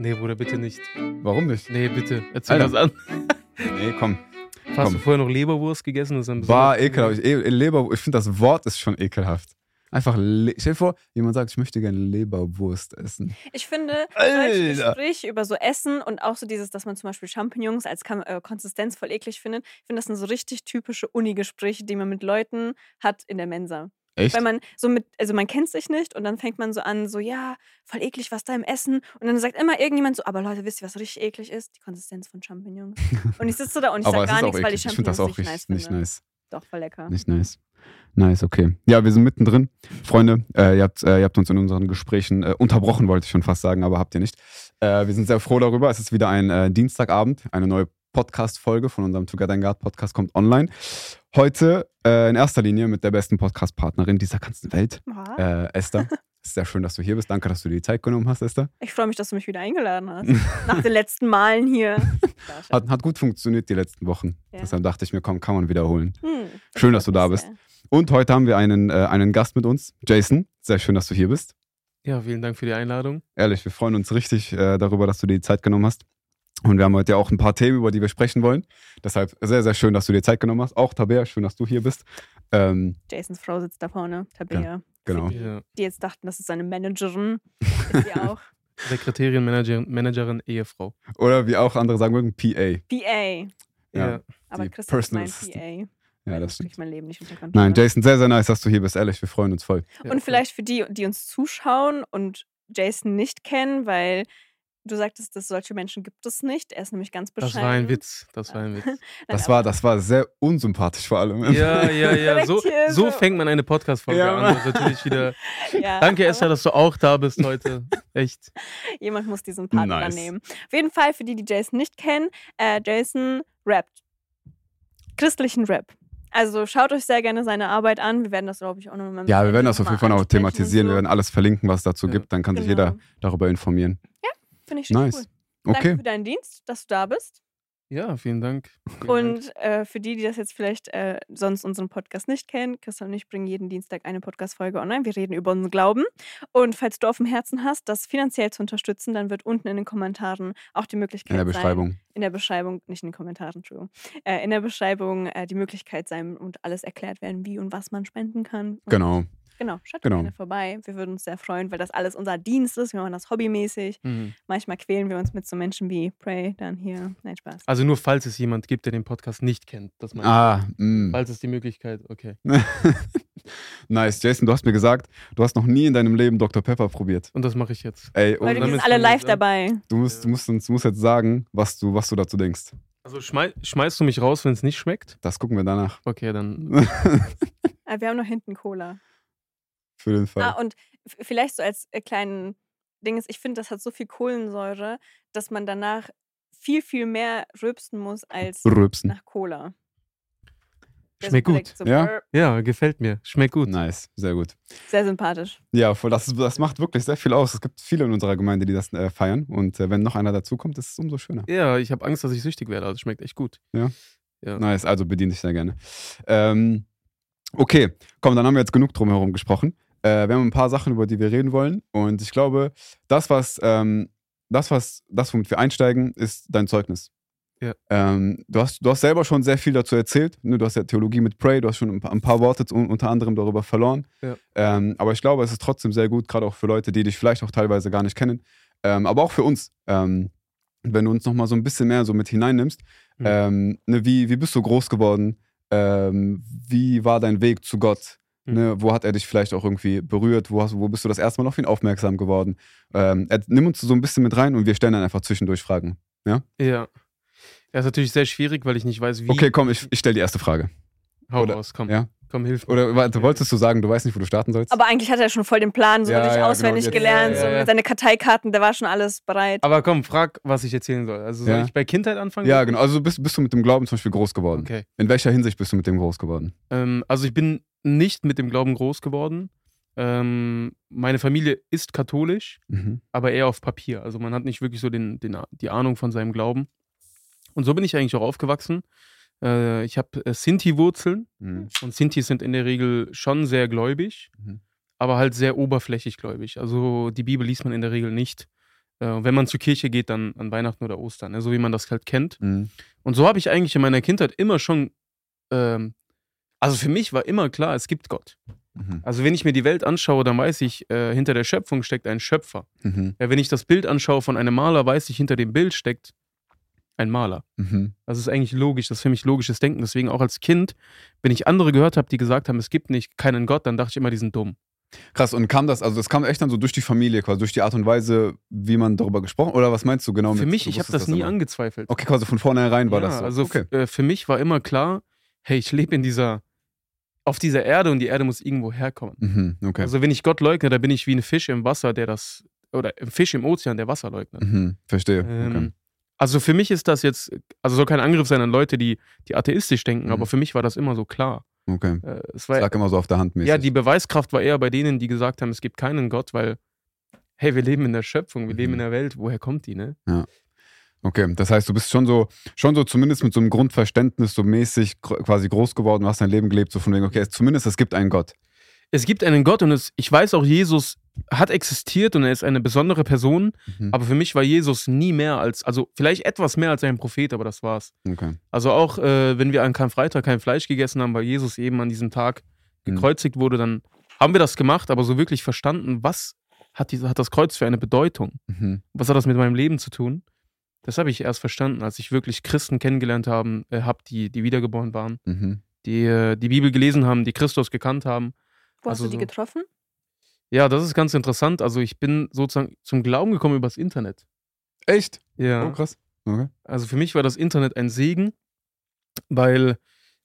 Nee, Bruder, bitte nicht. Warum nicht? Nee, bitte. Erzähl Alter. was an. Nee, komm. Hast Komm. du vorher noch Leberwurst gegessen? Das ist ein War ekelhaft. Ich, eh- Leber, ich finde, das Wort ist schon ekelhaft. Einfach, Le stell dir vor, jemand sagt, ich möchte gerne Leberwurst essen. Ich finde, solche Gespräche über so Essen und auch so dieses, dass man zum Beispiel Champignons als Kam äh, Konsistenz voll eklig findet, ich finde, das sind so richtig typische Uni-Gespräche, die man mit Leuten hat in der Mensa. Echt? Weil man so mit, also man kennt sich nicht und dann fängt man so an, so, ja, voll eklig, was da im Essen. Und dann sagt immer irgendjemand so, aber Leute, wisst ihr, was richtig eklig ist? Die Konsistenz von Champignons. Und ich sitze da und ich sage gar nichts, weil eklig. die Ich finde Champignons das auch nicht richtig nice nicht finde. nice. Doch, voll lecker. Nicht nice. Nice, okay. Ja, wir sind mittendrin. Freunde, äh, ihr, habt, äh, ihr habt uns in unseren Gesprächen äh, unterbrochen, wollte ich schon fast sagen, aber habt ihr nicht. Äh, wir sind sehr froh darüber. Es ist wieder ein äh, Dienstagabend. Eine neue Podcast-Folge von unserem Together in Guard Podcast kommt online. Heute äh, in erster Linie mit der besten Podcast-Partnerin dieser ganzen Welt, äh, Esther. Es ist sehr schön, dass du hier bist. Danke, dass du dir die Zeit genommen hast, Esther. Ich freue mich, dass du mich wieder eingeladen hast. Nach den letzten Malen hier. Hat, hat gut funktioniert die letzten Wochen. Ja. Deshalb dachte ich mir, komm, kann man wiederholen. Hm, Schön, dass du da bist. sehr. Und heute haben wir einen, äh, einen Gast mit uns, Jason. Sehr schön, dass du hier bist. Ja, vielen Dank für die Einladung. Ehrlich, wir freuen uns richtig äh, darüber, dass du dir die Zeit genommen hast. Und wir haben heute ja auch ein paar Themen, über die wir sprechen wollen. Deshalb sehr, sehr schön, dass du dir Zeit genommen hast. Auch Tabea, schön, dass du hier bist. Ähm, Jasons Frau sitzt da vorne, Tabea. genau. Ja. Die jetzt dachten, das ist seine Managerin. Ist sie auch. Sekretärin, Managerin, Managerin, Ehefrau. Oder wie auch andere sagen würden, PA. PA. Ja. Aber Die Christoph ist mein. PA. Ja, das stimmt. ich mein Leben nicht unter Kontrolle. Nein, Jason, sehr, sehr nice, dass du hier bist. Ehrlich, wir freuen uns voll. Ja, Und vielleicht für die, die uns zuschauen und Jason nicht kennen, weil du sagtest, dass solche Menschen gibt es nicht. Er ist nämlich ganz bescheiden. Das war ein Witz. Das war ein Witz. Das war, das war sehr unsympathisch vor allem. Ja, ja, ja. So, so so. fängt man eine Podcast-Folge Ja, an. Das ist natürlich wieder. Ja, Danke, Esther, dass du auch da bist heute. Echt. Jemand muss diesen Part Nice. übernehmen. Auf jeden Fall, für die, die Jason nicht kennen, äh, Jason rappt. Christlichen Rap. Also schaut euch sehr gerne seine Arbeit an. Wir werden das, glaube ich, auch nochmal Ja, wir werden das auf jeden Fall auch thematisieren. Wir werden alles verlinken, was es dazu Ja. gibt. Dann kann sich Genau. jeder darüber informieren. Finde ich richtig Nice. cool. Danke Okay. für deinen Dienst, dass du da bist. Ja, vielen Dank. Vielen Dank. Und äh, für die, die das jetzt vielleicht äh, sonst unseren Podcast nicht kennen, Christian und ich bringen jeden Dienstag eine Podcast-Folge online. Wir reden über unseren Glauben. Und falls du auf dem Herzen hast, das finanziell zu unterstützen, dann wird unten in den Kommentaren auch die Möglichkeit In der sein, Beschreibung. in der Beschreibung, nicht in den Kommentaren, Entschuldigung, äh, in der Beschreibung äh, die Möglichkeit sein und alles erklärt werden, wie und was man spenden kann. Und Genau. Genau, schaut Genau. gerne vorbei. Wir würden uns sehr freuen, weil das alles unser Dienst ist. Wir machen das hobbymäßig. Mhm. Manchmal quälen wir uns mit so Menschen wie Prey dann hier. Nein, Spaß. Also nur falls es jemand gibt, der den Podcast nicht kennt. Das meine. Ah, mh. Falls es die Möglichkeit, okay. nice. Jason, du hast mir gesagt, du hast noch nie in deinem Leben Dr. Pepper probiert. Und das mache ich jetzt. Ey, Und Leute, wir sind alle live dabei. du musst, du musst uns du musst jetzt sagen, was du, was du dazu denkst. Also schmei schmeißt du mich raus, wenn es nicht schmeckt? Das gucken wir danach. Okay, dann. Ah, wir haben noch hinten Cola. Für den Fall. Ah, und vielleicht so als äh, kleinen Ding ist, ich finde, das hat so viel Kohlensäure, dass man danach viel, viel mehr rülpsen muss als Rülpsen. nach Cola. Schmeckt gut. So Ja? Ja, gefällt mir. Schmeckt gut. Nice, sehr gut. Sehr sympathisch. Ja, voll, das, das macht wirklich sehr viel aus. Es gibt viele in unserer Gemeinde, die das äh, feiern. Und äh, wenn noch einer dazukommt, ist es umso schöner. Ja, ich habe Angst, dass ich süchtig werde. Also es schmeckt echt gut. Ja. Nice, also bediene dich sehr gerne. Ähm, okay, komm, dann haben wir jetzt genug drumherum gesprochen. Äh, wir haben ein paar Sachen, über die wir reden wollen. Und ich glaube, das, was, ähm, das, was, das, womit wir einsteigen, ist dein Zeugnis. Ja. Ähm, du, hast, du hast selber schon sehr viel dazu erzählt. Ne? Du hast ja Theologie mit Pray, du hast schon ein paar, ein paar Worte un, unter anderem darüber verloren. Ja. Ähm, aber ich glaube, es ist trotzdem sehr gut, gerade auch für Leute, die dich vielleicht auch teilweise gar nicht kennen. Ähm, aber auch für uns. Ähm, wenn du uns nochmal so ein bisschen mehr so mit hineinnimmst. Mhm. Ähm, ne, wie, wie bist du groß geworden? Ähm, wie war dein Weg zu Gott? Mhm. Ne, wo hat er dich vielleicht auch irgendwie berührt? Wo, hast, wo bist du das erste Mal auf ihn aufmerksam geworden? Ähm, er, nimm uns so ein bisschen mit rein und wir stellen dann einfach zwischendurch Fragen. Ja. Ja, ist natürlich sehr schwierig, weil ich nicht weiß, wie. Okay, komm, ich, ich stelle die erste Frage. Hau oder- raus, komm. ja? Komm, hilf mir. Oder warte, wolltest du sagen, du weißt nicht, wo du starten sollst? Aber eigentlich hat er schon voll den Plan, so Ja, wirklich ja, genau, auswendig jetzt- gelernt, Ja, so ja, ja. seine Karteikarten, da war schon alles bereit. Aber komm, frag, was ich erzählen soll. Also soll Ja. ich bei Kindheit anfangen? ja, genau. Also bist, bist du mit dem Glauben zum Beispiel groß geworden? Okay. In welcher Hinsicht bist du mit dem groß geworden? Ähm, also ich bin nicht mit dem Glauben groß geworden. Ähm, meine Familie ist katholisch, Mhm. aber eher auf Papier. Also man hat nicht wirklich so den, den, die Ahnung von seinem Glauben. Und so bin ich eigentlich auch aufgewachsen. Äh, ich habe äh, Sinti-Wurzeln Mhm. und Sintis sind in der Regel schon sehr gläubig, Mhm. aber halt sehr oberflächlich gläubig. Also die Bibel liest man in der Regel nicht. Äh, wenn man zur Kirche geht, dann an Weihnachten oder Ostern, ne? so wie man das halt kennt. Mhm. Und so habe ich eigentlich in meiner Kindheit immer schon, ähm, also für mich war immer klar, es gibt Gott. Mhm. Also wenn ich mir die Welt anschaue, dann weiß ich, äh, hinter der Schöpfung steckt ein Schöpfer. Mhm. Ja, wenn ich das Bild anschaue von einem Maler, weiß ich, hinter dem Bild steckt ein Maler. Mhm. Das ist eigentlich logisch, das ist für mich logisches Denken. Deswegen auch als Kind, wenn ich andere gehört habe, die gesagt haben, es gibt nicht keinen Gott, dann dachte ich immer, die sind dumm. Krass, und kam das, also das kam echt dann so durch die Familie quasi, durch die Art und Weise, wie man darüber gesprochen oder was meinst du genau für mit? mich, ich habe wusstest das nie immer? angezweifelt. Okay, quasi von vornherein war ja, das so. Also okay. äh, für mich war immer klar, hey, ich lebe in dieser, auf dieser Erde und die Erde muss irgendwo herkommen. Mhm, okay. Also wenn ich Gott leugne, da bin ich wie ein Fisch im Wasser, der das, oder ein Fisch im Ozean, der Wasser leugnet. mhm, verstehe. Ähm, okay. Also für mich ist das jetzt, also soll kein Angriff sein an Leute, die, die atheistisch denken, Mhm. aber für mich war das immer so klar. okay. Äh, es war, lag immer so auf der Hand mäßig. ja, die Beweiskraft war eher bei denen, die gesagt haben, es gibt keinen Gott, weil, hey, wir leben in der Schöpfung, wir leben Mhm. in der Welt, woher kommt die, ne? Okay, das heißt, du bist schon so, schon so zumindest mit so einem Grundverständnis so mäßig quasi groß geworden, hast dein Leben gelebt, so von wegen, okay, es, zumindest es gibt einen Gott. Es gibt einen Gott und es, ich weiß auch, Jesus hat existiert und er ist eine besondere Person, Mhm. aber für mich war Jesus nie mehr als, also vielleicht etwas mehr als ein Prophet, aber das war's. Okay. Also auch äh, wenn wir an Karfreitag kein Fleisch gegessen haben, weil Jesus eben an diesem Tag Mhm. gekreuzigt wurde, dann haben wir das gemacht, aber so wirklich verstanden, was hat, diese, hat das Kreuz für eine Bedeutung? Mhm. Was hat das mit meinem Leben zu tun? Das habe ich erst verstanden, als ich wirklich Christen kennengelernt haben, äh, habe, die, die wiedergeboren waren, Mhm. die äh, die Bibel gelesen haben, die Christus gekannt haben. Wo hast Also du die so- getroffen? Ja, das ist ganz interessant. Also ich bin sozusagen zum Glauben gekommen übers Internet. Echt? Ja. Oh, krass. Okay. Also für mich war das Internet ein Segen, weil,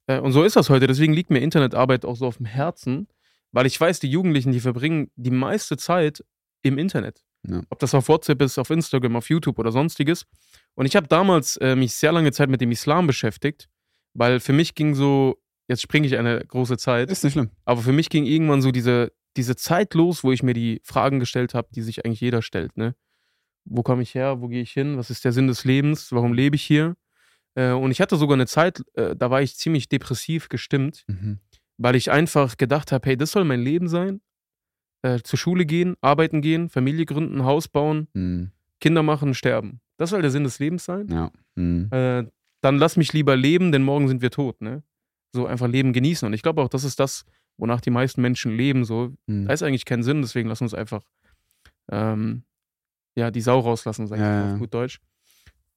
äh, und so ist das heute, deswegen liegt mir Internetarbeit auch so auf dem Herzen, weil ich weiß, die Jugendlichen, die verbringen die meiste Zeit im Internet. Ja. Ob das auf WhatsApp ist, auf Instagram, auf YouTube oder sonstiges. Und ich habe damals äh, mich sehr lange Zeit mit dem Islam beschäftigt, weil für mich ging so, jetzt springe ich eine große Zeit, Ist nicht schlimm. aber für mich ging irgendwann so diese, diese Zeit los, wo ich mir die Fragen gestellt habe, die sich eigentlich jeder stellt. Ne? Wo komme ich her? Wo gehe ich hin? Was ist der Sinn des Lebens? Warum lebe ich hier? Äh, und ich hatte sogar eine Zeit, äh, da war ich ziemlich depressiv gestimmt, Mhm. weil ich einfach gedacht habe, hey, das soll mein Leben sein. Äh, zur Schule gehen, arbeiten gehen, Familie gründen, Haus bauen, Mhm. Kinder machen, sterben. Das soll der Sinn des Lebens sein. Ja. Mhm. Äh, dann lass mich lieber leben, denn morgen sind wir tot. Ne? So einfach Leben genießen. Und ich glaube auch, das ist das, wonach die meisten Menschen leben. So, Mhm. da ist eigentlich kein Sinn, deswegen lass uns einfach ähm, ja, die Sau rauslassen, sag ich Ja, auf gut Deutsch.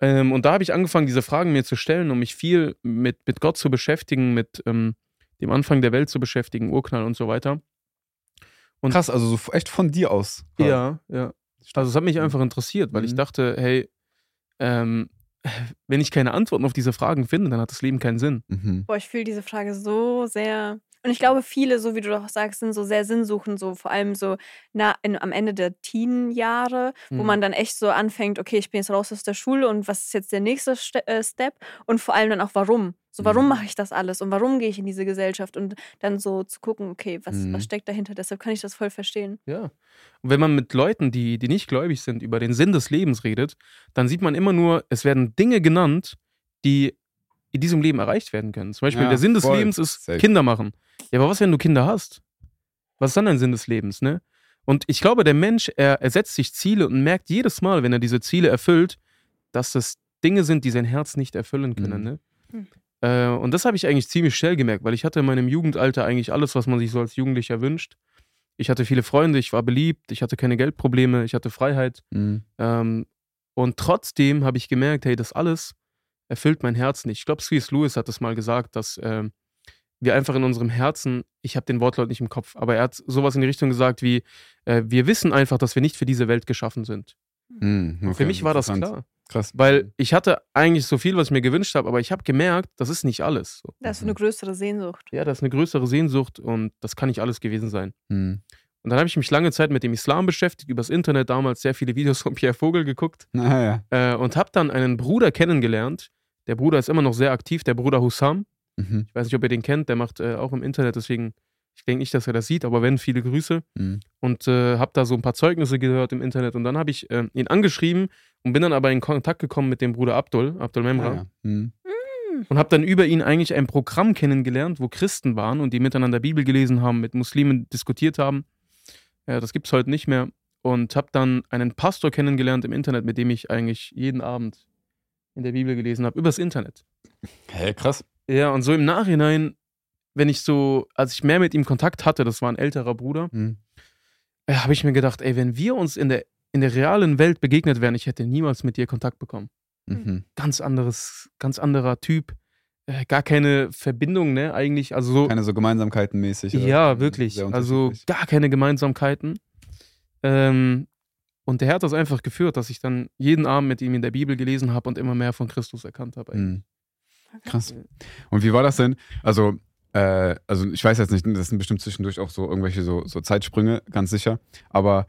Ähm, und da habe ich angefangen, diese Fragen mir zu stellen, um mich viel mit, mit Gott zu beschäftigen, mit ähm, dem Anfang der Welt zu beschäftigen, Urknall und so weiter. Und- Krass, also so echt von dir aus. quasi. Ja, ja. Also es hat mich einfach interessiert, weil ich Mhm. dachte, hey, ähm, wenn ich keine Antworten auf diese Fragen finde, dann hat das Leben keinen Sinn. Mhm. Boah, ich fühle diese Frage so sehr. Und ich glaube, viele, so wie du auch sagst, sind so sehr sinnsuchend, so vor allem so na, in, am Ende der Teenjahre, wo Mhm. man dann echt so anfängt, okay, ich bin jetzt raus aus der Schule und was ist jetzt der nächste Ste äh, Step? Und vor allem dann auch, warum? So, warum Mhm. mache ich das alles und warum gehe ich in diese Gesellschaft? Und dann so zu gucken, okay, was, Mhm. was steckt dahinter? Deshalb kann ich das voll verstehen. Ja. Und wenn man mit Leuten, die, die nicht gläubig sind, über den Sinn des Lebens redet, dann sieht man immer nur, es werden Dinge genannt, die in diesem Leben erreicht werden können. Zum Beispiel, Ja, der Sinn des voll. Lebens ist Safe. Kinder machen. Ja, aber was, wenn du Kinder hast? Was ist dann ein Sinn des Lebens, ne? Und ich glaube, der Mensch, er, er setzt sich Ziele und merkt jedes Mal, wenn er diese Ziele erfüllt, dass das Dinge sind, die sein Herz nicht erfüllen können, Mhm. ne? Äh, und das habe ich eigentlich ziemlich schnell gemerkt, weil ich hatte in meinem Jugendalter eigentlich alles, was man sich so als Jugendlicher wünscht. Ich hatte viele Freunde, ich war beliebt, ich hatte keine Geldprobleme, ich hatte Freiheit. Mhm. Ähm, und trotzdem habe ich gemerkt, hey, das alles erfüllt mein Herz nicht. Ich glaube, C.S. Lewis hat das mal gesagt, dass ähm, wir einfach in unserem Herzen, ich habe den Wortlaut nicht im Kopf, aber er hat sowas in die Richtung gesagt wie, äh, wir wissen einfach, dass wir nicht für diese Welt geschaffen sind. Und Okay, für mich war das klar. Krass. Weil ich hatte eigentlich so viel, was ich mir gewünscht habe, aber ich habe gemerkt, das ist nicht alles. So. Das ist Mhm. eine größere Sehnsucht. Ja, das ist eine größere Sehnsucht und das kann nicht alles gewesen sein. Mhm. Und dann habe ich mich lange Zeit mit dem Islam beschäftigt, übers Internet damals sehr viele Videos von Pierre Vogel geguckt Naja. äh, und habe dann einen Bruder kennengelernt. Der Bruder ist immer noch sehr aktiv, der Bruder Hussam. Mhm. Ich weiß nicht, ob ihr den kennt, der macht äh, auch im Internet, deswegen, ich denke nicht, dass er das sieht, aber wenn, viele Grüße. Mhm. Und äh, habe da so ein paar Zeugnisse gehört im Internet und dann habe ich äh, ihn angeschrieben und bin dann aber in Kontakt gekommen mit dem Bruder Abdul, Abdul Memra. Naja. Mhm. Und habe dann über ihn eigentlich ein Programm kennengelernt, wo Christen waren und die miteinander Bibel gelesen haben, mit Muslimen diskutiert haben. Ja, das gibt es heute nicht mehr. und habe dann einen Pastor kennengelernt im Internet, mit dem ich eigentlich jeden Abend in der Bibel gelesen habe, übers Internet. Hä, hey, krass. Ja, und so im Nachhinein, wenn ich so, als ich mehr mit ihm Kontakt hatte, das war ein älterer Bruder, Mhm. äh, habe ich mir gedacht, ey, wenn wir uns in der, in der realen Welt begegnet wären, ich hätte niemals mit dir Kontakt bekommen. Mhm. Ganz anderes, ganz anderer Typ. Äh, gar keine Verbindung, ne, eigentlich. Also so, Keine so Gemeinsamkeiten mäßig. oder? ja, wirklich. Also gar keine Gemeinsamkeiten. Ähm, und der hat das einfach geführt, dass ich dann jeden Abend mit ihm in der Bibel gelesen habe und immer mehr von Christus erkannt habe. Mhm. Krass. Und wie war das denn? Also, äh, also ich weiß jetzt nicht, das sind bestimmt zwischendurch auch so irgendwelche so, so Zeitsprünge, ganz sicher. Aber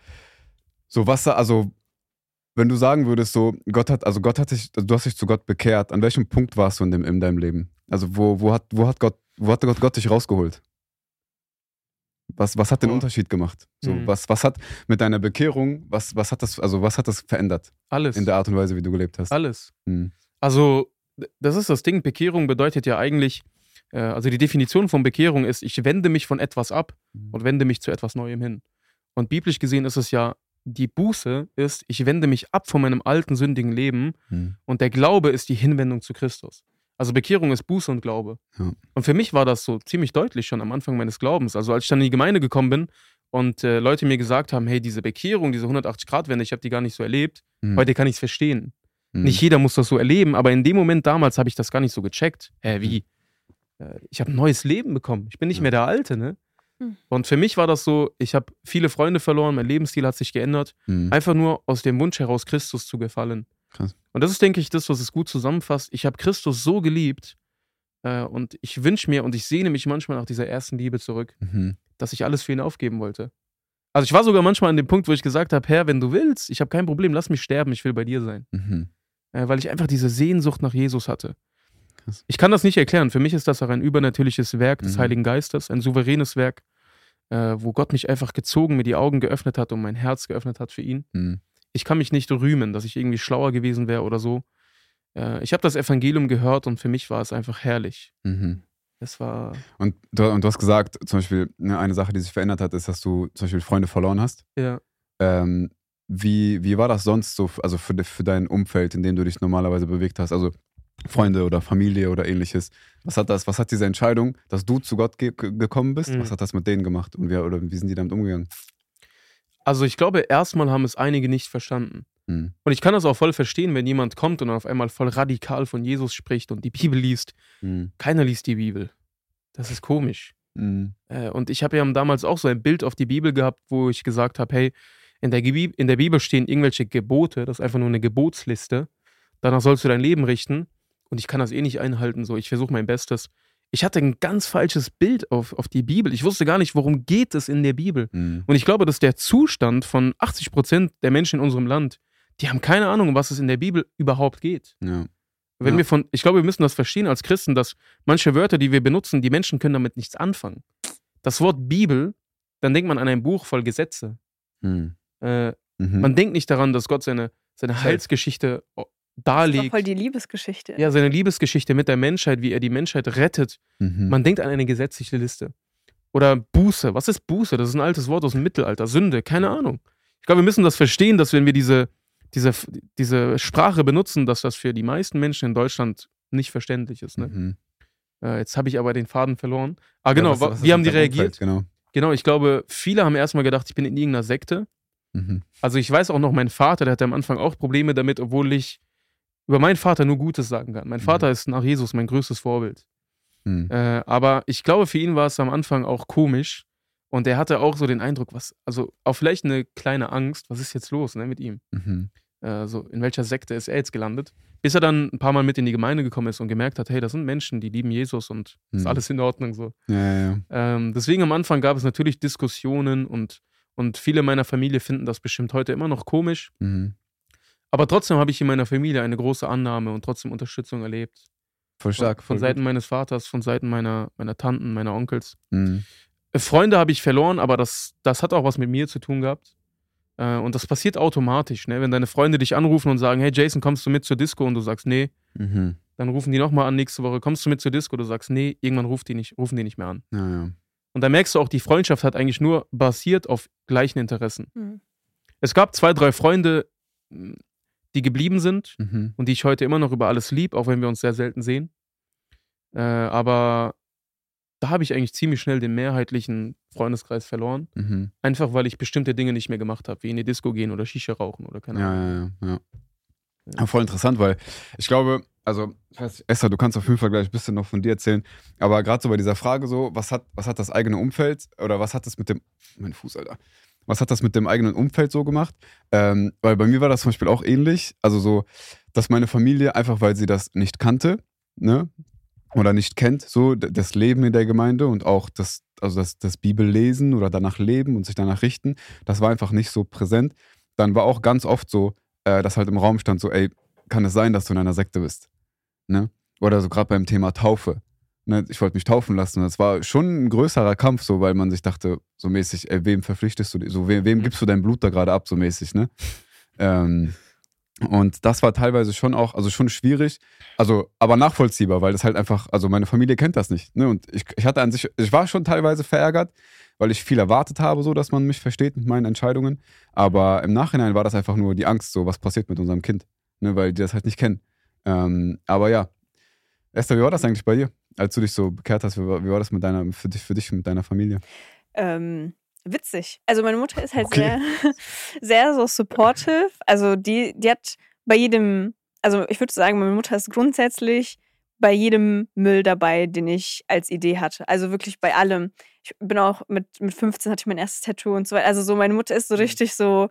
so was, also wenn du sagen würdest, so Gott hat, also Gott hat dich, also du hast dich zu Gott bekehrt. An welchem Punkt warst du in, dem, in deinem Leben? Also wo, wo hat, wo hat Gott, wo hat Gott, Gott dich rausgeholt? Was, was hat den Boah. Unterschied gemacht? So, Mhm. was, was hat mit deiner Bekehrung, was, was hat das, also was hat das verändert Alles. in der Art und Weise, wie du gelebt hast? Alles. Mhm. Also, das ist das Ding. Bekehrung bedeutet ja eigentlich, äh, also die Definition von Bekehrung ist, ich wende mich von etwas ab Mhm. und wende mich zu etwas Neuem hin. Und biblisch gesehen ist es ja, die Buße ist, ich wende mich ab von meinem alten sündigen Leben Mhm. und der Glaube ist die Hinwendung zu Christus. Also Bekehrung ist Buße und Glaube. Ja. Und für mich war das so ziemlich deutlich schon am Anfang meines Glaubens. Also als ich dann in die Gemeinde gekommen bin und äh, Leute mir gesagt haben, hey, diese Bekehrung, diese 180-Grad-Wende, ich habe die gar nicht so erlebt. Mhm. Heute kann ich es verstehen. Mhm. Nicht jeder muss das so erleben, aber in dem Moment damals habe ich das gar nicht so gecheckt. Hä, wie? Äh, Ich habe ein neues Leben bekommen. Ich bin nicht Ja. mehr der Alte, ne? Hm. Und für mich war das so, ich habe viele Freunde verloren, mein Lebensstil hat sich geändert. Mhm. Einfach nur aus dem Wunsch heraus, Christus zu gefallen. Krass. Und das ist, denke ich, das, was es gut zusammenfasst. Ich habe Christus so geliebt äh, und ich wünsche mir und ich sehne mich manchmal nach dieser ersten Liebe zurück, Mhm. dass ich alles für ihn aufgeben wollte. Also ich war sogar manchmal an dem Punkt, wo ich gesagt habe, Herr, wenn du willst, ich habe kein Problem, lass mich sterben, ich will bei dir sein. Mhm. Äh, weil ich einfach diese Sehnsucht nach Jesus hatte. Ich kann das nicht erklären. Für mich ist das auch ein übernatürliches Werk des Mhm. Heiligen Geistes, ein souveränes Werk, äh, wo Gott mich einfach gezogen, mir die Augen geöffnet hat und mein Herz geöffnet hat für ihn. Mhm. Ich kann mich nicht rühmen, dass ich irgendwie schlauer gewesen wäre oder so. Äh, ich habe das Evangelium gehört und für mich war es einfach herrlich. Mhm. Es war, Und du, und du hast gesagt, zum Beispiel, ne, eine Sache, die sich verändert hat, ist, dass du zum Beispiel Freunde verloren hast. ja. Ähm, wie, wie war das sonst so, also für, für dein Umfeld, in dem du dich normalerweise bewegt hast? Also Freunde oder Familie oder ähnliches. Was hat das, was hat diese Entscheidung, dass du zu Gott ge ge- gekommen bist, Mhm. was hat das mit denen gemacht? Und wie, oder wie sind die damit umgegangen? Also ich glaube, erstmal haben es einige nicht verstanden. Mhm. Und ich kann das auch voll verstehen, wenn jemand kommt und auf einmal voll radikal von Jesus spricht und die Bibel liest. Mhm. Keiner liest die Bibel. Das ist komisch. Mhm. Äh, Und ich habe ja damals auch so ein Bild auf die Bibel gehabt, wo ich gesagt habe, hey, in der, in der Bibel stehen irgendwelche Gebote, das ist einfach nur eine Gebotsliste. Danach sollst du dein Leben richten. Und ich kann das eh nicht einhalten, so ich versuche mein Bestes. Ich hatte ein ganz falsches Bild auf, auf die Bibel. Ich wusste gar nicht, worum geht es in der Bibel. Mhm. Und ich glaube, dass der Zustand von 80 Prozent der Menschen in unserem Land, die haben keine Ahnung, um was es in der Bibel überhaupt geht. Ja. Wenn Ja. wir von, ich glaube, wir müssen das verstehen als Christen, dass manche Wörter, die wir benutzen, die Menschen können damit nichts anfangen. Das Wort Bibel, dann denkt man an ein Buch voll Gesetze. Mhm. Äh, Mhm. Man denkt nicht daran, dass Gott seine, seine. Heilsgeschichte o- Das war darlegt. voll die Liebesgeschichte. Ja, seine Liebesgeschichte mit der Menschheit, wie er die Menschheit rettet. Mhm. Man denkt an eine gesetzliche Liste. Oder Buße. Was ist Buße? Das ist ein altes Wort aus dem Mittelalter. Sünde, keine Ahnung. Ich glaube, wir müssen das verstehen, dass wenn wir diese, diese, diese Sprache benutzen, dass das für die meisten Menschen in Deutschland nicht verständlich ist. Ne? Mhm. Äh, jetzt habe ich aber den Faden verloren. Ah, genau. Ja, was- wa- was wie haben die deinem Umfeld? reagiert? Genau. Genau, ich glaube, viele haben erstmal gedacht, ich bin in irgendeiner Sekte. Mhm. Also ich weiß auch noch, mein Vater, der hatte am Anfang auch Probleme damit, obwohl ich über meinen Vater nur Gutes sagen kann. Mein Mhm. Vater ist nach Jesus mein größtes Vorbild. Mhm. Äh, aber ich glaube, für ihn war es am Anfang auch komisch. Und er hatte auch so den Eindruck, was, also auch vielleicht eine kleine Angst, was ist jetzt los ne, mit ihm? Mhm. Äh, so, in welcher Sekte ist er jetzt gelandet? Bis er dann ein paar Mal mit in die Gemeinde gekommen ist und gemerkt hat, hey, das sind Menschen, die lieben Jesus und ist Mhm. alles in Ordnung so. Ja, ja, ja. Ähm, deswegen am Anfang gab es natürlich Diskussionen und, und viele meiner Familie finden das bestimmt heute immer noch komisch. Mhm. Aber trotzdem habe ich in meiner Familie eine große Annahme und trotzdem Unterstützung erlebt. Voll stark. Von, von voll Seiten meines Vaters, von Seiten meiner, meiner Tanten, meiner Onkels. Mhm. Äh, Freunde habe ich verloren, aber das, das hat auch was mit mir zu tun gehabt. Äh, und das passiert automatisch. Ne? Wenn deine Freunde dich anrufen und sagen, hey Jason, kommst du mit zur Disco? Und du sagst, nee. Mhm. Dann rufen die nochmal an nächste Woche, kommst du mit zur Disco? Du sagst, nee. Irgendwann ruft die nicht, rufen die nicht mehr an. Ja, ja. Und da merkst du auch, die Freundschaft hat eigentlich nur basiert auf gleichen Interessen. Mhm. Es gab zwei, drei Freunde, die geblieben sind Mhm. und die ich heute immer noch über alles lieb, auch wenn wir uns sehr selten sehen. Äh, aber da habe ich eigentlich ziemlich schnell den mehrheitlichen Freundeskreis verloren. Mhm. Einfach weil ich bestimmte Dinge nicht mehr gemacht habe, wie in die Disco gehen oder Shisha rauchen oder keine Ja, Ahnung. ja, ja, ja. Ja, voll interessant, weil ich glaube, also, Esther, du kannst auf jeden Fall gleich ein bisschen noch von dir erzählen, aber gerade so bei dieser Frage so, was hat, was hat das eigene Umfeld oder was hat das mit dem, mein Fuß, Alter, was hat das mit dem eigenen Umfeld so gemacht? Ähm, weil bei mir war das zum Beispiel auch ähnlich, also so, dass meine Familie einfach, weil sie das nicht kannte, ne, oder nicht kennt, so das Leben in der Gemeinde und auch das, also das, das Bibellesen oder danach leben und sich danach richten, das war einfach nicht so präsent. Dann war auch ganz oft so, äh, dass halt im Raum stand, so, ey, kann es sein, dass du in einer Sekte bist? Ne? Oder so gerade beim Thema Taufe. Ne? Ich wollte mich taufen lassen. Das war schon ein größerer Kampf, so, weil man sich dachte, so mäßig, ey, wem verpflichtest du, so, wem, wem Mhm. gibst du dein Blut da gerade ab, so mäßig, ne? Ähm, und das war teilweise schon auch, also schon schwierig, also aber nachvollziehbar, weil das halt einfach, also meine Familie kennt das nicht. Ne? Und ich, ich hatte an sich, ich war schon teilweise verärgert, weil ich viel erwartet habe, so dass man mich versteht mit meinen Entscheidungen. Aber im Nachhinein war das einfach nur die Angst, so was passiert mit unserem Kind, ne? weil die das halt nicht kennen. Ähm, aber ja, Esther, wie war das eigentlich bei dir, als du dich so bekehrt hast? Wie war, wie war das mit deiner, für dich, für dich mit deiner Familie? Ähm, witzig. Also meine Mutter ist halt Okay. sehr, sehr so supportive. Also die, die hat bei jedem, also ich würde sagen, meine Mutter ist grundsätzlich bei jedem Müll dabei, den ich als Idee hatte. Also wirklich bei allem. Ich bin auch mit, mit 15 hatte ich mein erstes Tattoo und so weiter. Also so meine Mutter ist so Mhm. richtig so,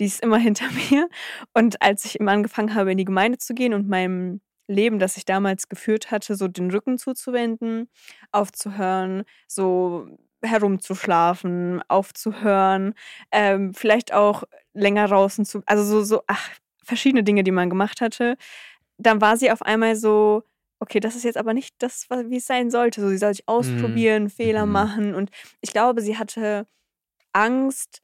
die ist immer hinter mir. Und als ich immer angefangen habe, in die Gemeinde zu gehen und meinem Leben, das ich damals geführt hatte, so den Rücken zuzuwenden, aufzuhören, so herumzuschlafen, aufzuhören, ähm, vielleicht auch länger draußen zu, also so, so, ach, verschiedene Dinge, die man gemacht hatte. Dann war sie auf einmal so, okay, das ist jetzt aber nicht das, wie es sein sollte. So, sie soll sich ausprobieren, Fehler Mhm. machen. Und ich glaube, sie hatte Angst,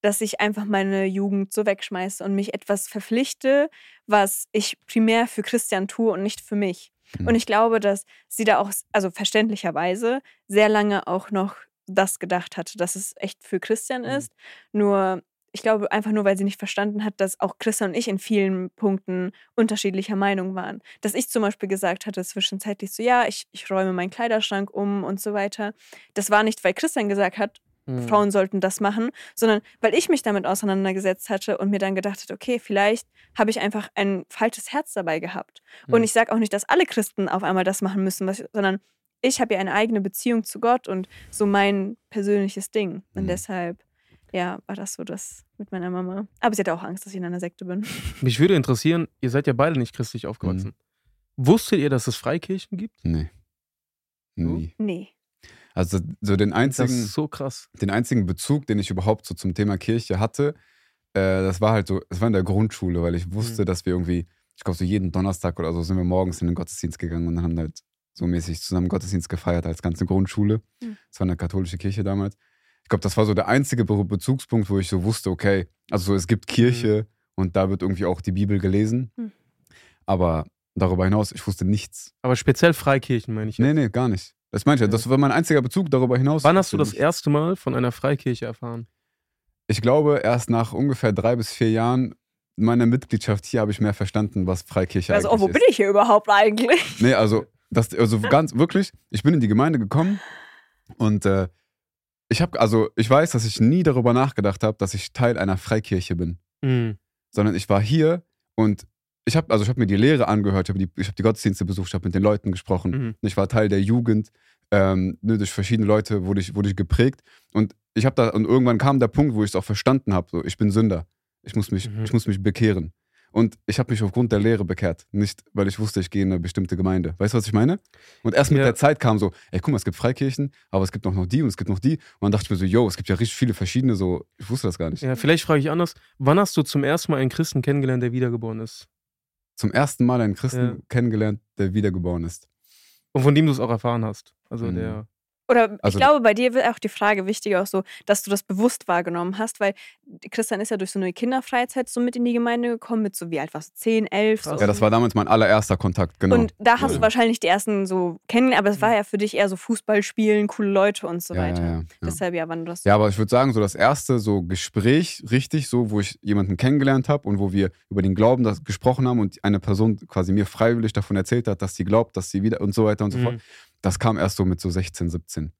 dass ich einfach meine Jugend so wegschmeiße und mich etwas verpflichte, was ich primär für Christian tue und nicht für mich. Mhm. Und ich glaube, dass sie da auch, also verständlicherweise, sehr lange auch noch das gedacht hatte, dass es echt für Christian Mhm. ist. Nur, ich glaube einfach nur, weil sie nicht verstanden hat, dass auch Christian und ich in vielen Punkten unterschiedlicher Meinung waren. Dass ich zum Beispiel gesagt hatte, zwischenzeitlich so, ja, ich, ich räume meinen Kleiderschrank um und so weiter. Das war nicht, weil Christian gesagt hat, Mhm. Frauen sollten das machen, sondern weil ich mich damit auseinandergesetzt hatte und mir dann gedacht hatte, okay, vielleicht habe ich einfach ein falsches Herz dabei gehabt. Und Mhm. ich sage auch nicht, dass alle Christen auf einmal das machen müssen, was, sondern ich habe ja eine eigene Beziehung zu Gott und so mein persönliches Ding. Und Mhm. deshalb, ja, war das so das mit meiner Mama. Aber sie hatte auch Angst, dass ich in einer Sekte bin. Mich würde interessieren, ihr seid ja beide nicht christlich aufgewachsen. Wusstet ihr, dass es Freikirchen gibt? Nee. Nie. Nee. Also so den einzigen, so krass. den einzigen Bezug, den ich überhaupt so zum Thema Kirche hatte, äh, das war halt so, es war in der Grundschule, weil ich wusste, Mhm. dass wir irgendwie, ich glaube so jeden Donnerstag oder so sind wir morgens in den Gottesdienst gegangen und dann haben halt so mäßig zusammen Gottesdienst gefeiert als ganze Grundschule. Mhm. Das war eine katholische Kirche damals. Ich glaube, das war so der einzige Be Bezugspunkt, wo ich so wusste, okay, also so, es gibt Kirche und da wird irgendwie auch die Bibel gelesen. Mhm. Aber darüber hinaus, ich wusste nichts. Aber speziell Freikirchen, meine ich. Nee, jetzt. nee, gar nicht. Das meinte ich, ja. das war mein einziger Bezug darüber hinaus. Wann hast du das erste Mal von einer Freikirche erfahren? Ich glaube, erst nach ungefähr drei bis vier Jahren meiner Mitgliedschaft hier habe ich mehr verstanden, was Freikirche Also, oh, eigentlich wo ist. bin ich hier überhaupt eigentlich? Nee, also, das, also ganz wirklich, ich bin in die Gemeinde gekommen und äh, ich habe, also ich weiß, dass ich nie darüber nachgedacht habe, dass ich Teil einer Freikirche bin, Mhm. sondern ich war hier und ich habe, also ich habe mir die Lehre angehört, ich habe die, ich hab die Gottesdienste besucht, ich habe mit den Leuten gesprochen, Mhm. ich war Teil der Jugend, ähm, ne, durch verschiedene Leute wurde ich, wurde ich geprägt und ich habe da, und irgendwann kam der Punkt, wo ich es auch verstanden habe, so, ich bin Sünder, ich muss mich, Mhm. ich muss mich bekehren. Und ich habe mich aufgrund der Lehre bekehrt, nicht weil ich wusste, ich gehe in eine bestimmte Gemeinde. Weißt du, was ich meine? Und erst mit Ja. der Zeit kam so, ey, guck mal, es gibt Freikirchen, aber es gibt auch noch die und es gibt noch die. Und dann dachte ich mir so, yo, es gibt ja richtig viele verschiedene, so, ich wusste das gar nicht. Ja, vielleicht frage ich anders. Wann hast du zum ersten Mal einen Christen kennengelernt, der wiedergeboren ist? Zum ersten Mal einen Christen Ja. kennengelernt, der wiedergeboren ist. Und von dem du es auch erfahren hast. Also Mhm. der. Oder Also- ich glaube, bei dir wird auch die Frage wichtiger, auch so, dass du das bewusst wahrgenommen hast, weil Christian ist ja durch so eine Kinderfreizeit so mit in die Gemeinde gekommen, mit so wie alt warst du, 10, 11? So. Ja, das war damals mein allererster Kontakt, genau. Und da hast Ja. du wahrscheinlich die ersten so kennengelernt, aber es war ja für dich eher so Fußball spielen, coole Leute und so ja, weiter. Ja, ja, ja. Deshalb ja, wann du das. Ja, aber ich würde sagen, so das erste so Gespräch, richtig so, wo ich jemanden kennengelernt habe und wo wir über den Glauben das gesprochen haben und eine Person quasi mir freiwillig davon erzählt hat, dass sie glaubt, dass sie wieder und so weiter und so fort. Das kam erst so mit so 16, 17.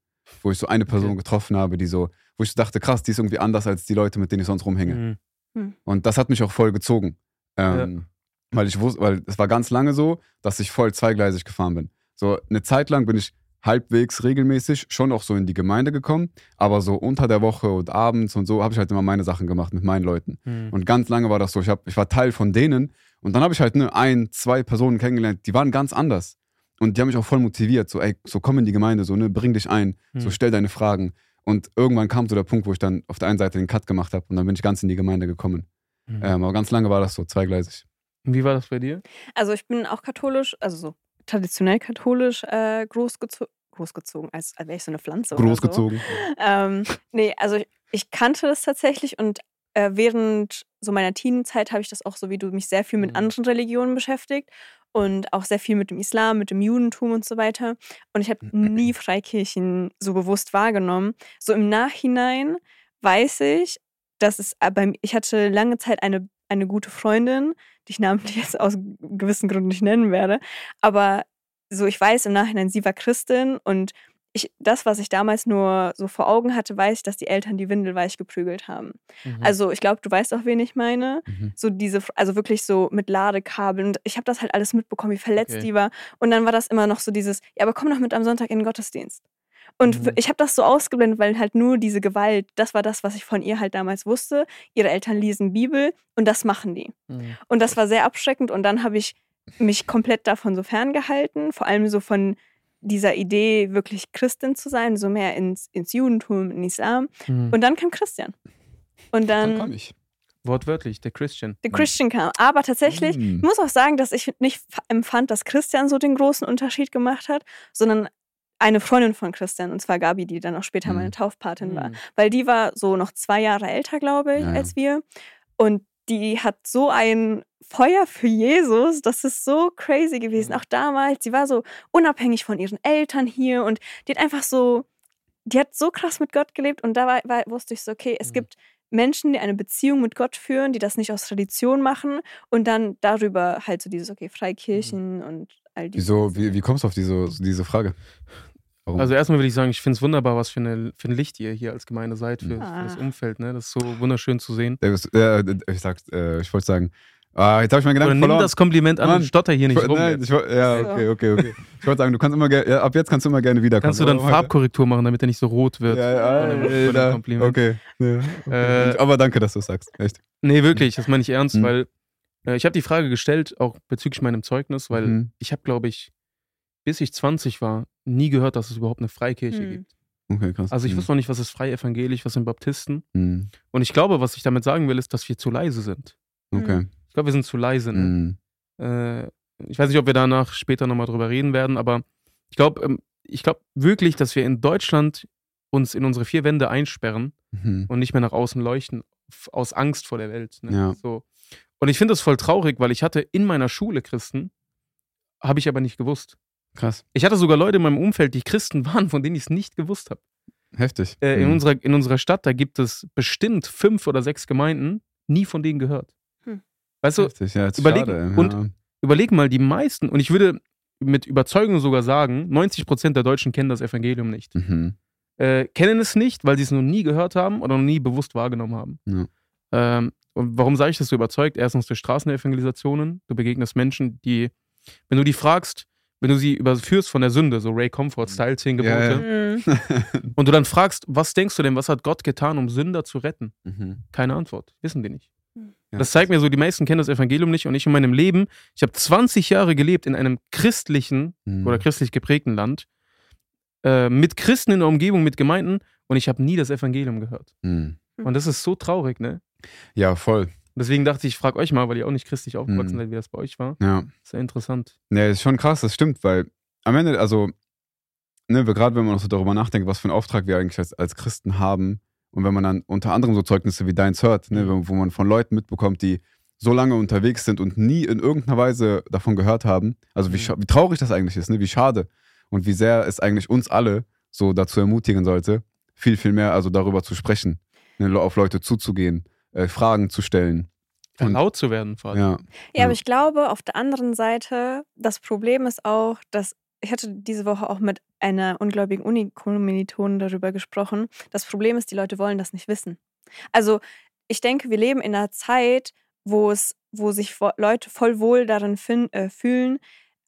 Wo ich so eine Person Okay. getroffen habe, die so, wo ich so dachte, krass, die ist irgendwie anders als die Leute, mit denen ich sonst rumhänge. Mhm. Und das hat mich auch voll gezogen. Ähm, Weil ich wusste, weil es war ganz lange so, dass ich voll zweigleisig gefahren bin. So eine Zeit lang bin ich halbwegs regelmäßig schon auch so in die Gemeinde gekommen, aber so unter der Woche und abends und so habe ich halt immer meine Sachen gemacht mit meinen Leuten. Mhm. Und ganz lange war das so. Ich, hab, ich war Teil von denen und dann habe ich halt ne, ein, zwei Personen kennengelernt, die waren ganz anders. Und die haben mich auch voll motiviert. So, ey, so komm in die Gemeinde, so, ne, bring dich ein, so Mhm. stell deine Fragen. Und irgendwann kam so der Punkt, wo ich dann auf der einen Seite den Cut gemacht habe und dann bin ich ganz in die Gemeinde gekommen. Mhm. Ähm, aber ganz lange war das so, zweigleisig. Wie war das bei dir? Also ich bin auch katholisch, also so traditionell katholisch äh, großgezogen. Großgezogen, als, als wäre ich so eine Pflanze. Oder so. Großgezogen. Ähm, nee, also ich, ich kannte das tatsächlich und äh, während so meiner Teenie-Zeit habe ich das auch so wie du mich sehr viel mit Mhm. anderen Religionen beschäftigt und auch sehr viel mit dem Islam, mit dem Judentum und so weiter. Und ich habe nie Freikirchen so bewusst wahrgenommen. So im Nachhinein weiß ich, dass es äh, bei ich hatte lange Zeit eine, eine gute Freundin, die ich namentlich jetzt aus gewissen Gründen nicht nennen werde, aber so ich weiß im Nachhinein, sie war Christin und ich, das, was ich damals nur so vor Augen hatte, weiß ich, dass die Eltern die Windel weich geprügelt haben. Mhm. Also ich glaube, du weißt auch, wen ich meine. Mhm. So diese, also wirklich so mit Ladekabeln. Und ich habe das halt alles mitbekommen, wie verletzt Okay. die war. Und dann war das immer noch so dieses, ja, aber komm doch mit am Sonntag in den Gottesdienst. Und Mhm. ich habe das so ausgeblendet, weil halt nur diese Gewalt, das war das, was ich von ihr halt damals wusste. Ihre Eltern lesen Bibel und das machen die. Mhm. Und das war sehr abschreckend und dann habe ich mich komplett davon so ferngehalten, vor allem so von dieser Idee, wirklich Christin zu sein, so mehr ins, ins Judentum, in Islam. Mhm. Und dann kam Christian. Und Dann dann kam ich. Wortwörtlich, der Christian. der Christian kam. Aber tatsächlich, ich Mm. muss auch sagen, dass ich nicht empfand, dass Christian so den großen Unterschied gemacht hat, sondern eine Freundin von Christian, und zwar Gabi, die dann auch später Mhm. meine Taufpatin war. Mhm. Weil die war so noch zwei Jahre älter, glaube ich, Ja, als wir. Und die hat so ein Feuer für Jesus, das ist so crazy gewesen. Mhm. Auch damals, sie war so unabhängig von ihren Eltern hier und die hat einfach so, die hat so krass mit Gott gelebt und da war, war, wusste ich so, okay, es Mhm. gibt Menschen, die eine Beziehung mit Gott führen, die das nicht aus Tradition machen und dann darüber halt so dieses, okay, Freikirchen und all diese. Wieso, wie, wie kommst du auf diese, diese Frage? Warum? Also erstmal würde ich sagen, ich finde es wunderbar, was für, eine, für ein Licht ihr hier als Gemeinde seid, für, Ah. für das Umfeld. Ne? Das ist so wunderschön zu sehen. Äh, ich sag's, äh, ich wollte sagen, ah, jetzt habe ich meinen Oder Gedanken nimm verloren. das Kompliment an Mann, und stotter hier nicht Ich, rum. nein, ich, ja, So. okay, okay, okay. Ich wollte sagen, du kannst immer gerne, ja, ab jetzt kannst du immer gerne wiederkommen. Kannst du dann Aber Farbkorrektur machen, damit er nicht so rot wird? Ja, ja, da- Kompliment. Okay. Ja, okay. Äh, Aber danke, dass du es sagst. Echt. Nee, wirklich, das meine ich ernst, Mhm. weil äh, ich habe die Frage gestellt, auch bezüglich meinem Zeugnis, weil Mhm. ich habe, glaube ich, bis ich 20 war, nie gehört, dass es überhaupt eine Freikirche Hm. gibt. Okay, krass. Also ich Mhm. wusste noch nicht, was ist frei evangelisch, was sind Baptisten. Mhm. Und ich glaube, was ich damit sagen will, ist, dass wir zu leise sind. Okay. Ich glaube, wir sind zu leise. Ne? Mhm. Äh, ich weiß nicht, ob wir danach später nochmal drüber reden werden, aber ich glaube ähm, ich glaube wirklich, dass wir in Deutschland uns in unsere vier Wände einsperren Mhm. und nicht mehr nach außen leuchten, aus Angst vor der Welt. Ne? Ja. So. Und ich finde das voll traurig, weil ich hatte in meiner Schule Christen, habe ich aber nicht gewusst. Krass. Ich hatte sogar Leute in meinem Umfeld, die Christen waren, von denen ich es nicht gewusst habe. Heftig. Äh, in, Mhm. unserer, in unserer Stadt, da gibt es bestimmt fünf oder sechs Gemeinden, nie von denen gehört. Weißt du, Heftig, ja, überleg- schade, und- ja. überleg mal, die meisten, und ich würde mit Überzeugung sogar sagen, 90% der Deutschen kennen das Evangelium nicht. Mhm. Äh, kennen es nicht, weil sie es noch nie gehört haben oder noch nie bewusst wahrgenommen haben. Ja. Ähm, und warum sage ich das so überzeugt? Erstens durch Straßenevangelisationen. Du begegnest Menschen, die, wenn du die fragst, wenn du sie überführst von der Sünde, so Ray Comfort, Style 10 Gebote, Ja, Mhm. und du dann fragst, was denkst du denn, was hat Gott getan, um Sünder zu retten? mhm. Keine Antwort. Wissen die nicht. Ja. Das zeigt mir so, die meisten kennen das Evangelium nicht und ich in meinem Leben, ich habe 20 Jahre gelebt in einem christlichen Mhm. oder christlich geprägten Land, äh, mit Christen in der Umgebung, mit Gemeinden und ich habe nie das Evangelium gehört. Mhm. Und das ist so traurig, ne? Ja, voll. Deswegen dachte ich, ich frage euch mal, weil ihr auch nicht christlich aufgewachsen Mhm. seid, wie das bei euch war. Ja. Ist ja interessant. Nee, ist schon krass, das stimmt, weil am Ende, also ne, gerade wenn man auch so darüber nachdenkt, was für einen Auftrag wir eigentlich als, als Christen haben und wenn man dann unter anderem so Zeugnisse wie deins hört, ne, Mhm. wo, man von Leuten mitbekommt, die so lange unterwegs sind und nie in irgendeiner Weise davon gehört haben, also wie, Mhm. wie traurig das eigentlich ist, ne, wie schade und wie sehr es eigentlich uns alle so dazu ermutigen sollte, viel, viel mehr also darüber zu sprechen, ne, auf Leute zuzugehen, äh, Fragen zu stellen. Und- laut zu werden vor allem. Ja, Ja, Ja. aber ich glaube, auf der anderen Seite, das Problem ist auch, dass ich hatte diese Woche auch mit einer ungläubigen Unikommilitonin darüber gesprochen. Das Problem ist, die Leute wollen das nicht wissen. Also ich denke, wir leben in einer Zeit, wo es, wo sich Leute voll wohl darin fin- äh, fühlen,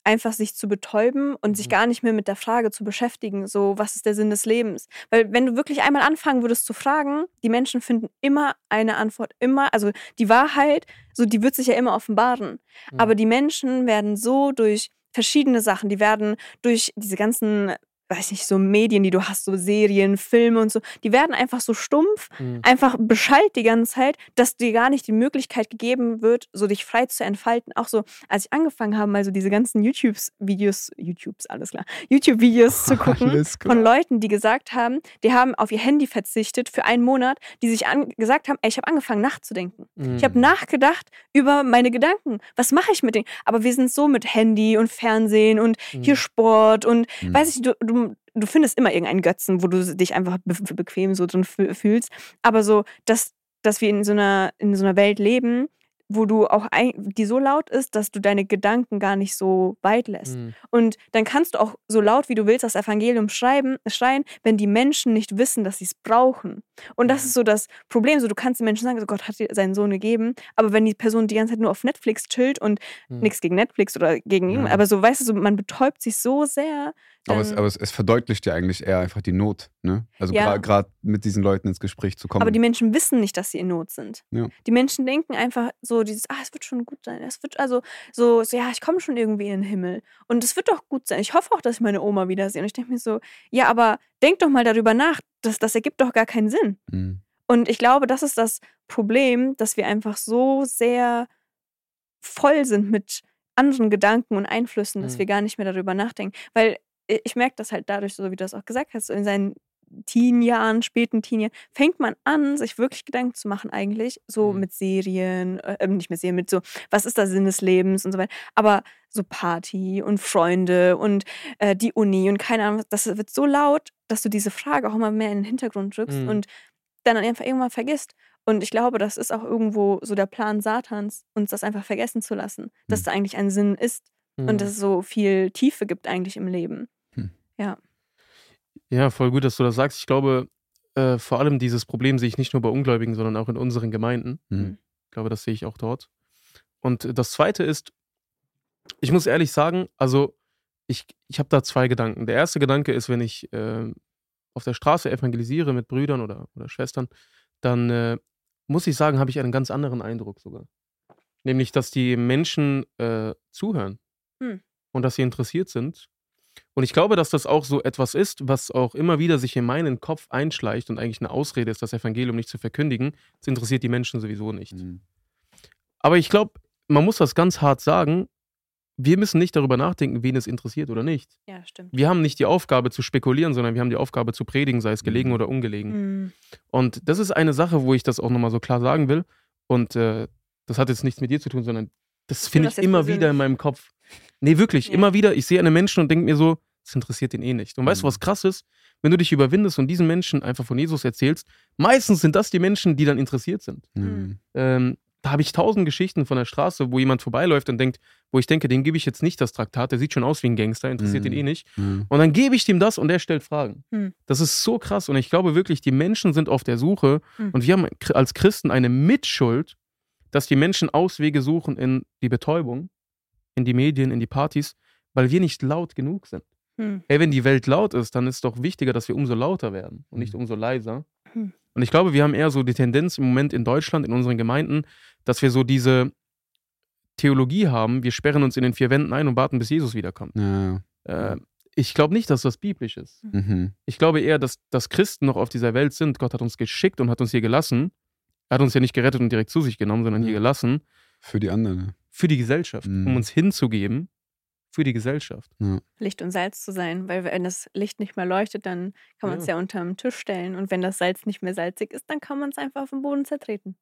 einfach sich zu betäuben und sich Mhm. gar nicht mehr mit der Frage zu beschäftigen, so was ist der Sinn des Lebens? Weil wenn du wirklich einmal anfangen würdest zu fragen, die Menschen finden immer eine Antwort, immer, also die Wahrheit, so die wird sich ja immer offenbaren. Mhm. Aber die Menschen werden so durch verschiedene Sachen, die werden durch diese ganzen, weiß nicht, so Medien, die du hast, so Serien, Filme und so, die werden einfach so stumpf, Mhm. einfach beschallt die ganze Zeit, dass dir gar nicht die Möglichkeit gegeben wird, so dich frei zu entfalten. Auch so, als ich angefangen habe, mal so diese ganzen YouTubes-Videos, YouTubes, alles klar, YouTube-Videos zu gucken von Leuten, die gesagt haben, die haben auf ihr Handy verzichtet für einen Monat, die sich gesagt haben, ey, ich habe angefangen nachzudenken. Mhm. Ich habe nachgedacht über meine Gedanken. Was mache ich mit denen? Aber wir sind so mit Handy und Fernsehen und hier Mhm. Sport und Mhm. weiß ich, du, du, du findest immer irgendeinen Götzen, wo du dich einfach be bequem so drin fü- fühlst. Aber so, dass, dass wir in so einer, in so einer Welt leben, wo du auch, ein, die so laut ist, dass du deine Gedanken gar nicht so weit lässt. Mhm. Und dann kannst du auch so laut wie du willst das Evangelium schreiben, schreien, wenn die Menschen nicht wissen, dass sie es brauchen. Und das Mhm. ist so das Problem. So, du kannst den Menschen sagen, so Gott hat dir seinen Sohn gegeben, aber wenn die Person die ganze Zeit nur auf Netflix chillt und Mhm. nichts gegen Netflix oder gegen ihn, Ja. aber so, weißt du, so, man betäubt sich so sehr. Aber, es, dann- aber es, es verdeutlicht ja eigentlich eher einfach die Not, ne? Also Ja. gerade mit diesen Leuten ins Gespräch zu kommen. aber die Menschen wissen nicht, dass sie in Not sind. Ja. Die Menschen denken einfach so dieses, ah, es wird schon gut sein. Es wird also so, so ja, ich komme schon irgendwie in den Himmel. Und es wird doch gut sein. Ich hoffe auch, dass ich meine Oma wiedersehe. Und ich denke mir so, ja, aber denk doch mal darüber nach. Das, das ergibt doch gar keinen Sinn. Mhm. Und ich glaube, das ist das Problem, dass wir einfach so sehr voll sind mit anderen Gedanken und Einflüssen, dass Mhm. wir gar nicht mehr darüber nachdenken. Weil ich merke das halt dadurch, so wie du das auch gesagt hast, so in seinen Teenjahren, späten Teenjahren, fängt man an, sich wirklich Gedanken zu machen eigentlich, so Mhm. mit Serien, äh, nicht mit Serien, mit so, was ist der Sinn des Lebens und so weiter. Aber so Party und Freunde und äh, die Uni und keine Ahnung, das wird so laut, dass du diese Frage auch immer mehr in den Hintergrund drückst Mhm. und dann einfach irgendwann vergisst. Und ich glaube, das ist auch irgendwo so der Plan Satans, uns das einfach vergessen zu lassen, dass Hm. da eigentlich ein Sinn ist Mhm. und dass es so viel Tiefe gibt eigentlich im Leben. Ja, voll gut, dass du das sagst. Ich glaube, äh, vor allem dieses Problem sehe ich nicht nur bei Ungläubigen, sondern auch in unseren Gemeinden. Mhm. Ich glaube, das sehe ich auch dort. Und äh, das Zweite ist, ich muss ehrlich sagen, also ich, ich habe da zwei Gedanken. Der erste Gedanke ist, wenn ich äh, auf der Straße evangelisiere mit Brüdern oder, oder Schwestern, dann äh, muss ich sagen, habe ich einen ganz anderen Eindruck sogar. Nämlich, dass die Menschen äh, zuhören Hm. und dass sie interessiert sind. Und ich glaube, dass das auch so etwas ist, was auch immer wieder sich in meinen Kopf einschleicht und eigentlich eine Ausrede ist, das Evangelium nicht zu verkündigen. Es interessiert die Menschen sowieso nicht. Mhm. Aber ich glaube, man muss das ganz hart sagen. Wir müssen nicht darüber nachdenken, wen es interessiert oder nicht. Ja, stimmt. Wir haben nicht die Aufgabe zu spekulieren, sondern wir haben die Aufgabe zu predigen, sei es gelegen Mhm. oder ungelegen. Mhm. Und das ist eine Sache, wo ich das auch nochmal so klar sagen will. Und äh, das hat jetzt nichts mit dir zu tun, sondern das finde das ich immer persönlich. wieder in meinem Kopf. Nee, wirklich, Ja. immer wieder. Ich sehe einen Menschen und denke mir so, das interessiert ihn eh nicht. Und weißt du, Mhm. was krass ist? Wenn du dich überwindest und diesen Menschen einfach von Jesus erzählst, meistens sind das die Menschen, die dann interessiert sind. Mhm. Ähm, da habe ich tausend Geschichten von der Straße, wo jemand vorbeiläuft und denkt, wo ich denke, dem gebe ich jetzt nicht das Traktat, der sieht schon aus wie ein Gangster, interessiert Mhm. ihn eh nicht. Mhm. Und dann gebe ich dem das und der stellt Fragen. Hm. Das ist so krass. Und ich glaube wirklich, die Menschen sind auf der Suche Hm. und wir haben als Christen eine Mitschuld, dass die Menschen Auswege suchen in die Betäubung, in die Medien, in die Partys, weil wir nicht laut genug sind. Hm. Ey, wenn die Welt laut ist, dann ist doch wichtiger, dass wir umso lauter werden und nicht Mhm. umso leiser. Hm. Und ich glaube, wir haben eher so die Tendenz im Moment in Deutschland, in unseren Gemeinden, dass wir so diese Theologie haben, wir sperren uns in den vier Wänden ein und warten, bis Jesus wiederkommt. Ja. Äh, ich glaube nicht, dass das biblisch ist. Mhm. Ich glaube eher, dass, dass Christen noch auf dieser Welt sind. Gott hat uns geschickt und hat uns hier gelassen. Er hat uns ja nicht gerettet und direkt zu sich genommen, sondern hier gelassen Für die anderen. Für die Gesellschaft, Mhm. um uns hinzugeben für die Gesellschaft. Licht und Salz zu sein, weil wenn das Licht nicht mehr leuchtet, dann kann man es Ja. ja. unterm Tisch stellen und wenn das Salz nicht mehr salzig ist, dann kann man es einfach auf den Boden zertreten.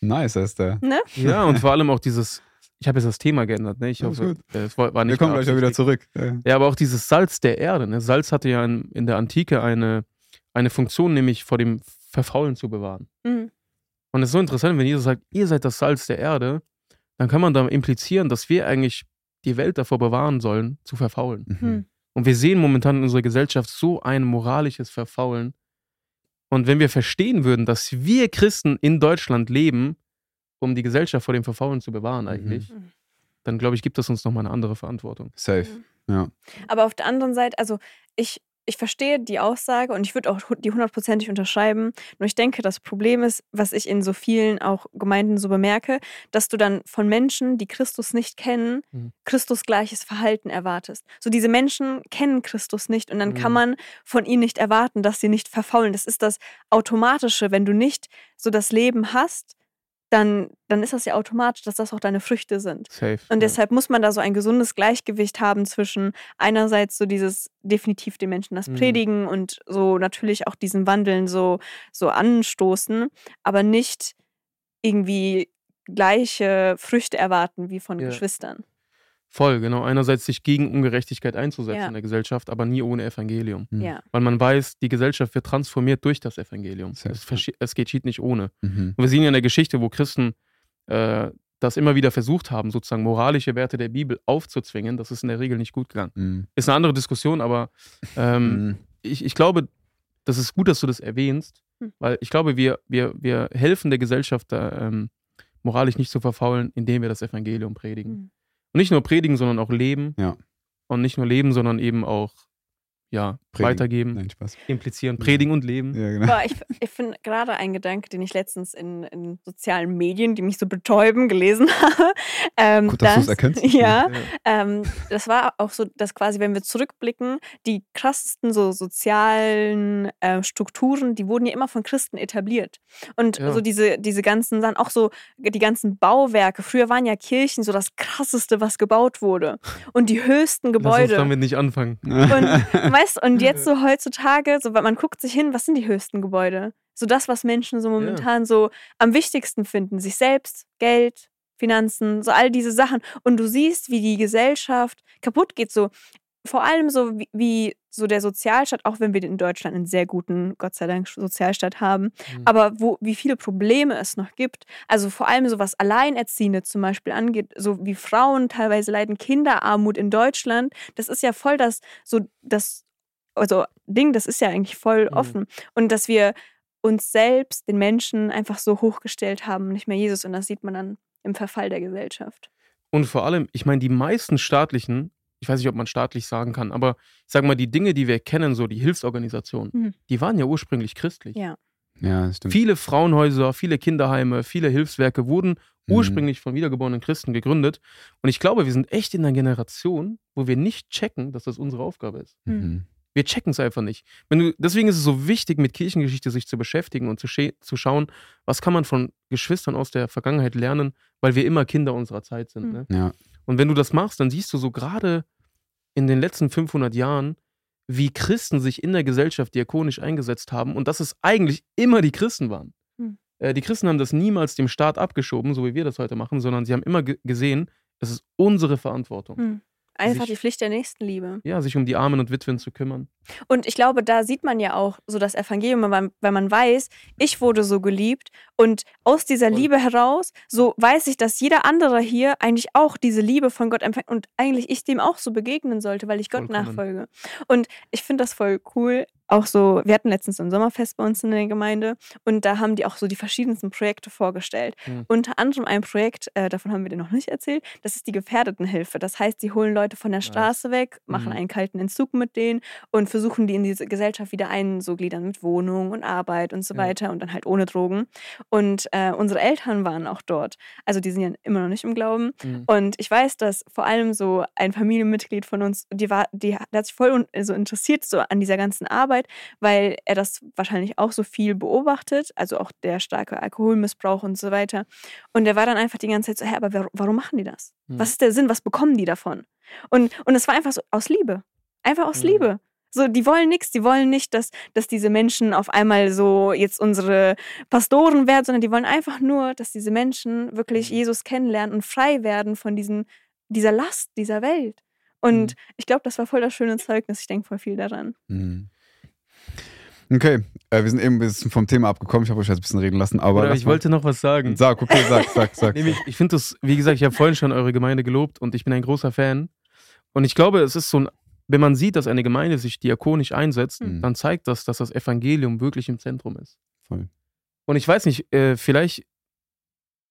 Nice, heißt der. Ne? Ja, und vor allem auch dieses, ich habe jetzt das Thema geändert, ne? Ich hoffe, äh, es war war nicht Wir kommen gleich ja wieder zurück. Ja. Ja, aber auch dieses Salz der Erde. Ne? Salz hatte ja in, in der Antike eine, eine Funktion, nämlich vor dem Verfaulen zu bewahren. Mhm. Und es ist so interessant, wenn Jesus sagt, ihr seid das Salz der Erde, dann kann man da implizieren, dass wir eigentlich die Welt davor bewahren sollen, zu verfaulen. Mhm. Hm. Und wir sehen momentan in unserer Gesellschaft so ein moralisches Verfaulen. Und wenn wir verstehen würden, dass wir Christen in Deutschland leben, um die Gesellschaft vor dem Verfaulen zu bewahren eigentlich, Mhm. dann glaube ich, gibt es uns nochmal eine andere Verantwortung. Safe. Ja. Aber auf der anderen Seite, also ich, ich verstehe die Aussage und ich würde auch die hundertprozentig unterschreiben. Nur ich denke, das Problem ist, was ich in so vielen auch Gemeinden so bemerke, dass du dann von Menschen, die Christus nicht kennen, Mhm. Christusgleiches Verhalten erwartest. So diese Menschen kennen Christus nicht und dann kann Mhm. man von ihnen nicht erwarten, dass sie nicht verfaulen. Das ist das Automatische. Wenn du nicht so das Leben hast, dann, dann ist das ja automatisch, dass das auch deine Früchte sind. Safe. Und ja. deshalb muss man da so ein gesundes Gleichgewicht haben zwischen einerseits so dieses definitiv den Menschen das Mhm. predigen und so natürlich auch diesen Wandeln so, so anstoßen, aber nicht irgendwie gleiche Früchte erwarten wie von Ja. Geschwistern. Voll, genau. Einerseits sich gegen Ungerechtigkeit einzusetzen Ja. in der Gesellschaft, aber nie ohne Evangelium. Mhm. Ja. Weil man weiß, die Gesellschaft wird transformiert durch das Evangelium. Safe, Es, verschi- es geschieht nicht ohne. Mhm. Und wir sehen ja in der Geschichte, wo Christen äh, das immer wieder versucht haben, sozusagen moralische Werte der Bibel aufzuzwingen. Das ist in der Regel nicht gut gegangen. Mhm. Ist eine andere Diskussion, aber ähm, Mhm. ich, ich glaube, das ist gut, dass du das erwähnst, Hm. weil ich glaube, wir, wir, wir helfen der Gesellschaft, da, ähm, moralisch nicht zu verfaulen, indem wir das Evangelium predigen. Und nicht nur predigen, sondern auch leben. Ja. Und nicht nur leben, sondern eben auch ja, Predigen. weitergeben, Nein, Spaß. implizieren, predigen und leben. Ja, genau. Aber ich, ich finde gerade ein Gedanke, den ich letztens in, in sozialen Medien, die mich so betäuben, gelesen habe. Ähm, Gut, dass du es erkennst. Ja, Ja. Ähm, das war auch so, dass quasi, wenn wir zurückblicken, die krassesten so sozialen äh, Strukturen, die wurden ja immer von Christen etabliert. Und Ja. so diese, diese ganzen Sachen, auch so die ganzen Bauwerke. Früher waren ja Kirchen so das krasseste, was gebaut wurde. Und die höchsten Lass uns Gebäude. damit nicht anfangen. Und weißt und jetzt so heutzutage, so, man guckt sich hin, was sind die höchsten Gebäude? So das, was Menschen so momentan so am wichtigsten finden. Sich selbst, Geld, Finanzen, so all diese Sachen. Und du siehst, wie die Gesellschaft kaputt geht. So vor allem so wie, wie so der Sozialstaat, auch wenn wir in Deutschland einen sehr guten, Gott sei Dank, Sozialstaat haben, Mhm. aber wo, wie viele Probleme es noch gibt. Also vor allem so was Alleinerziehende zum Beispiel angeht, so wie Frauen teilweise leiden, Kinderarmut in Deutschland, das ist ja voll das, so das, also Ding, das ist ja eigentlich voll Mhm. offen. Und dass wir uns selbst, den Menschen, einfach so hochgestellt haben, nicht mehr Jesus. Und das sieht man dann im Verfall der Gesellschaft. Und vor allem, ich meine, die meisten staatlichen, ich weiß nicht, ob man staatlich sagen kann, aber ich sag mal, die Dinge, die wir kennen, so die Hilfsorganisationen, Mhm. die waren ja ursprünglich christlich. Ja. Ja, das stimmt. Viele Frauenhäuser, viele Kinderheime, viele Hilfswerke wurden Mhm. ursprünglich von wiedergeborenen Christen gegründet. Und ich glaube, wir sind echt in einer Generation, wo wir nicht checken, dass das unsere Aufgabe ist. Mhm. Wir checken es einfach nicht. Wenn du, deswegen ist es so wichtig, mit Kirchengeschichte sich zu beschäftigen und zu, zu schauen, was kann man von Geschwistern aus der Vergangenheit lernen, weil wir immer Kinder unserer Zeit sind. Mhm. Ne? Ja. Und wenn du das machst, dann siehst du so gerade in den letzten 500 Jahren, wie Christen sich in der Gesellschaft diakonisch eingesetzt haben und dass es eigentlich immer die Christen waren. Hm. Äh, die Christen haben das niemals dem Staat abgeschoben, so wie wir das heute machen, sondern sie haben immer ge gesehen, es ist unsere Verantwortung, Hm. Einfach Sich- die Pflicht der Nächstenliebe. ja, sich um die Armen und Witwen zu kümmern. Und ich glaube, da sieht man ja auch so das Evangelium, weil man, weiß, ich wurde so geliebt und aus dieser. Liebe heraus, so weiß ich, dass jeder andere hier eigentlich auch diese Liebe von Gott empfängt und eigentlich ich dem auch so begegnen sollte, weil ich Gott Vollkommen. nachfolge. Und ich finde das voll cool. Auch so, wir hatten letztens so ein Sommerfest bei uns in der Gemeinde und da haben die auch so die verschiedensten Projekte vorgestellt. Mhm. Unter anderem ein Projekt, äh, davon haben wir dir noch nicht erzählt, das ist die Gefährdetenhilfe. Das heißt, sie holen Leute von der. Straße weg, machen Mhm. einen kalten Entzug mit denen und versuchen die in diese Gesellschaft wieder einzugliedern mit Wohnung und Arbeit und so Ja. weiter und dann halt ohne Drogen. Und äh, unsere Eltern waren auch dort. Also die sind ja immer noch nicht im Glauben. Mhm. Und ich weiß, dass vor allem so ein Familienmitglied von uns, die war, die hat sich voll so interessiert so an dieser ganzen Arbeit Arbeit, weil er das wahrscheinlich auch so viel beobachtet, also auch der starke Alkoholmissbrauch und so weiter. Und er war dann einfach die ganze Zeit so, hä, aber warum machen die das? Mhm. Was ist der Sinn? Was bekommen die davon? Und, und es war einfach so aus Liebe. Einfach aus Mhm. Liebe. So, die wollen nichts, die wollen nicht, dass, dass diese Menschen auf einmal so jetzt unsere Pastoren werden, sondern die wollen einfach nur, dass diese Menschen wirklich Mhm. Jesus kennenlernen und frei werden von diesen, dieser Last dieser Welt. Und Mhm. ich glaube, das war voll das schöne Zeugnis. Ich denke voll viel daran. Mhm. Okay, äh, wir sind eben ein bisschen vom Thema abgekommen. Ich habe euch jetzt ein bisschen reden lassen, aber. Oder ich mal- wollte noch was sagen. Sag, okay, sag, sag, sag. Nämlich, ich finde das, wie gesagt, ich habe vorhin schon eure Gemeinde gelobt und ich bin ein großer Fan. Und ich glaube, es ist so ein, wenn man sieht, dass eine Gemeinde sich diakonisch einsetzt, Mhm. dann zeigt das, dass das Evangelium wirklich im Zentrum ist. Voll. Und ich weiß nicht, äh, vielleicht,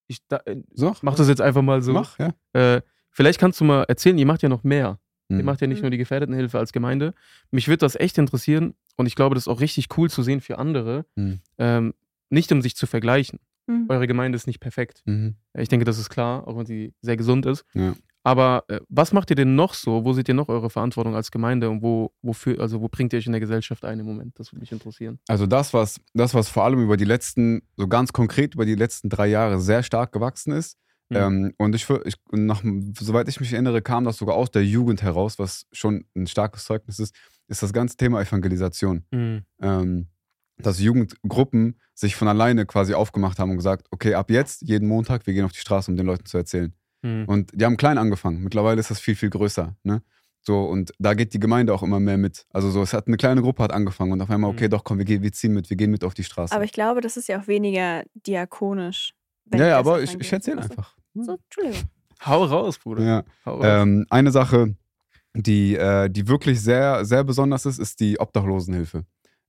ich da, äh, So, mach das jetzt einfach mal so. Mach, ja. Äh, vielleicht kannst du mal erzählen, ihr macht ja noch mehr. Ihr Mhm. macht ja nicht Mhm. nur die Gefährdetenhilfe als Gemeinde. Mich würde das echt interessieren und ich glaube, das ist auch richtig cool zu sehen für andere. Mhm. Ähm, nicht um sich zu vergleichen. Mhm. Eure Gemeinde ist nicht perfekt. Mhm. Ich denke, das ist klar, auch wenn sie sehr gesund ist. Ja. Aber äh, was macht ihr denn noch so? Wo seht ihr noch eure Verantwortung als Gemeinde und wo, wofür, also wo bringt ihr euch in der Gesellschaft ein im Moment? Das würde mich interessieren. Also das was, das, was vor allem über die letzten, so ganz konkret über die letzten drei Jahre sehr stark gewachsen ist. Mhm. Ähm, und ich, ich nach, soweit ich mich erinnere, kam das sogar aus der Jugend heraus, was schon ein starkes Zeugnis ist, ist das ganze Thema Evangelisation. Mhm. ähm, dass Jugendgruppen sich von alleine quasi aufgemacht haben und gesagt, okay, ab jetzt, jeden Montag, wir gehen auf die Straße, um den Leuten zu erzählen. Mhm. Und die haben klein angefangen. Mittlerweile ist das viel, viel größer. Ne? So, und da geht die Gemeinde auch immer mehr mit. Also so, es hat eine kleine Gruppe hat angefangen und auf einmal, okay, Mhm. doch, komm, wir, gehen, wir ziehen mit, wir gehen mit auf die Straße. Aber ich glaube, das ist ja auch weniger diakonisch. Ja, ja, aber ich, ich erzähle einfach. So, Entschuldigung. Hau raus, Bruder. Ja. Hau raus. Ähm, eine Sache, die, äh, die wirklich sehr, sehr besonders ist, ist die Obdachlosenhilfe.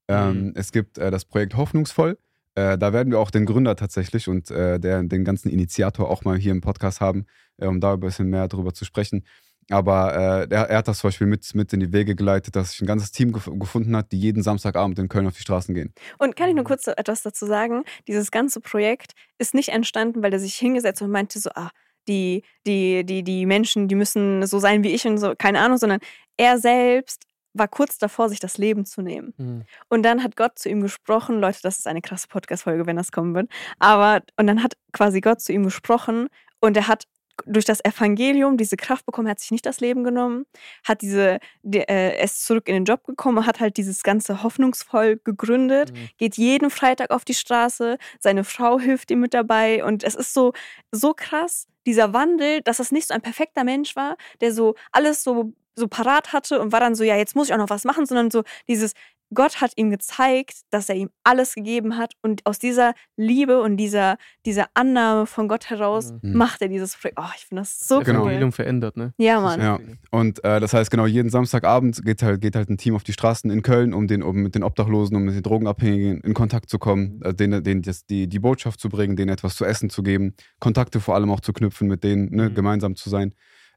Ähm, Mhm. Es gibt äh, das Projekt Hoffnungsvoll. Äh, da werden wir auch den Gründer tatsächlich und äh, der, den ganzen Initiator auch mal hier im Podcast haben, äh, um da ein bisschen mehr drüber zu sprechen. Aber äh, der, er hat das zum Beispiel mit, mit in die Wege geleitet, dass sich ein ganzes Team gef gefunden hat, die jeden Samstagabend in Köln auf die Straßen gehen. Und kann ich nur kurz etwas dazu sagen? Dieses ganze Projekt ist nicht entstanden, weil er sich hingesetzt und meinte so, ah, die, die, die, die Menschen, die müssen so sein wie ich und so, keine Ahnung, sondern er selbst war kurz davor, sich das Leben zu nehmen. Mhm. Und dann hat Gott zu ihm gesprochen, Leute, das ist eine krasse Podcast-Folge, wenn das kommen wird. Aber, und dann hat quasi Gott zu ihm gesprochen und er hat durch das Evangelium diese Kraft bekommen, hat sich nicht das Leben genommen, hat diese, die, äh, ist zurück in den Job gekommen, hat halt dieses ganze hoffnungsvoll gegründet, Mhm. geht jeden Freitag auf die Straße, seine Frau hilft ihm mit dabei und es ist so, so krass, dieser Wandel, dass das nicht so ein perfekter Mensch war, der so alles so, so parat hatte und war dann so, ja, jetzt muss ich auch noch was machen, sondern so dieses, Gott hat ihm gezeigt, dass er ihm alles gegeben hat und aus dieser Liebe und dieser, dieser Annahme von Gott heraus Mhm. macht er dieses Projekt. Oh, ich finde das so Genau. cool. Evangelium verändert, ne? Ja, Mann. Ja. Und äh, das heißt, genau, jeden Samstagabend geht halt, geht halt ein Team auf die Straßen in Köln, um, den, um mit den Obdachlosen, um mit den Drogenabhängigen in Kontakt zu kommen, äh, denen, denen das, die, die Botschaft zu bringen, denen etwas zu essen zu geben, Kontakte vor allem auch zu knüpfen, mit denen ne, Mhm. gemeinsam zu sein.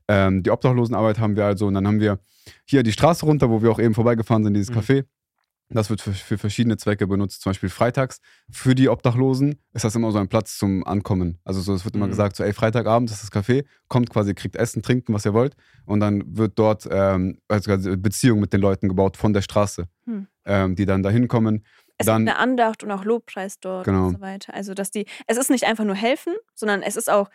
Ähm, die Obdachlosenarbeit haben wir also, und dann haben wir hier die Straße runter, wo wir auch eben vorbeigefahren sind, dieses Mhm. Café. Das wird für, für verschiedene Zwecke benutzt, zum Beispiel freitags. Für die Obdachlosen ist das immer so ein Platz zum Ankommen. Also so, es wird immer Mhm. gesagt, so ey, Freitagabend ist das Café, kommt quasi, kriegt Essen, trinken, was ihr wollt. Und dann wird dort ähm, also Beziehung mit den Leuten gebaut von der Straße, Hm. ähm, die dann da hinkommen. Es Dann- gibt eine Andacht und auch Lobpreis dort Genau. und so weiter. Also, dass die, es ist nicht einfach nur helfen, sondern es ist auch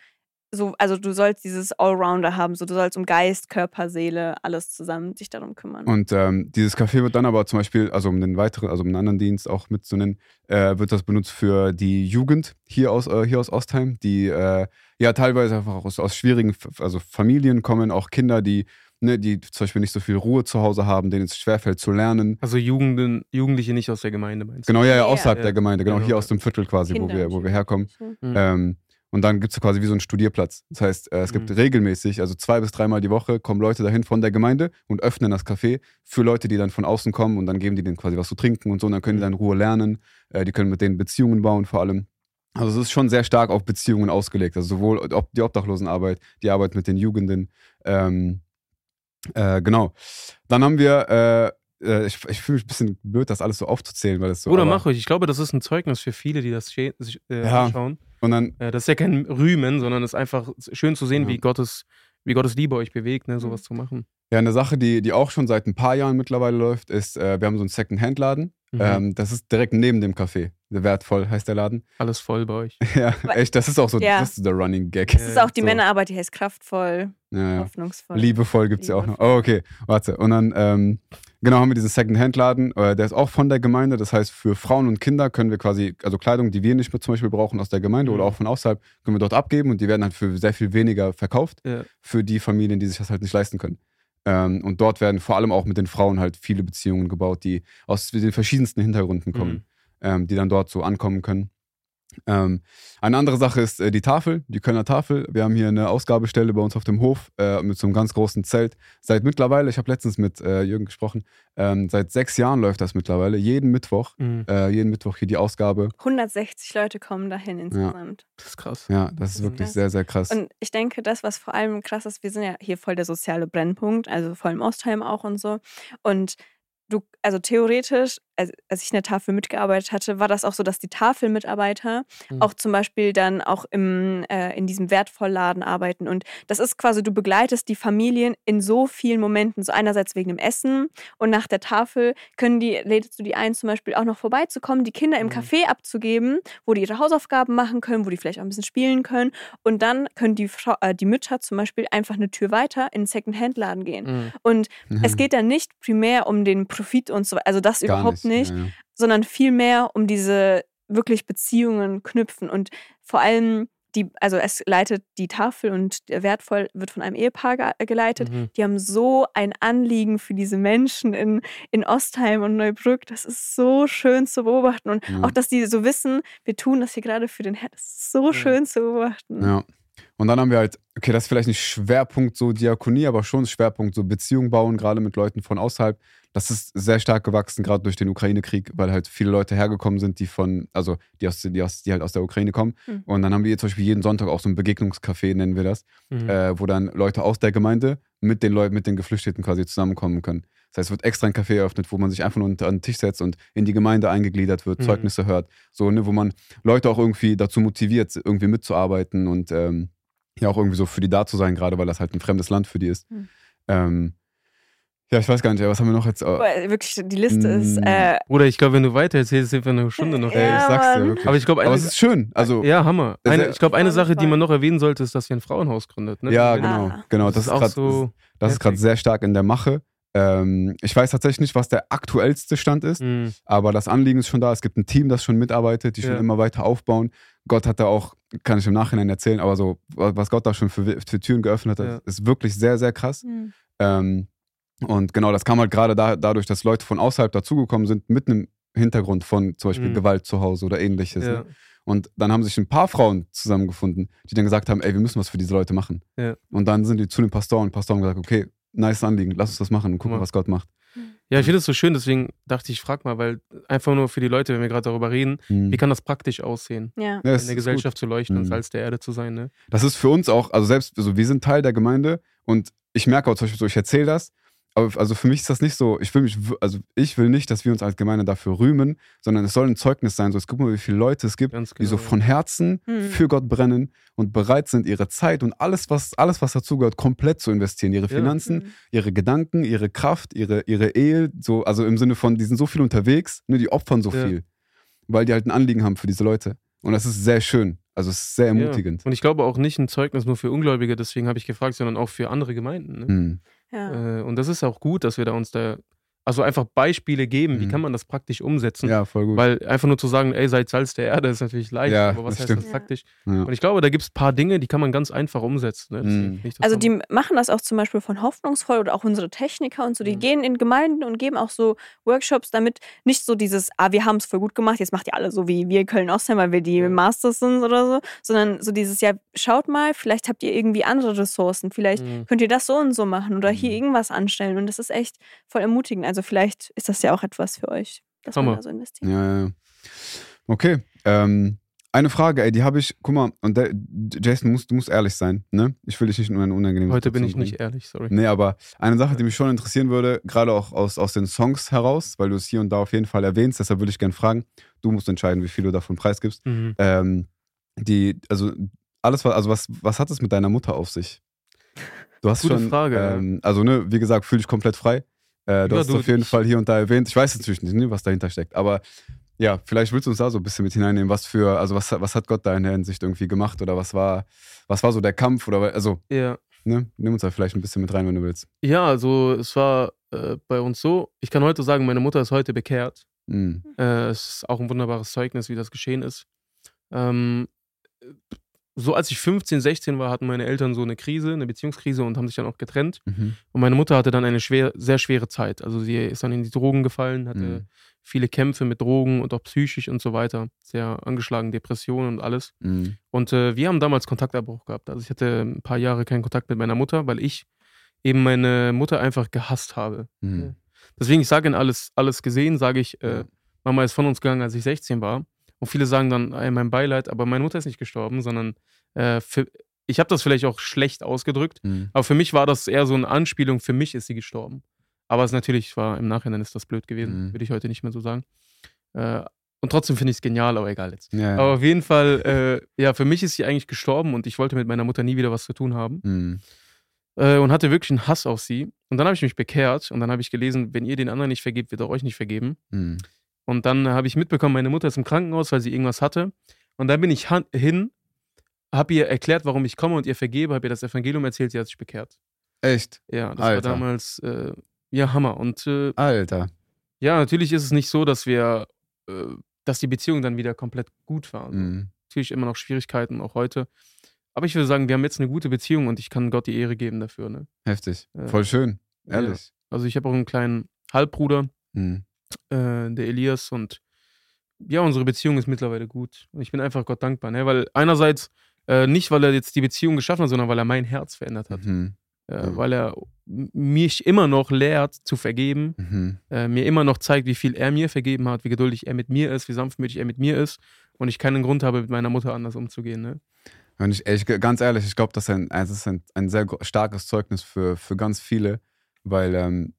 so, also du sollst dieses Allrounder haben, so du sollst um Geist, Körper, Seele, alles zusammen dich darum kümmern. Und ähm, dieses Café wird dann aber zum Beispiel, also um den weiteren, also um einen anderen Dienst auch mitzunennen, äh, wird das benutzt für die Jugend hier aus, äh, hier aus Ostheim, die äh, ja teilweise einfach aus, aus schwierigen F- also Familien kommen, auch Kinder, die, ne, die zum Beispiel nicht so viel Ruhe zu Hause haben, denen es schwerfällt zu lernen. Also Jugenden, Jugendliche nicht aus der Gemeinde, meinst du? Genau, ja, ja, außerhalb Ja. der Gemeinde, genau, Genau. hier aus dem Viertel quasi, wo wir, wo wir herkommen. Mhm. Ähm, und dann gibt es quasi wie so einen Studierplatz. Das heißt, äh, es gibt Mhm. regelmäßig, also zwei bis dreimal die Woche, kommen Leute dahin von der Gemeinde und öffnen das Café für Leute, die dann von außen kommen und dann geben die denen quasi was zu trinken und so. Und dann können die Mhm. dann Ruhe lernen. Äh, die können mit denen Beziehungen bauen vor allem. Also es ist schon sehr stark auf Beziehungen ausgelegt. Also sowohl die Obdachlosenarbeit, die Arbeit mit den Jugenden. Ähm, äh, genau. Dann haben wir, äh, äh, ich, ich fühle mich ein bisschen blöd, das alles so aufzuzählen, weil es so. Oder mach ruhig. Ich glaube, das ist ein Zeugnis für viele, die das äh, Ja. anschauen. Und dann, Äh, das ist ja kein Rühmen, sondern es ist einfach schön zu sehen, Ja. wie Gottes wie Gottes Liebe euch bewegt, ne, sowas zu machen. Ja, eine Sache, die, die auch schon seit ein paar Jahren mittlerweile läuft, ist, äh, wir haben so einen Second-Hand-Laden. Mhm. Ähm, das ist direkt neben dem Café. Wertvoll heißt der Laden. Alles voll bei euch. ja, echt, das ist auch so Ja. das ist der Running Gag. Das ist auch die so. Männerarbeit, die heißt kraftvoll, Ja, ja. hoffnungsvoll. Liebevoll gibt es ja auch noch. Oh, okay. Warte. Und dann, ähm, genau, haben wir diesen Second-Hand-Laden. Äh, der ist auch von der Gemeinde. Das heißt, für Frauen und Kinder können wir quasi, also Kleidung, die wir nicht mehr zum Beispiel brauchen aus der Gemeinde Mhm. oder auch von außerhalb, können wir dort abgeben und die werden halt für sehr viel weniger verkauft Ja. für die Familien, die sich das halt nicht leisten können. Ähm, und dort werden vor allem auch mit den Frauen halt viele Beziehungen gebaut, die aus den verschiedensten Hintergründen kommen, Mhm. ähm, die dann dort so ankommen können. Ähm, eine andere Sache ist äh, die Tafel, die Kölner Tafel. Wir haben hier eine Ausgabestelle bei uns auf dem Hof äh, mit so einem ganz großen Zelt. Seit mittlerweile, ich habe letztens mit äh, Jürgen gesprochen, ähm, seit sechs Jahren läuft das mittlerweile. Jeden Mittwoch, Mhm. äh, jeden Mittwoch hier die Ausgabe. 160 Leute kommen dahin insgesamt. Das ist krass. Ja, das ist Das ist wirklich krass. sehr, sehr krass. Und ich denke, das, was vor allem krass ist, wir sind ja hier voll der soziale Brennpunkt, also vor allem Ostheim auch und so. Und du, also theoretisch, als, als ich in der Tafel mitgearbeitet hatte, war das auch so, dass die Tafelmitarbeiter Mhm. auch zum Beispiel dann auch im, äh, in diesem Wertvollladen arbeiten. Und das ist quasi, du begleitest die Familien in so vielen Momenten. So einerseits wegen dem Essen und nach der Tafel können die, lädst du die ein, zum Beispiel auch noch vorbeizukommen, die Kinder im Mhm. Café abzugeben, wo die ihre Hausaufgaben machen können, wo die vielleicht auch ein bisschen spielen können. Und dann können die, äh, die Mütter zum Beispiel einfach eine Tür weiter in den Second-Hand-Laden gehen. Mhm. Und Mhm. es geht dann nicht primär um den Profit und so, also das Gar überhaupt nicht, Ja, ja. sondern vielmehr um diese wirklich Beziehungen knüpfen und vor allem die, also es leitet die Tafel und wertvoll wird von einem Ehepaar ge geleitet. Mhm. Die haben so ein Anliegen für diese Menschen in, in Ostheim und Neubrück. Das ist so schön zu beobachten. Und Ja. auch, dass die so wissen, wir tun das hier gerade für den Herrn. Das ist so Ja. schön zu beobachten. Ja. Und dann haben wir halt, okay, das ist vielleicht nicht Schwerpunkt so Diakonie, aber schon Schwerpunkt so Beziehung bauen, gerade mit Leuten von außerhalb. Das ist sehr stark gewachsen, gerade durch den Ukraine-Krieg, weil halt viele Leute hergekommen sind, die von, also die, aus, die, aus, die halt aus der Ukraine kommen. Mhm. Und dann haben wir jetzt zum Beispiel jeden Sonntag auch so ein Begegnungscafé, nennen wir das, Mhm. äh, wo dann Leute aus der Gemeinde mit den Leuten, mit den Geflüchteten quasi zusammenkommen können. Das heißt, es wird extra ein Café eröffnet, wo man sich einfach nur unter- an den Tisch setzt und in die Gemeinde eingegliedert wird, Mhm. Zeugnisse hört. So, ne, wo man Leute auch irgendwie dazu motiviert, irgendwie mitzuarbeiten und ähm, ja auch irgendwie so für die da zu sein, gerade weil das halt ein fremdes Land für die ist. Mhm. Ähm, ja, ich weiß gar nicht, was haben wir noch jetzt? Aber wirklich, die Liste ist. Mm. Äh, Bruder, ich glaube, wenn du weiter erzählst, sind wir eine Stunde noch. Ja, Ey, ich sag's dir wirklich. Aber ich glaube, es ist schön. Also, ja, Hammer. Eine, ich glaube, eine Sache, die man noch erwähnen sollte, ist, dass wir ein Frauenhaus gründet. Ne? ja, genau, Ah. genau. Das, Das, ist auch grad- so. das ist gerade heftig. sehr stark in der Mache. Ähm, ich weiß tatsächlich nicht, was der aktuellste Stand ist. Mhm. Aber das Anliegen ist schon da. Es gibt ein Team, das schon mitarbeitet, die schon Ja. immer weiter aufbauen. Gott hat da auch, kann ich im Nachhinein erzählen, aber so, was Gott da schon für, für Türen geöffnet hat, Ja. ist wirklich sehr, sehr krass. hm. Ähm, und genau, das kam halt gerade da, dadurch, dass Leute von außerhalb dazugekommen sind, mit einem Hintergrund von zum Beispiel Mhm. Gewalt zu Hause oder ähnliches. Ja. Ne? Und dann haben sich ein paar Frauen zusammengefunden, die dann gesagt haben, ey, wir müssen was für diese Leute machen. Ja. Und dann sind die zu den Pastoren und Pastoren haben gesagt, okay, nice Anliegen, lass uns das machen und gucken, Guck mal. was Gott macht. ja, ich finde es so schön, deswegen dachte ich, frag mal, weil einfach nur für die Leute, wenn wir gerade darüber reden, Mhm. wie kann das praktisch aussehen, Ja. In der Gesellschaft zu leuchten und Mhm. Salz der Erde zu sein. Ne? Das ist für uns auch, also selbst, also wir sind Teil der Gemeinde und ich merke auch zum Beispiel so, ich erzähle das, aber also für mich ist das nicht so, ich will mich, also ich will nicht, dass wir uns als Gemeinde dafür rühmen, sondern es soll ein Zeugnis sein, so, es guck mal, wie viele Leute es gibt, Ganz die so genau, ja. von Herzen Hm. für Gott brennen und bereit sind, ihre Zeit und alles, was, alles, was dazugehört, komplett zu investieren, ihre Ja. Finanzen, Hm. ihre Gedanken, ihre Kraft, ihre, ihre Ehe, so, also im Sinne von, die sind so viel unterwegs, ne, die opfern so Ja. viel, weil die halt ein Anliegen haben für diese Leute. Und das ist sehr schön. Also es ist sehr ermutigend. Ja. Und ich glaube auch nicht ein Zeugnis nur für Ungläubige, deswegen habe ich gefragt, sondern auch für andere Gemeinden. Ne? Hm. Ja. Äh, und das ist auch gut, dass wir da uns da, also einfach Beispiele geben, wie Mhm. kann man das praktisch umsetzen. Ja, voll gut. Weil einfach nur zu sagen, ey, seid Salz der Erde, ist natürlich leicht, Ja, aber was das heißt stimmt. das praktisch? ja. Und ich glaube, da gibt es ein paar Dinge, die kann man ganz einfach umsetzen. Ne? Mhm. Also die machen das auch zum Beispiel von hoffnungsvoll oder auch unsere Techniker und so. Die Mhm. gehen in Gemeinden und geben auch so Workshops, damit nicht so dieses, ah, wir haben es voll gut gemacht, jetzt macht ihr alle so wie wir Köln-Ostheim, weil wir die Ja. Masters sind oder so, sondern so dieses, ja, schaut mal, vielleicht habt ihr irgendwie andere Ressourcen, vielleicht Mhm. könnt ihr das so und so machen oder hier Mhm. irgendwas anstellen und das ist echt voll ermutigend. Also vielleicht ist das ja auch etwas für euch, dass man Hammer. da so investiert. Ja, ja. Okay. Ähm, eine Frage, ey, die habe ich, guck mal, und der, Jason, du musst, du musst ehrlich sein, ne? Ich will dich nicht in eine unangenehme Heute bin ich Situation nicht ehrlich, sorry. bringen. Nee, aber eine Sache, die mich schon interessieren würde, gerade auch aus, aus den Songs heraus, weil du es hier und da auf jeden Fall erwähnst, deshalb würde ich gerne fragen, du musst entscheiden, wie viel du davon preisgibst. Mhm. Ähm, die, also alles, was, also was, was hat es mit deiner Mutter auf sich? Du hast Gute schon, Frage, ähm, also ne, wie gesagt, fühle dich komplett frei. Äh, du Ja, hast du, es auf jeden Fall hier und da erwähnt. Ich weiß natürlich nicht, ne, was dahinter steckt, aber ja, vielleicht willst du uns da so ein bisschen mit hineinnehmen, was für, also was, was hat Gott da in der Hinsicht irgendwie gemacht oder was war, was war so der Kampf oder also, Ja. ne, nimm uns da vielleicht ein bisschen mit rein, wenn du willst. Ja, also es war äh, bei uns so, ich kann heute sagen, meine Mutter ist heute bekehrt. Mhm. Äh, es ist auch ein wunderbares Zeugnis, wie das geschehen ist. Ähm, so als ich 15, 16 war, hatten meine Eltern so eine Krise, eine Beziehungskrise und haben sich dann auch getrennt. Mhm. Und meine Mutter hatte dann eine schwer, sehr schwere Zeit. Also sie ist dann in die Drogen gefallen, hatte Mhm. viele Kämpfe mit Drogen und auch psychisch und so weiter. Sehr angeschlagen, Depressionen und alles. Mhm. Und äh, wir haben damals Kontaktabbruch gehabt. Also ich hatte ein paar Jahre keinen Kontakt mit meiner Mutter, weil ich eben meine Mutter einfach gehasst habe. Mhm. Deswegen, ich sage in alles, alles gesehen, sage ich, äh. Mama ist von uns gegangen, als ich 16 war. Und viele sagen dann, ey, mein Beileid, aber meine Mutter ist nicht gestorben, sondern äh, für, ich habe das vielleicht auch schlecht ausgedrückt, Mhm. aber für mich war das eher so eine Anspielung, für mich ist sie gestorben. Aber es natürlich war, im Nachhinein ist das blöd gewesen, Mhm. würde ich heute nicht mehr so sagen. Äh, und trotzdem finde ich es genial, aber egal jetzt. Ja, ja. Aber auf jeden Fall, äh, ja, für mich ist sie eigentlich gestorben und ich wollte mit meiner Mutter nie wieder was zu tun haben Mhm. äh, und hatte wirklich einen Hass auf sie. Und dann habe ich mich bekehrt und dann habe ich gelesen, wenn ihr den anderen nicht vergebt, wird er euch nicht vergeben. Mhm. Und dann habe ich mitbekommen, meine Mutter ist im Krankenhaus, weil sie irgendwas hatte. Und dann bin ich hin, habe ihr erklärt, warum ich komme und ihr vergebe, habe ihr das Evangelium erzählt, sie hat sich bekehrt. Echt? Ja, das Alter. war damals, äh, ja, Hammer. Und äh, Alter. ja, natürlich ist es nicht so, dass wir, äh, dass die Beziehung dann wieder komplett gut war. Also, Mhm. Natürlich immer noch Schwierigkeiten, auch heute. Aber ich würde sagen, wir haben jetzt eine gute Beziehung und ich kann Gott die Ehre geben dafür. Ne? Heftig. Ja. Voll schön. Ja. Ehrlich. Also ich habe auch einen kleinen Halbbruder, Mhm. Äh, der Elias und ja, unsere Beziehung ist mittlerweile gut. Und ich bin einfach Gott dankbar, ne? weil einerseits äh, nicht, weil er jetzt die Beziehung geschaffen hat, sondern weil er mein Herz verändert hat. Mhm. Äh, Mhm. Weil er mich immer noch lehrt zu vergeben, Mhm. äh, mir immer noch zeigt, wie viel er mir vergeben hat, wie geduldig er mit mir ist, wie sanftmütig er mit mir ist und ich keinen Grund habe, mit meiner Mutter anders umzugehen. Ne? Und ich, ich, ganz ehrlich, ich glaube, das ist, ein, das ist ein, ein sehr starkes Zeugnis für, für ganz viele, weil ähm,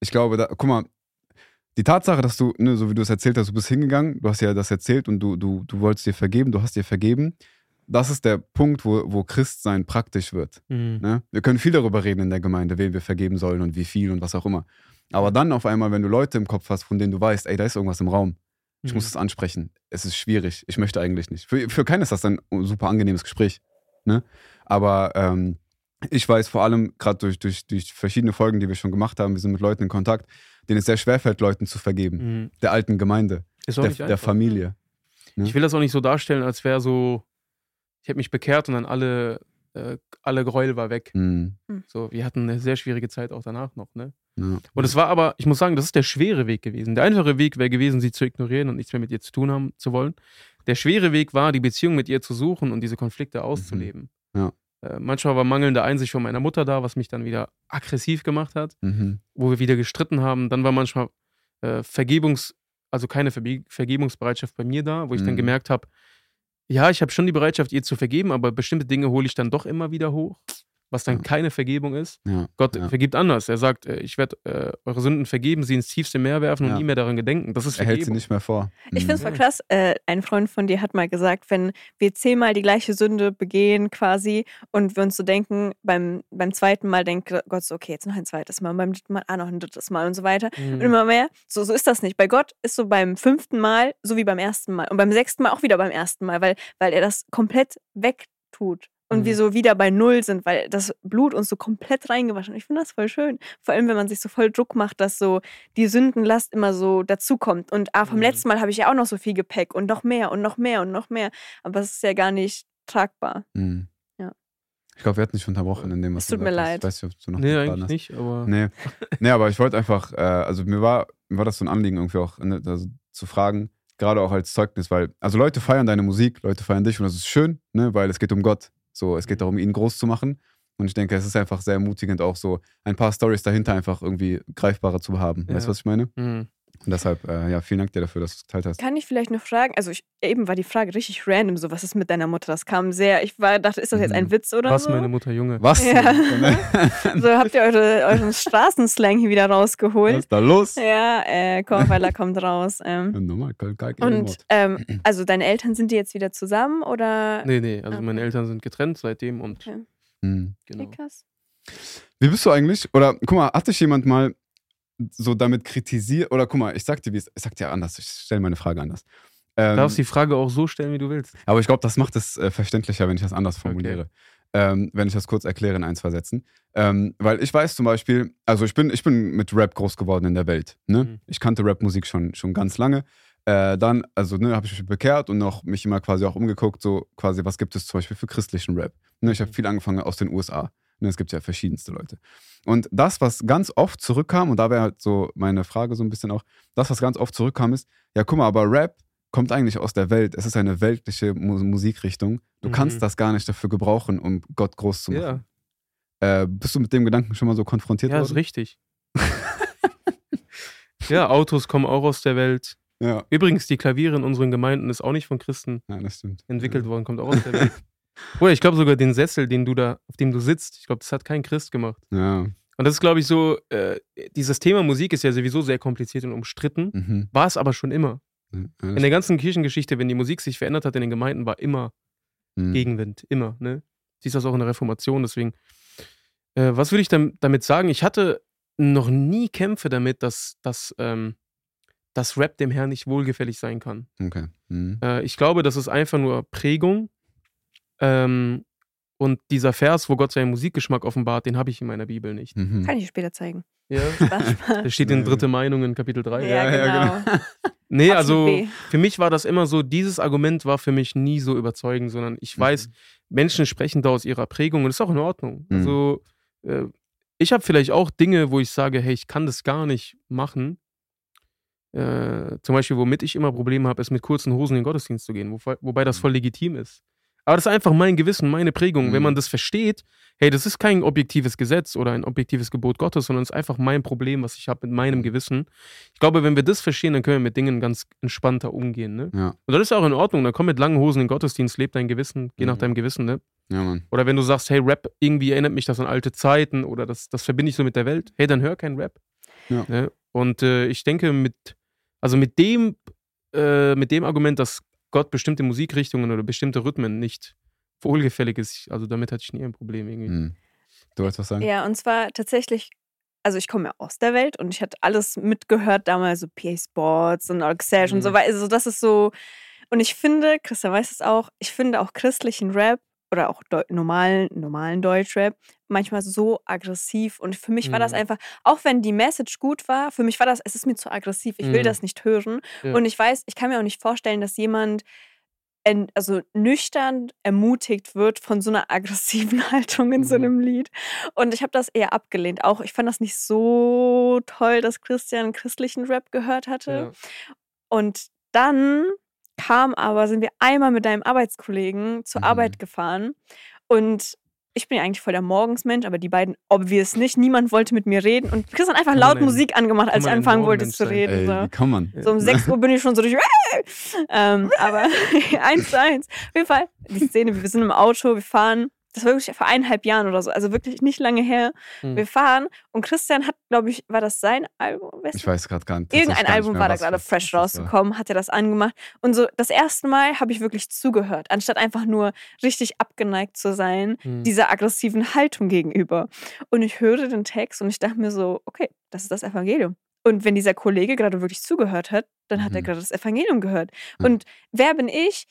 ich glaube, da, guck mal, die Tatsache, dass du, ne, so wie du es erzählt hast, du bist hingegangen, du hast ja das erzählt und du, du, du wolltest dir vergeben, du hast dir vergeben, das ist der Punkt, wo, wo Christsein praktisch wird. Mhm. Ne? Wir können viel darüber reden in der Gemeinde, wem wir vergeben sollen und wie viel und was auch immer. Aber dann auf einmal, wenn du Leute im Kopf hast, von denen du weißt, ey, da ist irgendwas im Raum, ich Mhm. muss es ansprechen. Es ist schwierig. Ich möchte eigentlich nicht. Für, für keinen ist das ein super angenehmes Gespräch. Ne? Aber ähm, ich weiß vor allem, gerade durch, durch, durch verschiedene Folgen, die wir schon gemacht haben, wir sind mit Leuten in Kontakt, denen es sehr schwerfällt, Leuten zu vergeben. Mhm. Der alten Gemeinde, Ist auch der, nicht der einfach. Familie. ne? Ich will das auch nicht so darstellen, als wäre so, ich habe mich bekehrt und dann alle, äh, alle Gräuel war weg. Mhm. So, wir hatten eine sehr schwierige Zeit auch danach noch, ne? Ja. Und es war aber, ich muss sagen, das ist der schwere Weg gewesen. Der einfache Weg wäre gewesen, sie zu ignorieren und nichts mehr mit ihr zu tun haben zu wollen. Der schwere Weg war, die Beziehung mit ihr zu suchen und diese Konflikte auszuleben. Mhm. Äh, manchmal war mangelnde Einsicht von meiner Mutter da, was mich dann wieder aggressiv gemacht hat, Mhm. wo wir wieder gestritten haben. Dann war manchmal äh, Vergebungs-, also keine Verbe Vergebungsbereitschaft bei mir da, wo ich dann Mhm. gemerkt habe, ja, ich habe schon die Bereitschaft, ihr zu vergeben, aber bestimmte Dinge hole ich dann doch immer wieder hoch, was dann Ja. keine Vergebung ist. Ja. Gott Ja. vergibt anders. Er sagt, äh, ich werde äh, eure Sünden vergeben, sie ins tiefste Meer werfen und nie mehr daran gedenken. Das ist Er hält sie Vergebung. nicht mehr vor. Ich finde es Mhm. voll krass. Äh, ein Freund von dir hat mal gesagt, wenn wir zehnmal die gleiche Sünde begehen quasi und wir uns so denken, beim, beim zweiten Mal denkt Gott so, okay, jetzt noch ein zweites Mal und beim dritten Mal, ah, noch ein drittes Mal und so weiter. Und Mhm. immer mehr. So, so ist das nicht. Bei Gott ist so beim fünften Mal so wie beim ersten Mal. Und beim sechsten Mal auch wieder beim ersten Mal, weil, weil er das komplett wegtut. Und Mhm. wir so wieder bei Null sind, weil das Blut uns so komplett reingewaschen. Ich finde das voll schön. Vor allem, wenn man sich so voll Druck macht, dass so die Sündenlast immer so dazukommt. Und ah, vom Mhm. letzten Mal habe ich ja auch noch so viel Gepäck und noch mehr und noch mehr und noch mehr. Aber es ist ja gar nicht tragbar. Mhm. Ja. Ich glaube, wir hatten dich unterbrochen in dem, was Es du tut mir gesagt hast. leid. Ich weiß nicht, ob du noch Nee, eigentlich hast. nicht, aber Nee. nee, aber ich wollte einfach, äh, also mir war, mir war das so ein Anliegen, irgendwie auch ne, also zu fragen, gerade auch als Zeugnis, weil, also Leute feiern deine Musik, Leute feiern dich und das ist schön, ne, weil es geht um Gott. So, es geht darum, ihn groß zu machen. Und ich denke, es ist einfach sehr ermutigend, auch so ein paar Stories dahinter einfach irgendwie greifbarer zu haben. Weißt du, Ja. was ich meine? mhm. Und deshalb, äh, ja, vielen Dank dir dafür, dass du es geteilt hast. Kann ich vielleicht noch fragen? Also ich, eben war die Frage richtig random, so was ist mit deiner Mutter? Das kam sehr, ich war, dachte, ist das jetzt ein Mhm. Witz oder was so? meine Mutter Junge. Was? Ja. was So habt ihr eure, euren Straßenslang hier wieder rausgeholt. ist da los? Ja, äh, Kornweiler kommt raus. Ähm. Nochmal, kein, kein Und ähm, also deine Eltern sind die jetzt wieder zusammen oder? Nee, nee, also Okay. meine Eltern sind getrennt seitdem und Okay. Mhm. genau. Wie bist du eigentlich? Oder guck mal, hat dich jemand mal so damit kritisiert? Oder guck mal, ich sag dir, wie es, ich sag dir anders, ich stelle meine Frage anders. Ähm, darfst die Frage auch so stellen, wie du willst. Aber ich glaube, das macht es äh, verständlicher, wenn ich das anders formuliere. Okay. Ähm, wenn ich das kurz erkläre in ein, zwei Sätzen. Ähm, weil ich weiß zum Beispiel, also ich bin, ich bin mit Rap groß geworden in der Welt. Ne? Mhm. Ich kannte Rapmusik schon, schon ganz lange. Äh, dann, also ne, habe ich mich bekehrt und noch mich immer quasi auch umgeguckt, so quasi, was gibt es zum Beispiel für christlichen Rap. Ne, ich habe mhm. viel angefangen aus den USA. Ne, es gibt ja verschiedenste Leute. Und das, was ganz oft zurückkam, und da wäre halt so meine Frage so ein bisschen auch, das, was ganz oft zurückkam, ist, ja, guck mal, aber Rap kommt eigentlich aus der Welt. Es ist eine weltliche Mu Musikrichtung. Du mhm. kannst das gar nicht dafür gebrauchen, um Gott groß zu machen. Ja. Äh, bist du mit dem Gedanken schon mal so konfrontiert ja, worden? Ja, ist richtig. ja, Autos kommen auch aus der Welt. Ja. Übrigens, die Klaviere in unseren Gemeinden ist auch nicht von Christen ja, entwickelt worden, kommt auch aus der Welt. Oder ich glaube sogar den Sessel, den du da, auf dem du sitzt, ich glaube, das hat kein Christ gemacht. Ja. Und das ist, glaube ich, so, äh, dieses Thema Musik ist ja sowieso sehr kompliziert und umstritten, mhm. war es aber schon immer. In der ganzen Kirchengeschichte, wenn die Musik sich verändert hat in den Gemeinden, war immer mhm. Gegenwind. Immer. Ne? Siehst das auch in der Reformation. Deswegen, äh, was würde ich damit sagen? Ich hatte noch nie Kämpfe damit, dass, dass, ähm, dass Rap dem Herrn nicht wohlgefällig sein kann. Okay. Mhm. Äh, ich glaube, das ist einfach nur Prägung. Ähm, und dieser Vers, wo Gott seinen Musikgeschmack offenbart, den habe ich in meiner Bibel nicht. Mhm. Kann ich später zeigen. Ja. Der steht in Dritte Meinung in Kapitel 3. Ja, ja genau. genau. Nee, also für mich war das immer so, dieses Argument war für mich nie so überzeugend, sondern ich weiß, mhm. Menschen sprechen da aus ihrer Prägung und das ist auch in Ordnung. Mhm. Also äh, ich habe vielleicht auch Dinge, wo ich sage, hey, ich kann das gar nicht machen. Äh, zum Beispiel, womit ich immer Probleme habe, ist mit kurzen Hosen in den Gottesdienst zu gehen, wo, wobei das mhm. voll legitim ist. Aber das ist einfach mein Gewissen, meine Prägung. Mhm. Wenn man das versteht, hey, das ist kein objektives Gesetz oder ein objektives Gebot Gottes, sondern es ist einfach mein Problem, was ich habe mit meinem Gewissen. Ich glaube, wenn wir das verstehen, dann können wir mit Dingen ganz entspannter umgehen. Ne? Ja. Und das ist auch in Ordnung. Dann komm mit langen Hosen in den Gottesdienst, leb dein Gewissen, geh mhm. nach deinem Gewissen. Ne? Ja. Oder wenn du sagst, hey, Rap, irgendwie erinnert mich das an alte Zeiten oder das, das verbinde ich so mit der Welt, hey, dann hör kein Rap. Ja. Ne? Und äh, ich denke, mit, also mit dem, äh, mit dem Argument, dass Gott bestimmte Musikrichtungen oder bestimmte Rhythmen nicht wohlgefällig ist. Also damit hatte ich nie ein Problem irgendwie. Hm. Du wolltest was sagen? Ja, und zwar tatsächlich, also ich komme ja aus der Welt und ich hatte alles mitgehört, damals so PA Sports und Oxash mhm. und so hm. weiter. Also das ist so, und ich finde, Christian weiß es auch, ich finde auch christlichen Rap oder auch normalen, normalen Deutschrap manchmal so aggressiv. Und für mich war das mhm. einfach, auch wenn die Message gut war, für mich war das, es ist mir zu aggressiv, ich will mhm. das nicht hören. Ja. Und ich weiß, ich kann mir auch nicht vorstellen, dass jemand also nüchtern ermutigt wird von so einer aggressiven Haltung in so mhm. einem Lied. Und ich habe das eher abgelehnt. Auch ich fand das nicht so toll, dass Christian christlichen Rap gehört hatte. Ja. Und dann kam aber, sind wir einmal mit deinem Arbeitskollegen zur mhm. Arbeit gefahren und ich bin ja eigentlich voll der Morgensmensch, aber die beiden obvious nicht. Niemand wollte mit mir reden. Und Chris hat einfach laut Musik angemacht, als ich anfangen wollte zu reden. Ey, so. Wie kann man? So um 6 Uhr bin ich schon so durch. ähm, aber eins zu eins. Auf jeden Fall, die Szene, wir sind im Auto, wir fahren das war wirklich vor eineinhalb Jahren oder so, also wirklich nicht lange her. Mhm. Wir fahren und Christian hat, glaube ich, war das sein Album? Weißt ich weiß gerade gar nicht. Irgendein Album mehr, war da gerade fresh rausgekommen, hat er das angemacht. Und so das erste Mal habe ich wirklich zugehört, anstatt einfach nur richtig abgeneigt zu sein, mhm. dieser aggressiven Haltung gegenüber. Und ich hörte den Text und ich dachte mir so, okay, das ist das Evangelium. Und wenn dieser Kollege gerade wirklich zugehört hat, dann hat mhm. er gerade das Evangelium gehört. Und wer bin ich,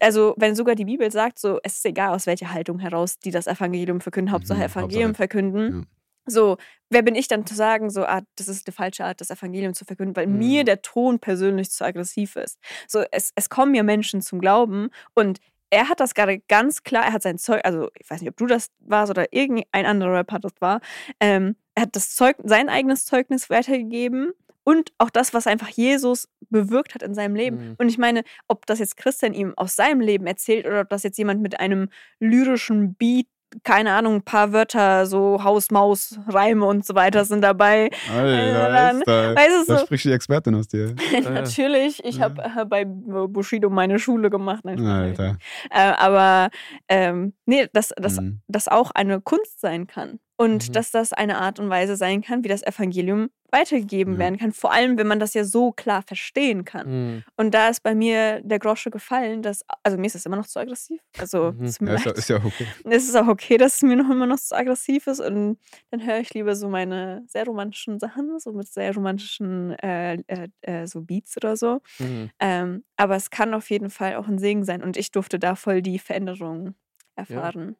also wenn sogar die Bibel sagt, so es ist egal aus welcher Haltung heraus die das Evangelium verkünden, Hauptsache mhm, Evangelium Hauptsache. verkünden. Ja. So, wer bin ich dann zu sagen, so, ah, das ist die falsche Art, das Evangelium zu verkünden, weil mhm. mir der Ton persönlich zu aggressiv ist. So, es, es kommen mir Menschen zum Glauben und er hat das gerade ganz klar, er hat sein Zeug, also ich weiß nicht, ob du das warst oder irgendein anderer Rapper das war, ähm, er hat das Zeug, sein eigenes Zeugnis weitergegeben und auch das, was einfach Jesus bewirkt hat in seinem Leben. Mhm. Und ich meine, ob das jetzt Christian ihm aus seinem Leben erzählt oder ob das jetzt jemand mit einem lyrischen Beat keine Ahnung, ein paar Wörter, so Haus, Maus, Reime und so weiter sind dabei. Alter, dann, da, weißt du, da so, spricht die Expertin aus dir. Natürlich, ich habe äh, bei Bushido meine Schule gemacht. Nein, Alter. Äh, aber ähm, nee, dass das, mhm. das auch eine Kunst sein kann. Und Mhm. dass das eine Art und Weise sein kann, wie das Evangelium weitergegeben Ja. werden kann. Vor allem, wenn man das ja so klar verstehen kann. Mhm. Und da ist bei mir der Grosche gefallen, dass, also mir ist das immer noch zu aggressiv. Also Mhm. es tut mir Ja, ist, ist ja okay. Es ist auch okay, dass es mir noch immer noch zu aggressiv ist. Und dann höre ich lieber so meine sehr romantischen Sachen, so mit sehr romantischen äh, äh, äh, so Beats oder so. Mhm. Ähm, aber es kann auf jeden Fall auch ein Segen sein. Und ich durfte da voll die Veränderung erfahren. Ja,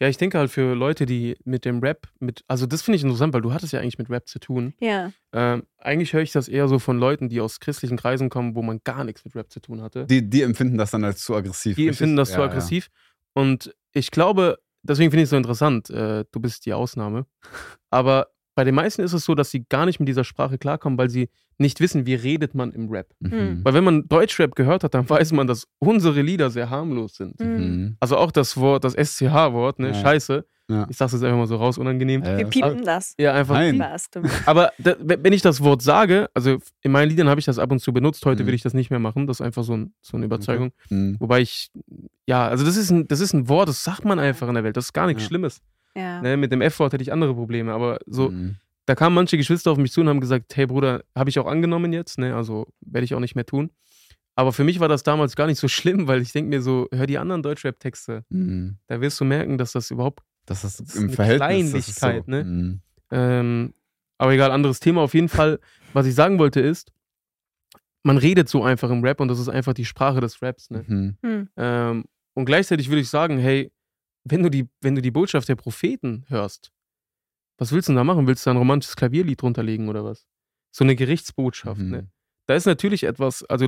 ich denke halt für Leute, die mit dem Rap, mit, also das finde ich interessant, weil du hattest ja eigentlich mit Rap zu tun. Ja. Ähm, eigentlich höre ich das eher so von Leuten, die aus christlichen Kreisen kommen, wo man gar nichts mit Rap zu tun hatte. Die, die empfinden das dann als zu aggressiv. Die richtig? empfinden das ja, zu aggressiv. Und ich glaube, deswegen finde ich es so interessant, äh, du bist die Ausnahme. Aber bei den meisten ist es so, dass sie gar nicht mit dieser Sprache klarkommen, weil sie nicht wissen, wie redet man im Rap. Ja. Hm. Mhm. Weil wenn man Deutschrap gehört hat, dann weiß man, dass unsere Lieder sehr harmlos sind. Mhm. Mhm. Also auch das Wort, das SCH-Wort, ne, Ja. Scheiße. Ja. Ich sag's jetzt einfach mal so raus, unangenehm. Äh, Wir piepen das. Ja, einfach. Nein. Aber da, wenn ich das Wort sage, also in meinen Liedern habe ich das ab und zu benutzt, heute Mhm. würde ich das nicht mehr machen. Das ist einfach so, ein, so eine Überzeugung. Mhm. Wobei ich, ja, also das ist, ein, das ist ein Wort, das sagt man einfach in der Welt. Das ist gar nichts Ja. Schlimmes. Ja. Ne, mit dem F-Wort hätte ich andere Probleme. Aber so, Mhm. da kamen manche Geschwister auf mich zu und haben gesagt, hey Bruder, habe ich auch angenommen jetzt, ne? Also werde ich auch nicht mehr tun. Aber für mich war das damals gar nicht so schlimm, weil ich denke mir so, hör die anderen Deutschrap-Texte. Mhm. Da wirst du merken, dass das überhaupt Das ist, Das ist im eine Verhältnis. das ist Kleinlichkeit, so. ne? Mhm. Ähm, aber egal, anderes Thema. Auf jeden Fall, was ich sagen wollte ist, man redet so einfach im Rap und das ist einfach die Sprache des Raps. Ne? Mhm. Hm. Ähm, und gleichzeitig würde ich sagen, hey, wenn du, die, wenn du die Botschaft der Propheten hörst, was willst du denn da machen? Willst du da ein romantisches Klavierlied drunter legen oder was? So eine Gerichtsbotschaft. Mhm. Ne? Da ist natürlich etwas, also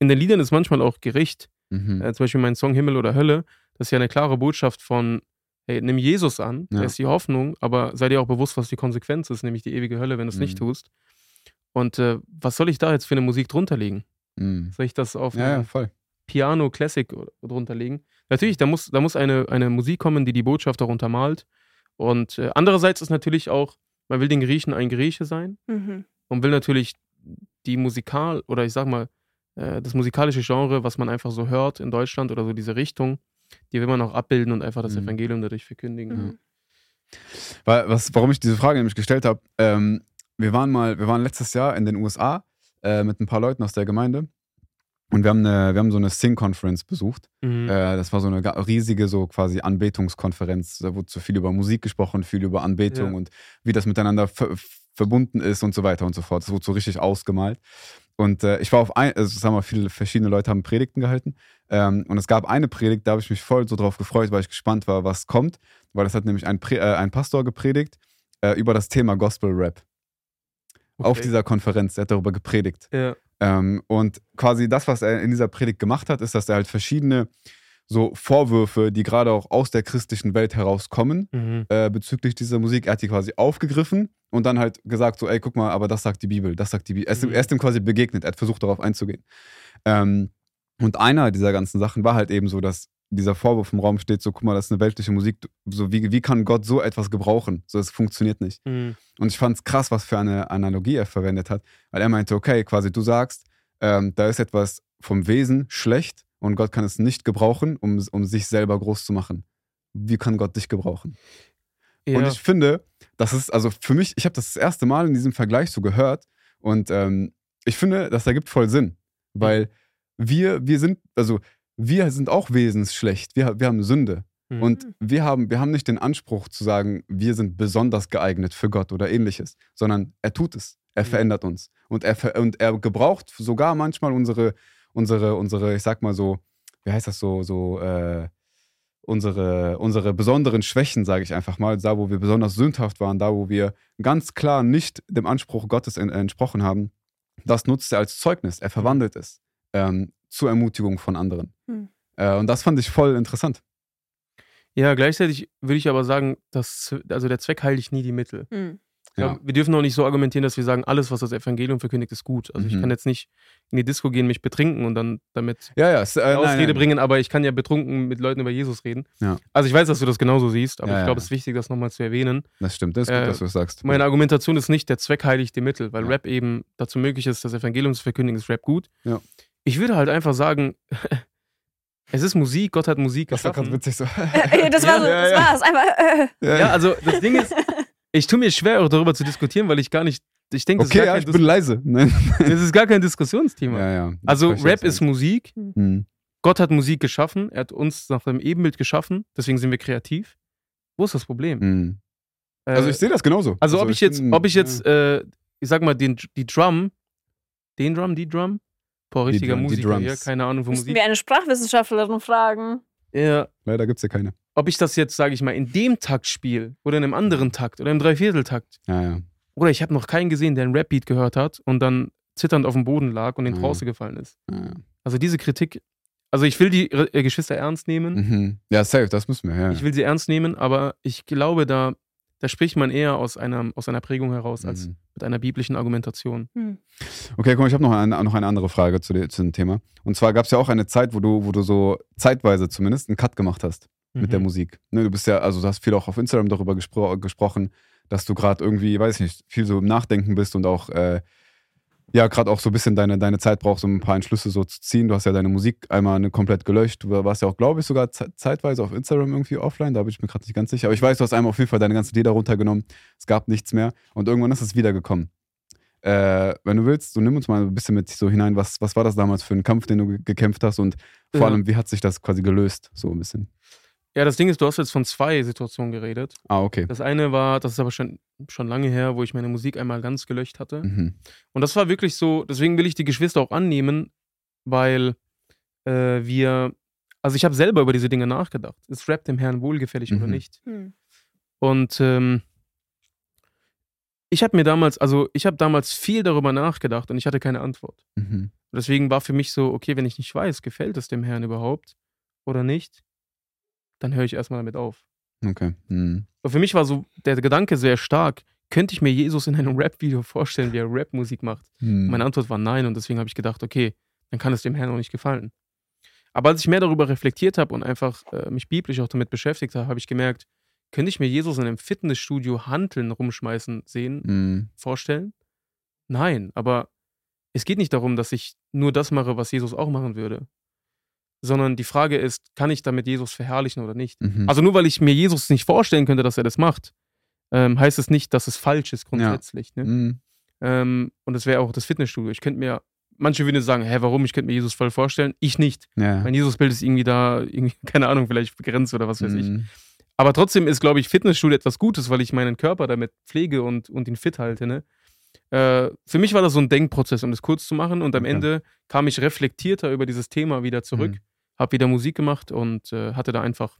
in den Liedern ist manchmal auch Gericht. Mhm. Äh, zum Beispiel mein Song Himmel oder Hölle, das ist ja eine klare Botschaft von, hey, nimm Jesus an, Ja. der ist die Hoffnung, aber sei dir auch bewusst, was die Konsequenz ist, nämlich die ewige Hölle, wenn du es nicht Mhm. tust. Und äh, was soll ich da jetzt für eine Musik drunter legen? Mhm. Soll ich das auf Ja, ja. Piano Classic drunter legen? Natürlich, da muss, da muss eine, eine Musik kommen, die die Botschaft auch untermalt. Und äh, andererseits ist natürlich auch, man will den Griechen ein Grieche sein Mhm. und will natürlich die Musikal oder ich sag mal, äh, das musikalische Genre, was man einfach so hört in Deutschland oder so diese Richtung, die will man auch abbilden und einfach das Mhm. Evangelium dadurch verkündigen. Mhm. Weil, was, warum ich diese Frage nämlich gestellt habe, ähm, wir waren mal, wir waren letztes Jahr in den USA äh, mit ein paar Leuten aus der Gemeinde und wir haben, eine, wir haben so eine Sing-Conference besucht. Mhm. Äh, das war so eine riesige, so quasi Anbetungskonferenz. Da wurde so viel über Musik gesprochen, viel über Anbetung Ja. und wie das miteinander ver verbunden ist und so weiter und so fort. Das wurde so richtig ausgemalt. Und äh, ich war auf ein, also sagen wir, viele verschiedene Leute haben Predigten gehalten. Ähm, und es gab eine Predigt, da habe ich mich voll so drauf gefreut, weil ich gespannt war, was kommt. Weil das hat nämlich ein, Pre äh, ein Pastor gepredigt äh, über das Thema Gospel Rap. Auf Okay. dieser Konferenz, der hat darüber gepredigt. Ja. Ähm, und quasi das, was er in dieser Predigt gemacht hat, ist, dass er halt verschiedene so Vorwürfe, die gerade auch aus der christlichen Welt herauskommen, Mhm. äh, bezüglich dieser Musik, er hat die quasi aufgegriffen und dann halt gesagt, so, ey, guck mal, aber das sagt die Bibel, das sagt die Bibel. Er ist, Mhm. er ist dem quasi begegnet, er hat versucht, darauf einzugehen. Ähm, und einer dieser ganzen Sachen war halt eben so, dass dieser Vorwurf im Raum steht, so, guck mal, das ist eine weltliche Musik, so, wie, wie kann Gott so etwas gebrauchen? So, es funktioniert nicht. Mhm. Und ich fand es krass, was für eine Analogie er verwendet hat, weil er meinte, okay, quasi du sagst, ähm, da ist etwas vom Wesen schlecht und Gott kann es nicht gebrauchen, um, um sich selber groß zu machen. Wie kann Gott dich gebrauchen? Ja. Und ich finde, das ist, also für mich, ich habe das das erste Mal in diesem Vergleich so gehört und ähm, ich finde, das ergibt voll Sinn, weil wir, wir sind, also wir sind auch wesensschlecht, wir, wir haben Sünde. Mhm. Und wir haben, wir haben nicht den Anspruch zu sagen, wir sind besonders geeignet für Gott oder ähnliches, sondern er tut es. Er Mhm. verändert uns. Und er, ver- und er gebraucht sogar manchmal unsere, unsere, unsere, ich sag mal so, wie heißt das so, so, äh, unsere, unsere besonderen Schwächen, sage ich einfach mal, da wo wir besonders sündhaft waren, da wo wir ganz klar nicht dem Anspruch Gottes en- entsprochen haben, das nutzt er als Zeugnis. Er verwandelt es ähm, zur Ermutigung von anderen. Hm. Äh, und das fand ich voll interessant. ja, gleichzeitig würde ich aber sagen, dass, also der Zweck heiligt nie die Mittel. Hm. Ich glaub, Wir dürfen auch nicht so argumentieren, dass wir sagen, alles, was das Evangelium verkündigt, ist gut. Also ich Mhm. kann jetzt nicht in die Disco gehen, mich betrinken und dann damit Ja, ja. Es, äh, eine nein, Ausrede nein. bringen, aber ich kann ja betrunken mit Leuten über Jesus reden. Ja. Also ich weiß, dass du das genauso siehst, aber Ja, ich ja. glaube, es ist wichtig, das nochmal zu erwähnen. Das stimmt, das ist gut, Äh, dass du es sagst. Meine Argumentation ist nicht, der Zweck heiligt die Mittel, weil Ja. Rap eben dazu möglich ist, das Evangelium zu verkündigen, ist Rap gut. Ich würde halt einfach sagen, Es ist Musik, Gott hat Musik Das war gerade geschaffen. witzig so. Äh, das war so, Ja, das ja. war's. Einfach, äh. Ja, also das Ding ist, ich tue mir schwer, auch darüber zu diskutieren, weil ich gar nicht, ich denke, Okay, ist ja, ich bin leise. Nein. das ist gar kein Diskussionsthema. Ja, ja. Also Ich Rap ist Musik, Mhm. Gott hat Musik geschaffen, er hat uns nach seinem Ebenbild geschaffen, deswegen sind wir kreativ. Wo ist das Problem? Mhm. Äh, Also ich sehe das genauso. Also ob ich jetzt, bin- ob ich ja. jetzt, äh, ich sag mal, den, die Drum, den Drum, die Drum, boah, Die richtiger die Musiker hier, Drums. keine Ahnung von Musik. wir eine Sprachwissenschaftlerin fragen. Ja, Leider gibt es ja keine. ob ich das jetzt, sage ich mal, in dem Takt spiele oder in einem anderen Takt oder im Dreivierteltakt. Ja, ja. Oder ich habe noch keinen gesehen, der einen Rap-Beat gehört hat und dann zitternd auf dem Boden lag und in Ja. Trance gefallen ist. ja, ja. Also diese Kritik, also ich will die äh, Geschwister ernst nehmen, Mhm. Ja, safe, das müssen wir. Ja, ich will sie ernst nehmen, aber ich glaube, da, da spricht man eher aus einer, aus einer Prägung heraus als Mhm. mit einer biblischen Argumentation. Hm. Okay, guck mal, ich habe noch, eine- noch eine andere Frage zu, de, zu dem Thema. Und zwar gab es ja auch eine Zeit, wo du, wo du so zeitweise zumindest einen Cut gemacht hast mit der Mhm. Musik. Ne, du bist ja, also du hast viel auch auf Instagram darüber gespro gesprochen, dass du gerade irgendwie, weiß ich nicht, viel so im Nachdenken bist und auch, äh, ja, gerade auch so ein bisschen deine, deine Zeit brauchst, um ein paar Entschlüsse so zu ziehen. Du hast ja deine Musik einmal ne, komplett gelöscht. Du warst ja auch, glaube ich, sogar ze zeitweise auf Instagram irgendwie offline. Da bin ich mir gerade nicht ganz sicher. Aber ich weiß, du hast einmal auf jeden Fall deine ganzen Lieder runtergenommen. Es gab nichts mehr. Und irgendwann ist es wiedergekommen. Äh, wenn du willst, so nimm uns mal ein bisschen mit so hinein. Was, was war das damals für ein Kampf, den du ge gekämpft hast? Und vor Ja. allem, wie hat sich das quasi gelöst? So ein bisschen. Ja, das Ding ist, du hast jetzt von zwei Situationen geredet. Ah, okay. Das eine war, das ist aber schon, schon lange her, wo ich meine Musik einmal ganz gelöscht hatte. Mhm. Und das war wirklich so, deswegen will ich die Geschwister auch annehmen, weil äh, wir, also ich habe selber über diese Dinge nachgedacht. Ist Rap dem Herrn wohlgefällig oder Mhm. nicht? Hm. Und ähm, ich habe mir damals, also ich habe damals viel darüber nachgedacht und ich hatte keine Antwort. Mhm. Deswegen war für mich so, okay, wenn ich nicht weiß, gefällt es dem Herrn überhaupt oder nicht, dann höre ich erstmal damit auf. Okay. Mhm. Und für mich war so der Gedanke sehr stark, könnte ich mir Jesus in einem Rap-Video vorstellen, wie er Rap-Musik macht? Mhm. Meine Antwort war nein und deswegen habe ich gedacht, okay, dann kann es dem Herrn auch nicht gefallen. Aber als ich mehr darüber reflektiert habe und einfach äh, mich biblisch auch damit beschäftigt habe, habe ich gemerkt, könnte ich mir Jesus in einem Fitnessstudio Hanteln rumschmeißen sehen, Mhm. vorstellen? Nein, aber es geht nicht darum, dass ich nur das mache, was Jesus auch machen würde, sondern die Frage ist, kann ich damit Jesus verherrlichen oder nicht? Mhm. Also nur weil ich mir Jesus nicht vorstellen könnte, dass er das macht, ähm, heißt es nicht, dass es falsch ist grundsätzlich. Ne? Mhm. Ähm, und das wäre auch das Fitnessstudio. Ich könnte mir, manche würden sagen, hä, warum? Ich könnte mir Jesus voll vorstellen. Ich nicht. Ja. Mein Jesusbild ist irgendwie da, irgendwie, keine Ahnung, vielleicht begrenzt oder was weiß ich. Mhm. Aber trotzdem ist, glaube ich, Fitnessstudio etwas Gutes, weil ich meinen Körper damit pflege und, und ihn fit halte. Ne? Äh, für mich war das so ein Denkprozess, um das kurz zu machen. Und am Okay. Ende kam ich reflektierter über dieses Thema wieder zurück, Mhm. Habe wieder Musik gemacht und äh, hatte da einfach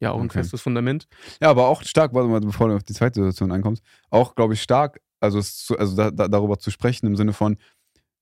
ja auch ein Okay. festes Fundament. Ja, aber auch stark, warte mal, bevor du auf die zweite Situation einkommst, auch, glaube ich, stark, also, zu, also da, da, darüber zu sprechen im Sinne von,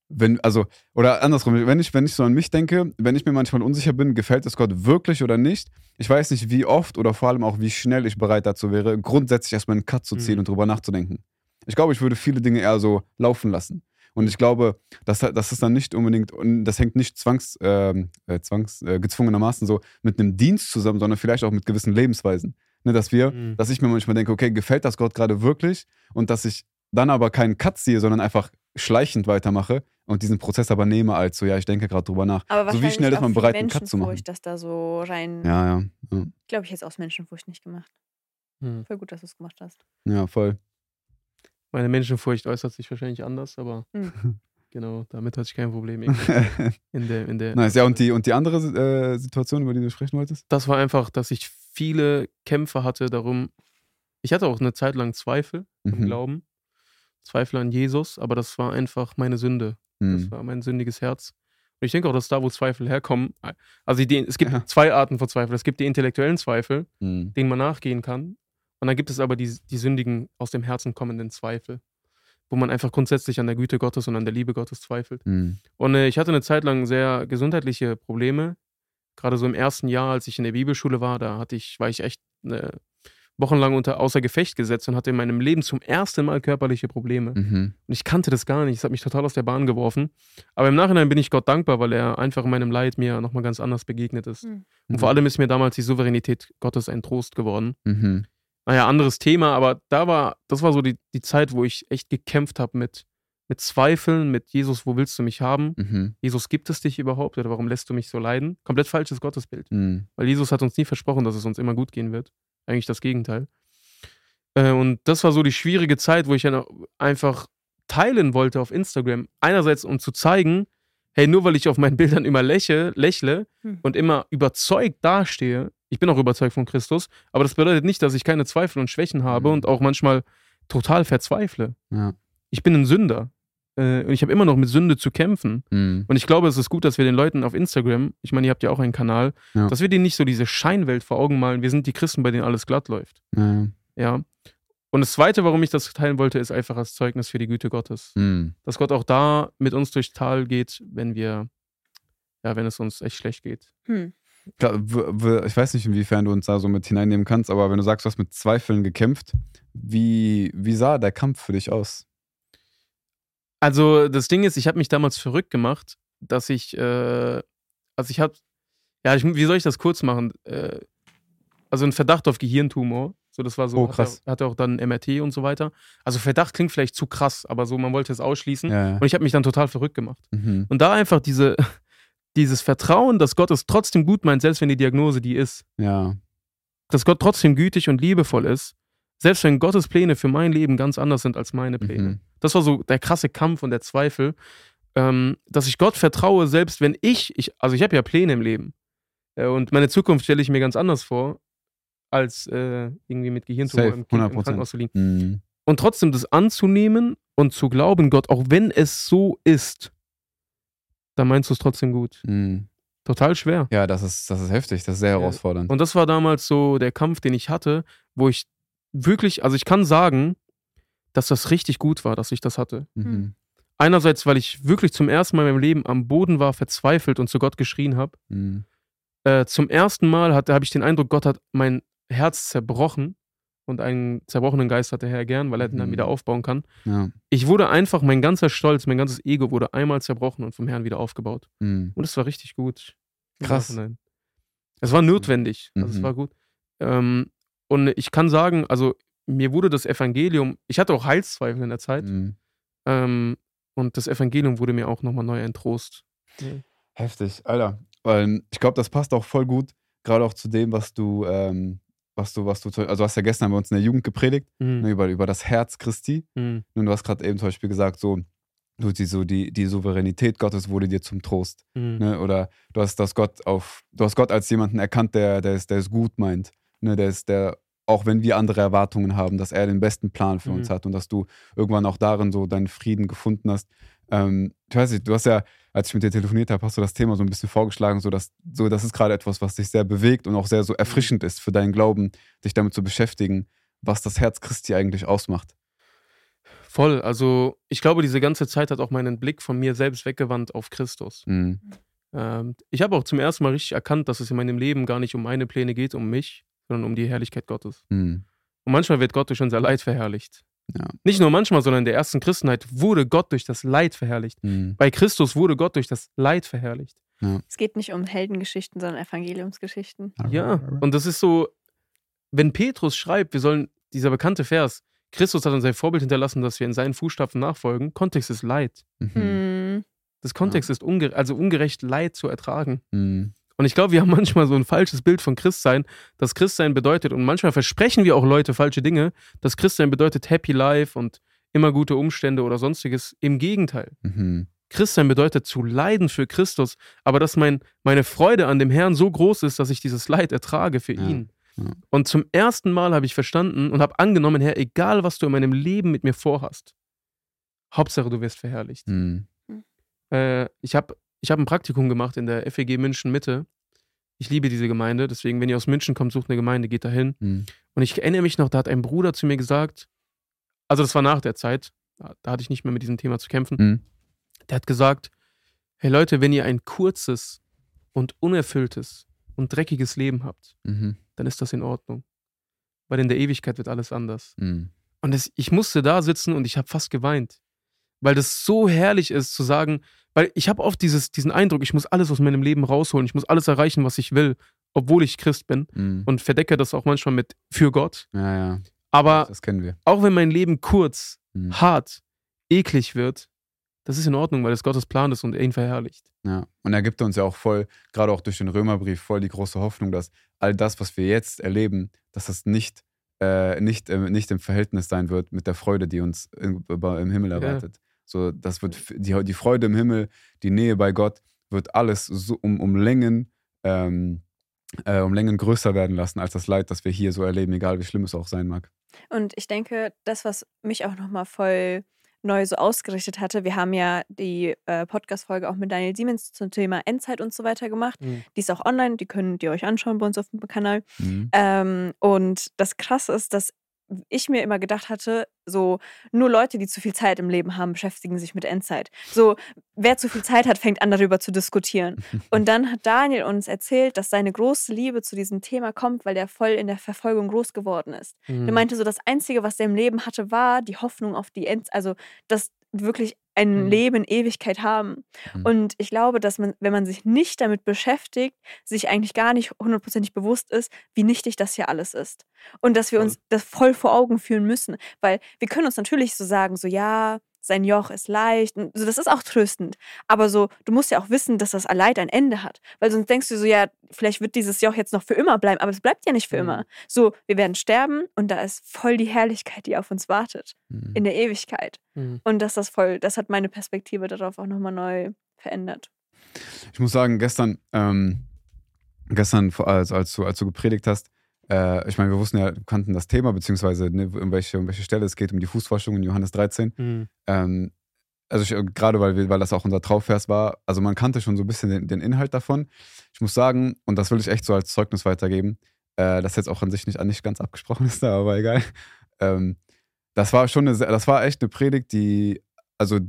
wenn, also, oder andersrum, wenn ich, wenn ich so an mich denke, wenn ich mir manchmal unsicher bin, gefällt es Gott wirklich oder nicht, ich weiß nicht, wie oft oder vor allem auch, wie schnell ich bereit dazu wäre, grundsätzlich erstmal einen Cut zu ziehen Mhm. und drüber nachzudenken. Ich glaube, ich würde viele Dinge eher so laufen lassen. Und ich glaube, dass das ist dann nicht unbedingt, und das hängt nicht zwangs, ähm, äh, zwangs äh, gezwungenermaßen so mit einem Dienst zusammen, sondern vielleicht auch mit gewissen Lebensweisen. Ne, dass wir, Mhm. dass ich mir manchmal denke, okay, gefällt das Gott gerade wirklich? Und dass ich dann aber keinen Cut ziehe, sondern einfach schleichend weitermache und diesen Prozess aber nehme als so, ja, ich denke gerade drüber nach. Aber so wie schnell ist man bereit, einen Cut zu machen? Menschenfurcht, dass da so rein. Ja, ja, ja, Glaube ich jetzt aus Menschenfurcht nicht gemacht. Hm. Voll gut, dass du es gemacht hast. ja, voll. Meine Menschenfurcht äußert sich wahrscheinlich anders, aber Mhm. genau, damit hatte ich kein Problem. In der, in der, nice. Ja, und die, und die andere äh, Situation, über die du sprechen wolltest? das war einfach, dass ich viele Kämpfe hatte darum. Ich hatte auch eine Zeit lang Zweifel im Mhm. Glauben, Zweifel an Jesus, aber das war einfach meine Sünde. Das Hm. war mein sündiges Herz. Und ich denke auch, dass da, wo Zweifel herkommen, also die, es gibt Ja. zwei Arten von Zweifel. Es gibt die intellektuellen Zweifel, Hm. denen man nachgehen kann. Und dann gibt es aber die, die sündigen, aus dem Herzen kommenden Zweifel, wo man einfach grundsätzlich an der Güte Gottes und an der Liebe Gottes zweifelt. Hm. Und äh, ich hatte eine Zeit lang sehr gesundheitliche Probleme. Gerade so im ersten Jahr, als ich in der Bibelschule war, da hatte ich, war ich echt äh, wochenlang unter außer Gefecht gesetzt und hatte in meinem Leben zum ersten Mal körperliche Probleme. Mhm. Und ich kannte das gar nicht. Es hat mich total aus der Bahn geworfen. Aber im Nachhinein bin ich Gott dankbar, weil er einfach in meinem Leid mir nochmal ganz anders begegnet ist. Mhm. Und vor allem ist mir damals die Souveränität Gottes ein Trost geworden. Mhm. Naja, anderes Thema, aber da war, das war so die, die Zeit, wo ich echt gekämpft habe mit, mit Zweifeln, mit Jesus, wo willst du mich haben? Mhm. Jesus, gibt es dich überhaupt oder warum lässt du mich so leiden? Komplett falsches Gottesbild. Mhm. Weil Jesus hat uns nie versprochen, dass es uns immer gut gehen wird. Eigentlich das Gegenteil. Äh, und das war so die schwierige Zeit, wo ich einfach teilen wollte auf Instagram. Einerseits, um zu zeigen, hey, nur weil ich auf meinen Bildern immer lächle, lächle Hm. und immer überzeugt dastehe, ich bin auch überzeugt von Christus, aber das bedeutet nicht, dass ich keine Zweifel und Schwächen habe Mhm. und auch manchmal total verzweifle. Ja. Ich bin ein Sünder. Äh, und ich habe immer noch mit Sünde zu kämpfen. Mhm. Und ich glaube, es ist gut, dass wir den Leuten auf Instagram, ich meine, ihr habt ja auch einen Kanal, Ja. dass wir denen nicht so diese Scheinwelt vor Augen malen. Wir sind die Christen, bei denen alles glatt läuft. Ja. Ja. Und das Zweite, warum ich das teilen wollte, ist einfach als Zeugnis für die Güte Gottes. Mhm. Dass Gott auch da mit uns durchs Tal geht, wenn wir, ja, wenn es uns echt schlecht geht. Hm. Ich weiß nicht, inwiefern du uns da so mit hineinnehmen kannst, aber wenn du sagst, du hast mit Zweifeln gekämpft, wie, wie sah der Kampf für dich aus? Also das Ding ist, ich habe mich damals verrückt gemacht, dass ich, äh, also ich habe, ja, ich, wie soll ich das kurz machen? Äh, also ein Verdacht auf Gehirntumor. So, das war so, Oh, hatte- krass. Hatte, auch dann MRT und so weiter. Also Verdacht klingt vielleicht zu krass, aber so, man wollte es ausschließen. Ja, ja. Und ich habe mich dann total verrückt gemacht. Mhm. Und da einfach diese, dieses Vertrauen, dass Gott es trotzdem gut meint, selbst wenn die Diagnose die ist. ja. Dass Gott trotzdem gütig und liebevoll ist, selbst wenn Gottes Pläne für mein Leben ganz anders sind als meine Pläne. Mhm. Das war so der krasse Kampf und der Zweifel, ähm, dass ich Gott vertraue, selbst wenn ich, ich also ich habe ja Pläne im Leben. Äh, und meine Zukunft stelle ich mir ganz anders vor, als äh, irgendwie mit Gehirntumor im, im 100%. Krankenhaus zu liegen. Mhm. Und trotzdem das anzunehmen und zu glauben, Gott, auch wenn es so ist, dann meinst du es trotzdem gut. Mhm. Total schwer. Ja, das ist, das ist heftig, das ist sehr herausfordernd. Und das war damals so der Kampf, den ich hatte, wo ich wirklich, also ich kann sagen, dass das richtig gut war, dass ich das hatte. Mhm. Einerseits, weil ich wirklich zum ersten Mal in meinem Leben am Boden war, verzweifelt und zu Gott geschrien habe. Mhm. Äh, zum ersten Mal hatte- habe ich den Eindruck, Gott hat mein Herz zerbrochen und einen zerbrochenen Geist hat der Herr gern, weil er den dann Mhm. wieder aufbauen kann. Ja. Ich wurde einfach, mein ganzer Stolz, mein ganzes Ego wurde einmal zerbrochen und vom Herrn wieder aufgebaut. Mhm. Und es war richtig gut. Krass. Nachhinein. Es war notwendig. Also es Mhm. war gut. Ähm, und ich kann sagen, also mir wurde das Evangelium, ich hatte auch Heilszweifel in der Zeit. Mhm. Ähm, und das Evangelium wurde mir auch nochmal neu entrost. Heftig, Alter. Weil ich glaube, das passt auch voll gut, gerade auch zu dem, was du, ähm, was du, was du, also du hast ja gestern bei uns in der Jugend gepredigt, ne, Mhm. über, über das Herz Christi. Mhm. Und du hast gerade eben zum Beispiel gesagt, so, du, die, so die, die Souveränität Gottes wurde dir zum Trost. Mhm. Ne? Oder du hast das Gott auf, du hast Gott als jemanden erkannt, der, der, es, der es gut meint. Ne? Der ist, der, auch wenn wir andere Erwartungen haben, dass er den besten Plan für uns Mhm. hat und dass du irgendwann auch darin so deinen Frieden gefunden hast. Ähm, ich weiß nicht, du hast ja, als ich mit dir telefoniert habe, hast du das Thema so ein bisschen vorgeschlagen, so dass so, das ist gerade etwas, was dich sehr bewegt und auch sehr so erfrischend ist für deinen Glauben, dich damit zu beschäftigen, was das Herz Christi eigentlich ausmacht. Voll. Also ich glaube, diese ganze Zeit hat auch meinen Blick von mir selbst weggewandt auf Christus. Mhm. Ähm, ich habe auch zum ersten Mal richtig erkannt, dass es in meinem Leben gar nicht um meine Pläne geht, um mich, sondern um die Herrlichkeit Gottes. Mhm. Und manchmal wird Gott durch unser Leid verherrlicht. Ja. Nicht nur manchmal, sondern in der ersten Christenheit wurde Gott durch das Leid verherrlicht. Mhm. Bei Christus wurde Gott durch das Leid verherrlicht. Es geht nicht um Heldengeschichten, sondern Evangeliumsgeschichten. Ja, und das ist so, wenn Petrus schreibt, wir sollen, dieser bekannte Vers, Christus hat uns ein Vorbild hinterlassen, dass wir in seinen Fußstapfen nachfolgen, Kontext ist Leid. Mhm. Hm. Das Kontext ist unge also ungerecht Leid zu ertragen. Mhm. Und ich glaube, wir haben manchmal so ein falsches Bild von Christsein, dass Christsein bedeutet, und manchmal versprechen wir auch Leute falsche Dinge, dass Christsein bedeutet Happy Life und immer gute Umstände oder sonstiges. Im Gegenteil. Mhm. Christsein bedeutet zu leiden für Christus, aber dass mein, meine Freude an dem Herrn so groß ist, dass ich dieses Leid ertrage für Ja, ihn. ja. Und zum ersten Mal habe ich verstanden und habe angenommen, Herr, egal was du in meinem Leben mit mir vorhast, Hauptsache du wirst verherrlicht. Mhm. Äh, ich habe ich hab ein Praktikum gemacht in der FEG München Mitte. Ich liebe diese Gemeinde, deswegen, wenn ihr aus München kommt, sucht eine Gemeinde, geht dahin. Mhm. Und ich erinnere mich noch, da hat ein Bruder zu mir gesagt, also das war nach der Zeit, da hatte ich nicht mehr mit diesem Thema zu kämpfen. Mhm. Der hat gesagt, hey Leute, wenn ihr ein kurzes und unerfülltes und dreckiges Leben habt, Mhm. dann ist das in Ordnung. Weil in der Ewigkeit wird alles anders. Mhm. Und es, ich musste da sitzen und ich habe fast geweint. Weil das so herrlich ist zu sagen, weil ich habe oft dieses, diesen Eindruck, ich muss alles aus meinem Leben rausholen, ich muss alles erreichen, was ich will, obwohl ich Christ bin Mhm. und verdecke das auch manchmal mit für Gott. Ja, ja. Aber das kennen wir. auch wenn mein Leben kurz, Mhm. hart, eklig wird, das ist in Ordnung, weil es Gottes Plan ist und er ihn verherrlicht. Ja, und er gibt uns ja auch voll, gerade auch durch den Römerbrief, voll die große Hoffnung, dass all das, was wir jetzt erleben, dass das nicht, äh, nicht, äh, nicht im Verhältnis sein wird mit der Freude, die uns im, im Himmel erwartet. Ja. So, das wird die, die Freude im Himmel, die Nähe bei Gott, wird alles so um, um Längen, ähm, äh, um Längen größer werden lassen als das Leid, das wir hier so erleben, egal wie schlimm es auch sein mag. Und ich denke, das, was mich auch nochmal voll neu so ausgerichtet hatte. Wir haben ja die äh, Podcast-Folge auch mit Daniel Siemens zum Thema Endzeit und so weiter gemacht. Mhm. Die ist auch online, die könnt ihr euch anschauen bei uns auf dem Kanal. Mhm. Ähm, und das Krasse ist, dass ich mir immer gedacht hatte, so nur Leute, die zu viel Zeit im Leben haben, beschäftigen sich mit Endzeit. So, wer zu viel Zeit hat, fängt an darüber zu diskutieren. Und dann hat Daniel uns erzählt, dass seine große Liebe zu diesem Thema kommt, weil der voll in der Verfolgung groß geworden ist. Mhm. Er meinte so, das Einzige, was er im Leben hatte, war die Hoffnung auf die Endzeit, also das wirklich ein mhm. Leben, Ewigkeit haben. Mhm. Und ich glaube, dass man, wenn man sich nicht damit beschäftigt, sich eigentlich gar nicht hundertprozentig bewusst ist, wie nichtig das hier alles ist. Und dass wir uns das voll vor Augen führen müssen. Weil wir können uns natürlich so sagen, so ja, sein Joch ist leicht. Und so, das ist auch tröstend. Aber so, du musst ja auch wissen, dass das Leid ein Ende hat. Weil sonst denkst du so, ja, vielleicht wird dieses Joch jetzt noch für immer bleiben, aber es bleibt ja nicht für mhm. immer. So, wir werden sterben und da ist voll die Herrlichkeit, die auf uns wartet. Mhm. In der Ewigkeit. Mhm. Und das ist voll, das hat meine Perspektive darauf auch nochmal neu verändert. Ich muss sagen, gestern, ähm, gestern, als, als, du, als du gepredigt hast, äh, ich meine, wir wussten ja, kannten das Thema, beziehungsweise ne, um, welche, um welche Stelle es geht, um die Fußwaschung in Johannes 13. Mhm. Ähm, also äh, gerade weil, weil das auch unser Trauvers war, also man kannte schon so ein bisschen den, den, Inhalt davon. Ich muss sagen, und das will ich echt so als Zeugnis weitergeben, äh, das jetzt auch an sich nicht, nicht ganz abgesprochen ist, aber egal. Ähm, das war schon eine, das war echt eine Predigt, die, also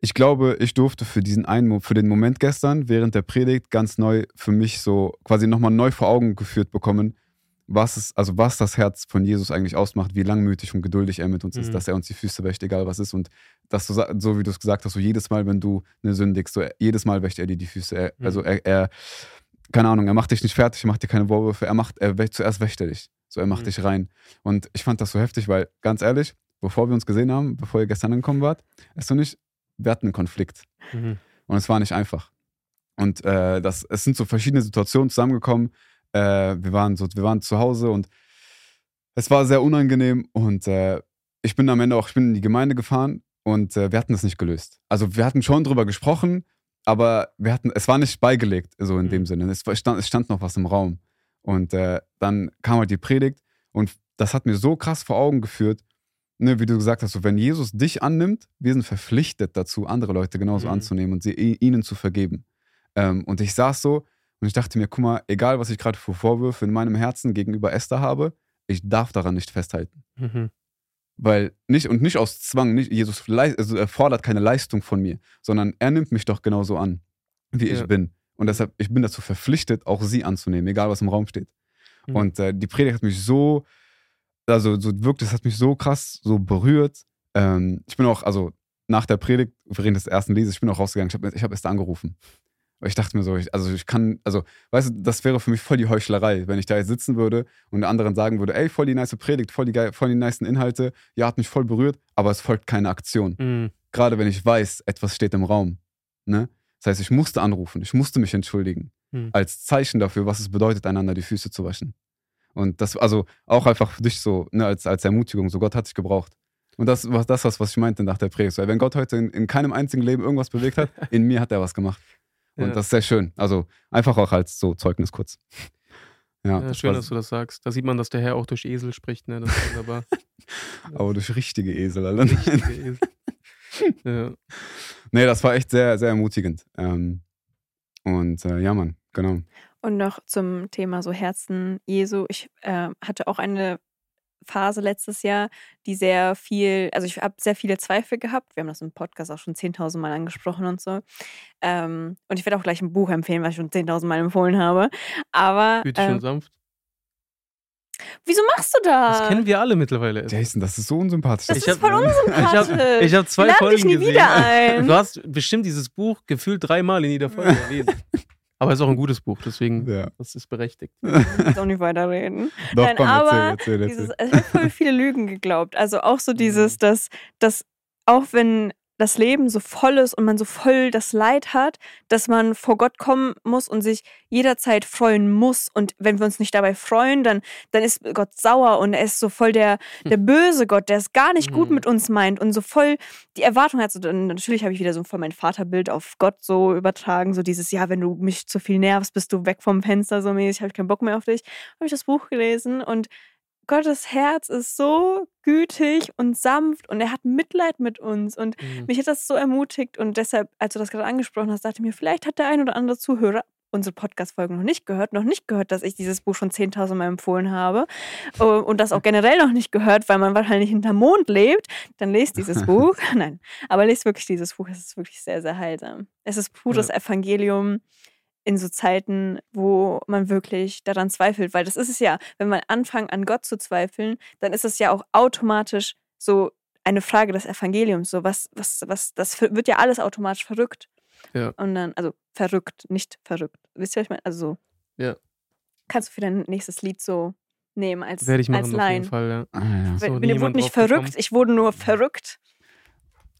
ich glaube, ich durfte für diesen einen, für den Moment gestern während der Predigt ganz neu für mich so quasi nochmal neu vor Augen geführt bekommen, was es, also was das Herz von Jesus eigentlich ausmacht, wie langmütig und geduldig er mit uns mhm. ist, dass er uns die Füße wäscht, egal was ist. Und dass du, so wie du es gesagt hast, so jedes Mal, wenn du eine sündigst, so jedes Mal wäscht er dir die Füße. Er, mhm. Also er, er, keine Ahnung, er macht dich nicht fertig, er macht dir keine Vorwürfe, er macht, er wäscht, zuerst wäscht er dich. So, er macht mhm. dich rein. Und ich fand das so heftig, weil, ganz ehrlich, bevor wir uns gesehen haben, bevor ihr gestern angekommen wart, ist du nicht, wir hatten einen Konflikt. Mhm. Und es war nicht einfach. Und äh, das, es sind so verschiedene Situationen zusammengekommen. Äh, wir, waren so, wir waren zu Hause und es war sehr unangenehm. Und äh, ich bin am Ende auch, ich bin in die Gemeinde gefahren und äh, wir hatten das nicht gelöst. Also wir hatten schon drüber gesprochen, aber wir hatten, es war nicht beigelegt, so in mhm. dem Sinne. Es stand, es stand noch was im Raum. Und äh, dann kam halt die Predigt und das hat mir so krass vor Augen geführt, ne, wie du gesagt hast, so, wenn Jesus dich annimmt, wir sind verpflichtet dazu, andere Leute genauso mhm. anzunehmen und sie, ihnen zu vergeben. Ähm, und ich saß so und ich dachte mir, guck mal, egal was ich gerade für Vorwürfe in meinem Herzen gegenüber Esther habe, ich darf daran nicht festhalten. Mhm. Weil nicht, und nicht aus Zwang, nicht, Jesus also er fordert keine Leistung von mir, sondern er nimmt mich doch genauso an, wie ja. ich bin. Und deshalb, ich bin dazu verpflichtet, auch sie anzunehmen, egal was im Raum steht. Mhm. Und äh, die Predigt hat mich so also so wirklich, das hat mich so krass so berührt. Ähm, ich bin auch, also nach der Predigt, während des ersten Liedes, ich bin auch rausgegangen, ich habe ich hab erst angerufen. Ich dachte mir so, ich, also ich kann, also, weißt du, das wäre für mich voll die Heuchlerei, wenn ich da jetzt sitzen würde und der anderen sagen würde, ey, voll die nice Predigt, voll die, voll die nice Inhalte, ja, hat mich voll berührt, aber es folgt keine Aktion. Mhm. Gerade wenn ich weiß, etwas steht im Raum. Ne? Das heißt, ich musste anrufen, ich musste mich entschuldigen. Mhm. Als Zeichen dafür, was es bedeutet, einander die Füße zu waschen. Und das, also auch einfach für dich so, ne, als, als Ermutigung, so Gott hat dich gebraucht. Und das war das, was ich meinte nach der Predigt. Wenn Gott heute in, in keinem einzigen Leben irgendwas bewegt hat, in mir hat er was gemacht. Und ja. das ist sehr schön. Also einfach auch als so Zeugnis kurz. Ja, ja schön, dass du das sagst. Da sieht man, dass der Herr auch durch Esel spricht, ne? Das ist wunderbar. Aber durch richtige Esel, Alter. Richtige Esel. ja. Nee, das war echt sehr, sehr ermutigend. Ähm, und äh, ja, Mann, genau. Und noch zum Thema so Herzen Jesu. Ich äh, hatte auch eine Phase letztes Jahr, die sehr viel, also ich habe sehr viele Zweifel gehabt. Wir haben das im Podcast auch schon 10.000 Mal angesprochen und so. Ähm, und ich werde auch gleich ein Buch empfehlen, was ich schon 10.000 Mal empfohlen habe. Aber. Gütig ähm, und sanft. Wieso machst du das? Das kennen wir alle mittlerweile. Jason, das ist so unsympathisch. Das ich ist hab, voll unsympathisch. Ich habe hab zwei Folgen dich nie gesehen. Wieder ein. Du hast bestimmt dieses Buch gefühlt dreimal in jeder Folge gelesen. Aber es ist auch ein gutes Buch, deswegen ja. das ist berechtigt. Ich muss auch nicht weiterreden. Doch, Nein, komm, aber erzähl, erzähl, erzähl. Dieses, ich habe voll viele Lügen geglaubt. Also auch so dieses, mhm. dass, dass auch wenn das Leben so voll ist und man so voll das Leid hat, dass man vor Gott kommen muss und sich jederzeit freuen muss. Und wenn wir uns nicht dabei freuen, dann, dann ist Gott sauer und er ist so voll der, der böse Gott, der es gar nicht gut Mhm. mit uns meint und so voll die Erwartung hat. So, dann, natürlich habe ich wieder so voll mein Vaterbild auf Gott so übertragen, so dieses, ja, wenn du mich zu viel nervst, bist du weg vom Fenster so mäßig, habe ich keinen Bock mehr auf dich. Habe ich das Buch gelesen und Gottes Herz ist so gütig und sanft und er hat Mitleid mit uns und Mhm. mich hat das so ermutigt und deshalb, als du das gerade angesprochen hast, dachte ich mir, vielleicht hat der ein oder andere Zuhörer unsere Podcast-Folgen noch nicht gehört, noch nicht gehört, dass ich dieses Buch schon 10.000 Mal empfohlen habe äh, und das auch generell noch nicht gehört, weil man wahrscheinlich hinterm Mond lebt, dann lest dieses Buch. Nein, aber lest wirklich dieses Buch, es ist wirklich sehr, sehr heilsam. Es ist pures Ja. Evangelium in so Zeiten, wo man wirklich daran zweifelt, weil das ist es ja, wenn man anfängt an Gott zu zweifeln, dann ist es ja auch automatisch so eine Frage des Evangeliums, so was, was, was, das wird ja alles automatisch verrückt. Ja. Und dann, also verrückt, nicht verrückt. Wisst ihr, was ich meine? Also so. Ja. Kannst du für dein nächstes Lied so nehmen als, Werde ich als machen auf jeden Line? Fall, ja. Ah, ja. So, jemand wurde nicht gekommen. verrückt, ich wurde nur verrückt.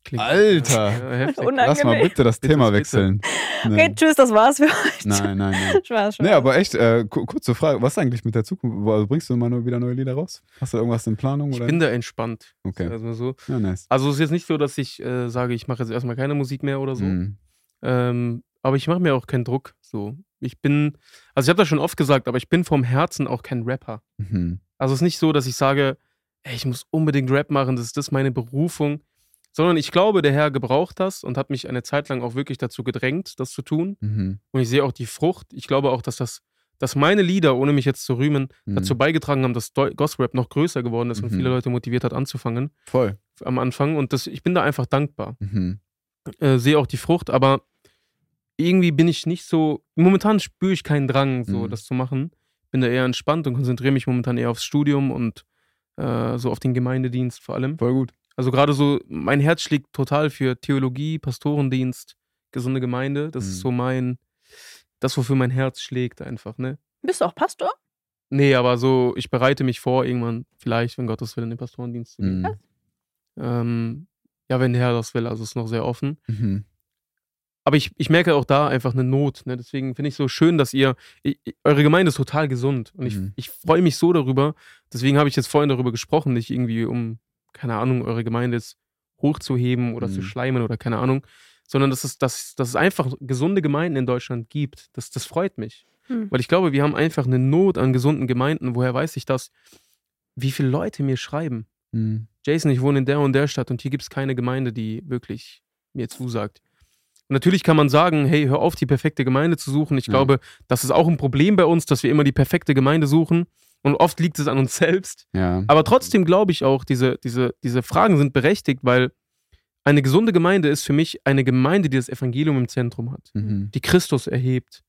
Klingt, Alter. Ja, heftig. Unangenehm. Lass mal bitte das Bitte, Thema bitte. wechseln. Okay, Nee. tschüss, das war's für heute. Nein, nein, nein. Spaß, Spaß. Nee, aber echt, äh, ku- kurze Frage, was ist eigentlich mit der Zukunft? Also bringst du mal nur wieder neue Lieder raus? Hast du irgendwas in Planung? Ich Oder? bin da entspannt. okay, Also, so. ja, nice. also es ist jetzt nicht so, dass ich äh, sage, ich mache jetzt erstmal keine Musik mehr oder so. Mhm. Ähm, aber ich mache mir auch keinen Druck. So. Ich bin, also ich habe das schon oft gesagt, aber ich bin vom Herzen auch kein Rapper. Mhm. Also es ist nicht so, dass ich sage, ey, ich muss unbedingt Rap machen, das ist das meine Berufung. Sondern ich glaube, der Herr gebraucht das und hat mich eine Zeit lang auch wirklich dazu gedrängt, das zu tun. Mhm. Und ich sehe auch die Frucht. Ich glaube auch, dass das, dass meine Lieder, ohne mich jetzt zu rühmen, Mhm. dazu beigetragen haben, dass Gospel-Rap noch größer geworden ist und Mhm. viele Leute motiviert hat, anzufangen Voll. am Anfang. Und das, ich bin da einfach dankbar. Mhm. Äh, sehe auch die Frucht, aber irgendwie bin ich nicht so. Momentan spüre ich keinen Drang, so Mhm. das zu machen. Bin da eher entspannt und konzentriere mich momentan eher aufs Studium und äh, so auf den Gemeindedienst vor allem. Voll gut. Also gerade so, mein Herz schlägt total für Theologie, Pastorendienst, gesunde Gemeinde. Das Mhm. ist so mein, das, wofür mein Herz schlägt einfach, ne? Bist du auch Pastor? Nee, aber so, ich bereite mich vor, irgendwann vielleicht, wenn Gottes will, in den Pastorendienst zu gehen. Mhm. Ähm, ja, wenn der Herr das will, also ist noch sehr offen. Mhm. Aber ich, ich merke auch da einfach eine Not. Ne? Deswegen finde ich so schön, dass ihr, ich, ich- eure Gemeinde ist total gesund. Und ich, Mhm. ich freue mich so darüber. Deswegen habe ich jetzt vorhin darüber gesprochen, nicht irgendwie um, keine Ahnung, eure Gemeinde jetzt hochzuheben oder zu Mhm. schleimen oder keine Ahnung, sondern dass es, dass, dass es einfach gesunde Gemeinden in Deutschland gibt. Das, das freut mich. Hm. Weil ich glaube, wir haben einfach eine Not an gesunden Gemeinden. Woher weiß ich das? Wie viele Leute mir schreiben. Mhm. Jason, ich wohne in der und der Stadt und hier gibt es keine Gemeinde, die wirklich mir zusagt. Und natürlich kann man sagen, hey, hör auf, die perfekte Gemeinde zu suchen. Ich Ja. glaube, das ist auch ein Problem bei uns, dass wir immer die perfekte Gemeinde suchen. Und oft liegt es an uns selbst. Ja. Aber trotzdem glaube ich auch, diese, diese, diese Fragen sind berechtigt, weil eine gesunde Gemeinde ist für mich eine Gemeinde, die das Evangelium im Zentrum hat, Mhm. die Christus erhebt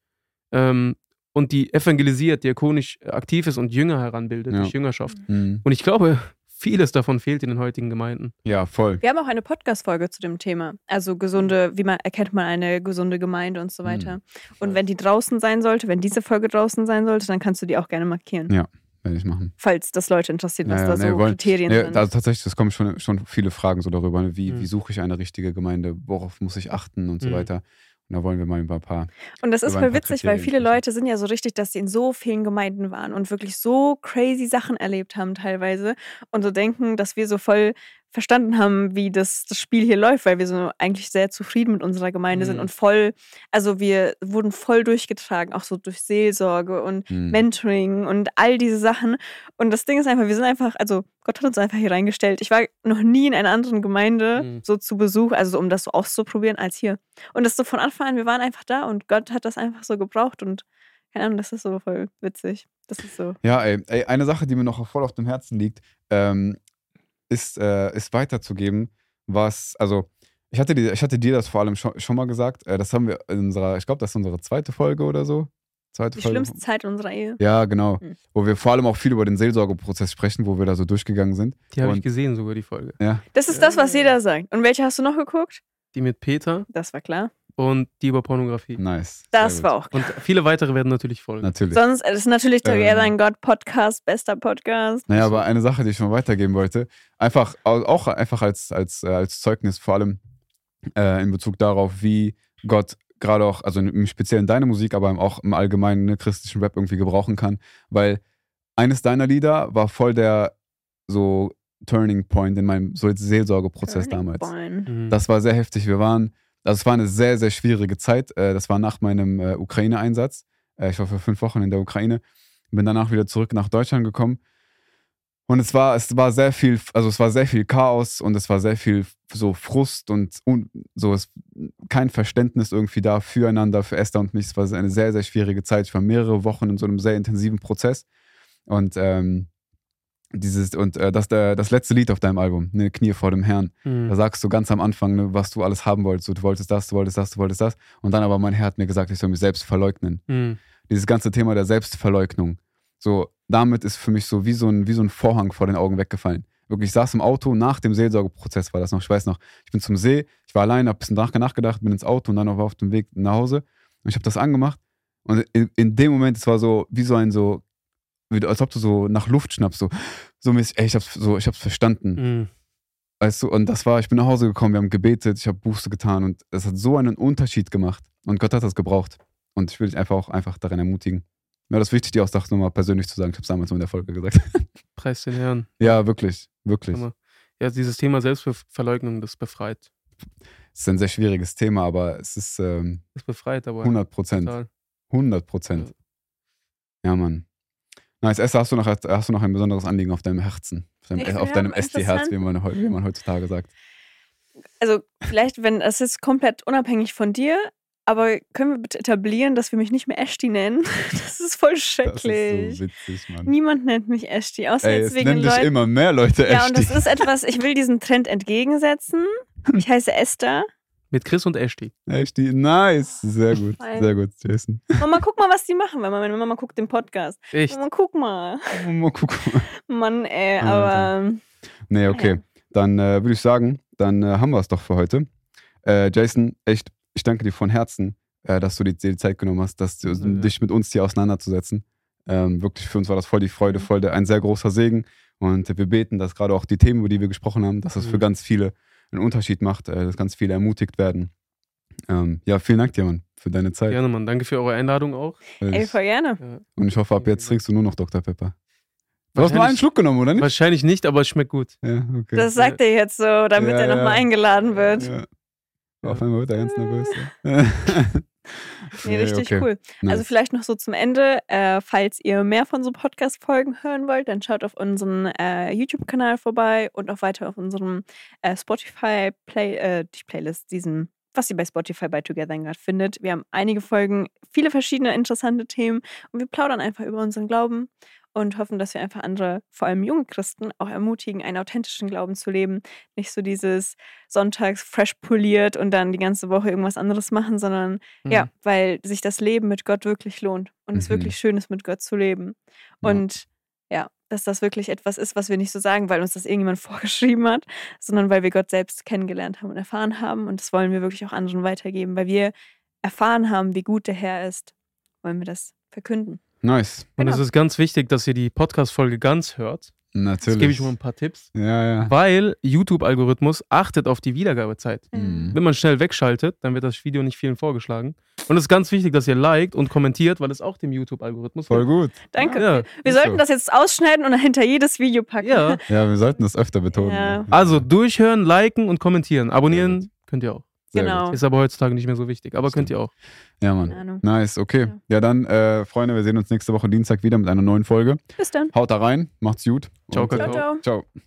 ähm, und die evangelisiert, diakonisch aktiv ist und Jünger heranbildet Ja. durch Jüngerschaft. Mhm. Und ich glaube, vieles davon fehlt in den heutigen Gemeinden. Ja, voll. Wir haben auch eine Podcast-Folge zu dem Thema. Also gesunde, wie man erkennt man eine gesunde Gemeinde und so weiter. Und wenn die draußen sein sollte, wenn diese Folge draußen sein sollte, dann kannst du die auch gerne markieren. Ja. Werde ich machen. Falls das Leute interessiert, was Ja, da ja, so nee, wollen- Kriterien Nee, sind. also tatsächlich, es kommen schon, schon viele Fragen so darüber, ne? wie, Mhm. wie suche ich eine richtige Gemeinde, worauf muss ich achten und so Mhm. weiter. Und da wollen wir mal über ein paar. Und das ist voll witzig, weil viele sprechen. Leute sind ja so richtig, dass sie in so vielen Gemeinden waren und wirklich so crazy Sachen erlebt haben teilweise und so denken, dass wir so voll verstanden haben, wie das, das Spiel hier läuft, weil wir so eigentlich sehr zufrieden mit unserer Gemeinde sind Mhm. und voll, also wir wurden voll durchgetragen, auch so durch Seelsorge und Mhm. Mentoring und all diese Sachen. Und das Ding ist einfach, wir sind einfach, also Gott hat uns einfach hier reingestellt. Ich war noch nie in einer anderen Gemeinde Mhm. so zu Besuch, also so, um das so auszuprobieren, als hier. Und das so von Anfang an, wir waren einfach da und Gott hat das einfach so gebraucht und keine Ahnung, das ist so voll witzig. Das ist so. Ja, ey, ey, eine Sache, die mir noch voll auf dem Herzen liegt, ähm, ist, äh, ist weiterzugeben, was, also ich hatte, die, ich hatte dir das vor allem schon, schon mal gesagt, äh, das haben wir in unserer, ich glaube, das ist unsere zweite Folge oder so. Zweite Die Folge. schlimmste Zeit unserer Ehe. Ja, genau. Mhm. Wo wir vor allem auch viel über den Seelsorgeprozess sprechen, wo wir da so durchgegangen sind. Die habe ich gesehen, sogar die Folge. Ja, Das ist das, was jeder sagt. Und welche hast du noch geguckt? Die mit Peter Das war klar. Und die über Pornografie. nice. Das war gut. auch Und klar. viele weitere werden natürlich folgen. Natürlich. Sonst, das ist natürlich Ähm. Together in God Podcast, bester Podcast. Naja, aber eine Sache, die ich mal weitergeben wollte, einfach au- auch einfach als, als, äh, als Zeugnis vor allem, äh, in Bezug darauf, wie Gott gerade auch, also im Speziellen deine Musik, aber auch im Allgemeinen ne, christlichen Rap irgendwie gebrauchen kann. Weil eines deiner Lieder war voll der so Turning Point in meinem so Seelsorgeprozess Turning damals. Point. Mhm. Das war sehr heftig. Wir waren, also es war eine sehr, sehr schwierige Zeit. Äh, Das war nach meinem äh, Ukraine-Einsatz. Äh, Ich war für fünf Wochen in der Ukraine. Bin danach wieder zurück nach Deutschland gekommen. Und es war, es war sehr viel, also es war sehr viel Chaos und es war sehr viel so Frust und, so es, kein Verständnis irgendwie da füreinander, für Esther und mich. Es war eine sehr, sehr schwierige Zeit. Ich war mehrere Wochen in so einem sehr intensiven Prozess. Und ähm, dieses, und äh, das, der, das letzte Lied auf deinem Album, ne, Knie vor dem Herrn, da Mhm. sagst du ganz am Anfang, ne, was du alles haben wolltest. So, du wolltest das, du wolltest das, du wolltest das. Und dann aber mein Herr hat mir gesagt, ich soll mich selbst verleugnen. Mhm. Dieses ganze Thema der Selbstverleugnung. So, damit ist für mich so wie so ein, wie so ein Vorhang vor den Augen weggefallen. Wirklich, ich saß im Auto, nach dem Seelsorgeprozess war das noch, ich weiß noch, ich bin zum See, ich war allein, hab ein bisschen nach- nachgedacht, bin ins Auto und dann war auf dem Weg nach Hause und ich habe das angemacht und in, in dem Moment, es war so, wie so ein so, als ob du so nach Luft schnappst, so, so mäßig, ey, ich hab's, so, ich hab's verstanden. Mhm. Weißt du, und das war, ich bin nach Hause gekommen, wir haben gebetet, ich habe Buße getan und es hat so einen Unterschied gemacht. Und Gott hat das gebraucht. Und ich will dich einfach auch einfach darin ermutigen. Ja, das ist wichtig, auch das nochmal persönlich zu sagen. Ich habe es damals so in der Folge gesagt. Preis den Herrn. ja, wirklich, wirklich. Ja, dieses Thema Selbstverleugnung, das befreit. Es ist ein sehr schwieriges Thema, aber es ist ähm, Das befreit, aber 100 Prozent. total. 100 Prozent. Ja, Mann. Nice. Esther, hast du, noch, hast du noch ein besonderes Anliegen auf deinem Herzen? Auf deinem, auf deinem am ST-Herz, wie man, wie man heutzutage sagt. Also vielleicht, wenn es ist komplett unabhängig von dir, aber können wir bitte etablieren, dass wir mich nicht mehr Ashti nennen? Das ist voll Das ist schrecklich. so witzig, Mann. Niemand nennt mich Ashti, außer Ey, jetzt wegen nennen dich Leuten. immer mehr Leute Ja, und das ist etwas, ich will diesem Trend entgegensetzen. Ich heiße Esther. Mit Chris und Ashti. Esti, nice. Sehr gut, Fein. sehr gut, Jason. Mama, guck mal, was die machen, weil meine Mama guckt den Podcast. Echt? Mama, guck mal. Mal gucken. mal. Mann, ey, aber Nee, okay. Dann äh, würde ich sagen, dann äh, haben wir es doch für heute. Äh, Jason, echt, ich danke dir von Herzen, äh, dass du dir die Zeit genommen hast, dass du, Ja. dich mit uns hier auseinanderzusetzen. Ähm, wirklich, für uns war das voll die Freude, Mhm. voll der, ein sehr großer Segen. Und wir beten, dass gerade auch die Themen, über die wir gesprochen haben, dass das für Mhm. ganz viele einen Unterschied macht, äh, dass ganz viele ermutigt werden. Ähm, ja, vielen Dank dir, Mann, für deine Zeit. Gerne, Mann. Danke für eure Einladung auch. Äh, ey, ich, voll gerne. Ja. und ich hoffe, ab jetzt trinkst du nur noch Dr. Pepper. Du hast nur einen Schluck genommen, oder nicht? Wahrscheinlich nicht, aber es schmeckt gut. Ja, okay. Das sagt er jetzt so, damit Ja, er ja. nochmal eingeladen wird. Auf einmal wird er ganz nervös. Nee, richtig okay. cool. Nice. Also vielleicht noch so zum Ende, äh, falls ihr mehr von so Podcast-Folgen hören wollt, dann schaut auf unseren äh, YouTube-Kanal vorbei und auch weiter auf unserem äh, Spotify-Play, äh, die Playlist, diesen, was ihr bei Spotify bei Together gerade findet. Wir haben einige Folgen, viele verschiedene interessante Themen und wir plaudern einfach über unseren Glauben und hoffen, dass wir einfach andere, vor allem junge Christen, auch ermutigen, einen authentischen Glauben zu leben. Nicht so dieses sonntags fresh poliert und dann die ganze Woche irgendwas anderes machen, sondern Mhm. ja, weil sich das Leben mit Gott wirklich lohnt und es Mhm. wirklich schön ist, mit Gott zu leben. Ja. Und ja, dass das wirklich etwas ist, was wir nicht so sagen, weil uns das irgendjemand vorgeschrieben hat, sondern weil wir Gott selbst kennengelernt haben und erfahren haben. Und das wollen wir wirklich auch anderen weitergeben, weil wir erfahren haben, wie gut der Herr ist, wollen wir das verkünden. Nice. Und es Genau. ist ganz wichtig, dass ihr die Podcast-Folge ganz hört. Jetzt Natürlich. gebe ich mal ein paar Tipps. ja, ja. Weil YouTube-Algorithmus achtet auf die Wiedergabezeit. Mhm. Wenn man schnell wegschaltet, dann wird das Video nicht vielen vorgeschlagen. Und es ist ganz wichtig, dass ihr liked und kommentiert, weil es auch dem YouTube-Algorithmus Voll gut. Danke. Ja. Wir sollten so. das jetzt ausschneiden und hinter jedes Video packen. Ja. Ja, wir sollten das öfter betonen. Ja. Also durchhören, liken und kommentieren. Abonnieren könnt ihr auch. Sehr genau. gut. Ist aber heutzutage nicht mehr so wichtig. Aber könnt ihr auch. Ja, Mann. Nice, okay. Ja. Ja, dann, äh, Freunde, wir sehen uns nächste Woche Dienstag wieder mit einer neuen Folge. Bis dann. Haut da rein, macht's gut. Ciao, äh, Kakao. Ciao, ciao. Ciao.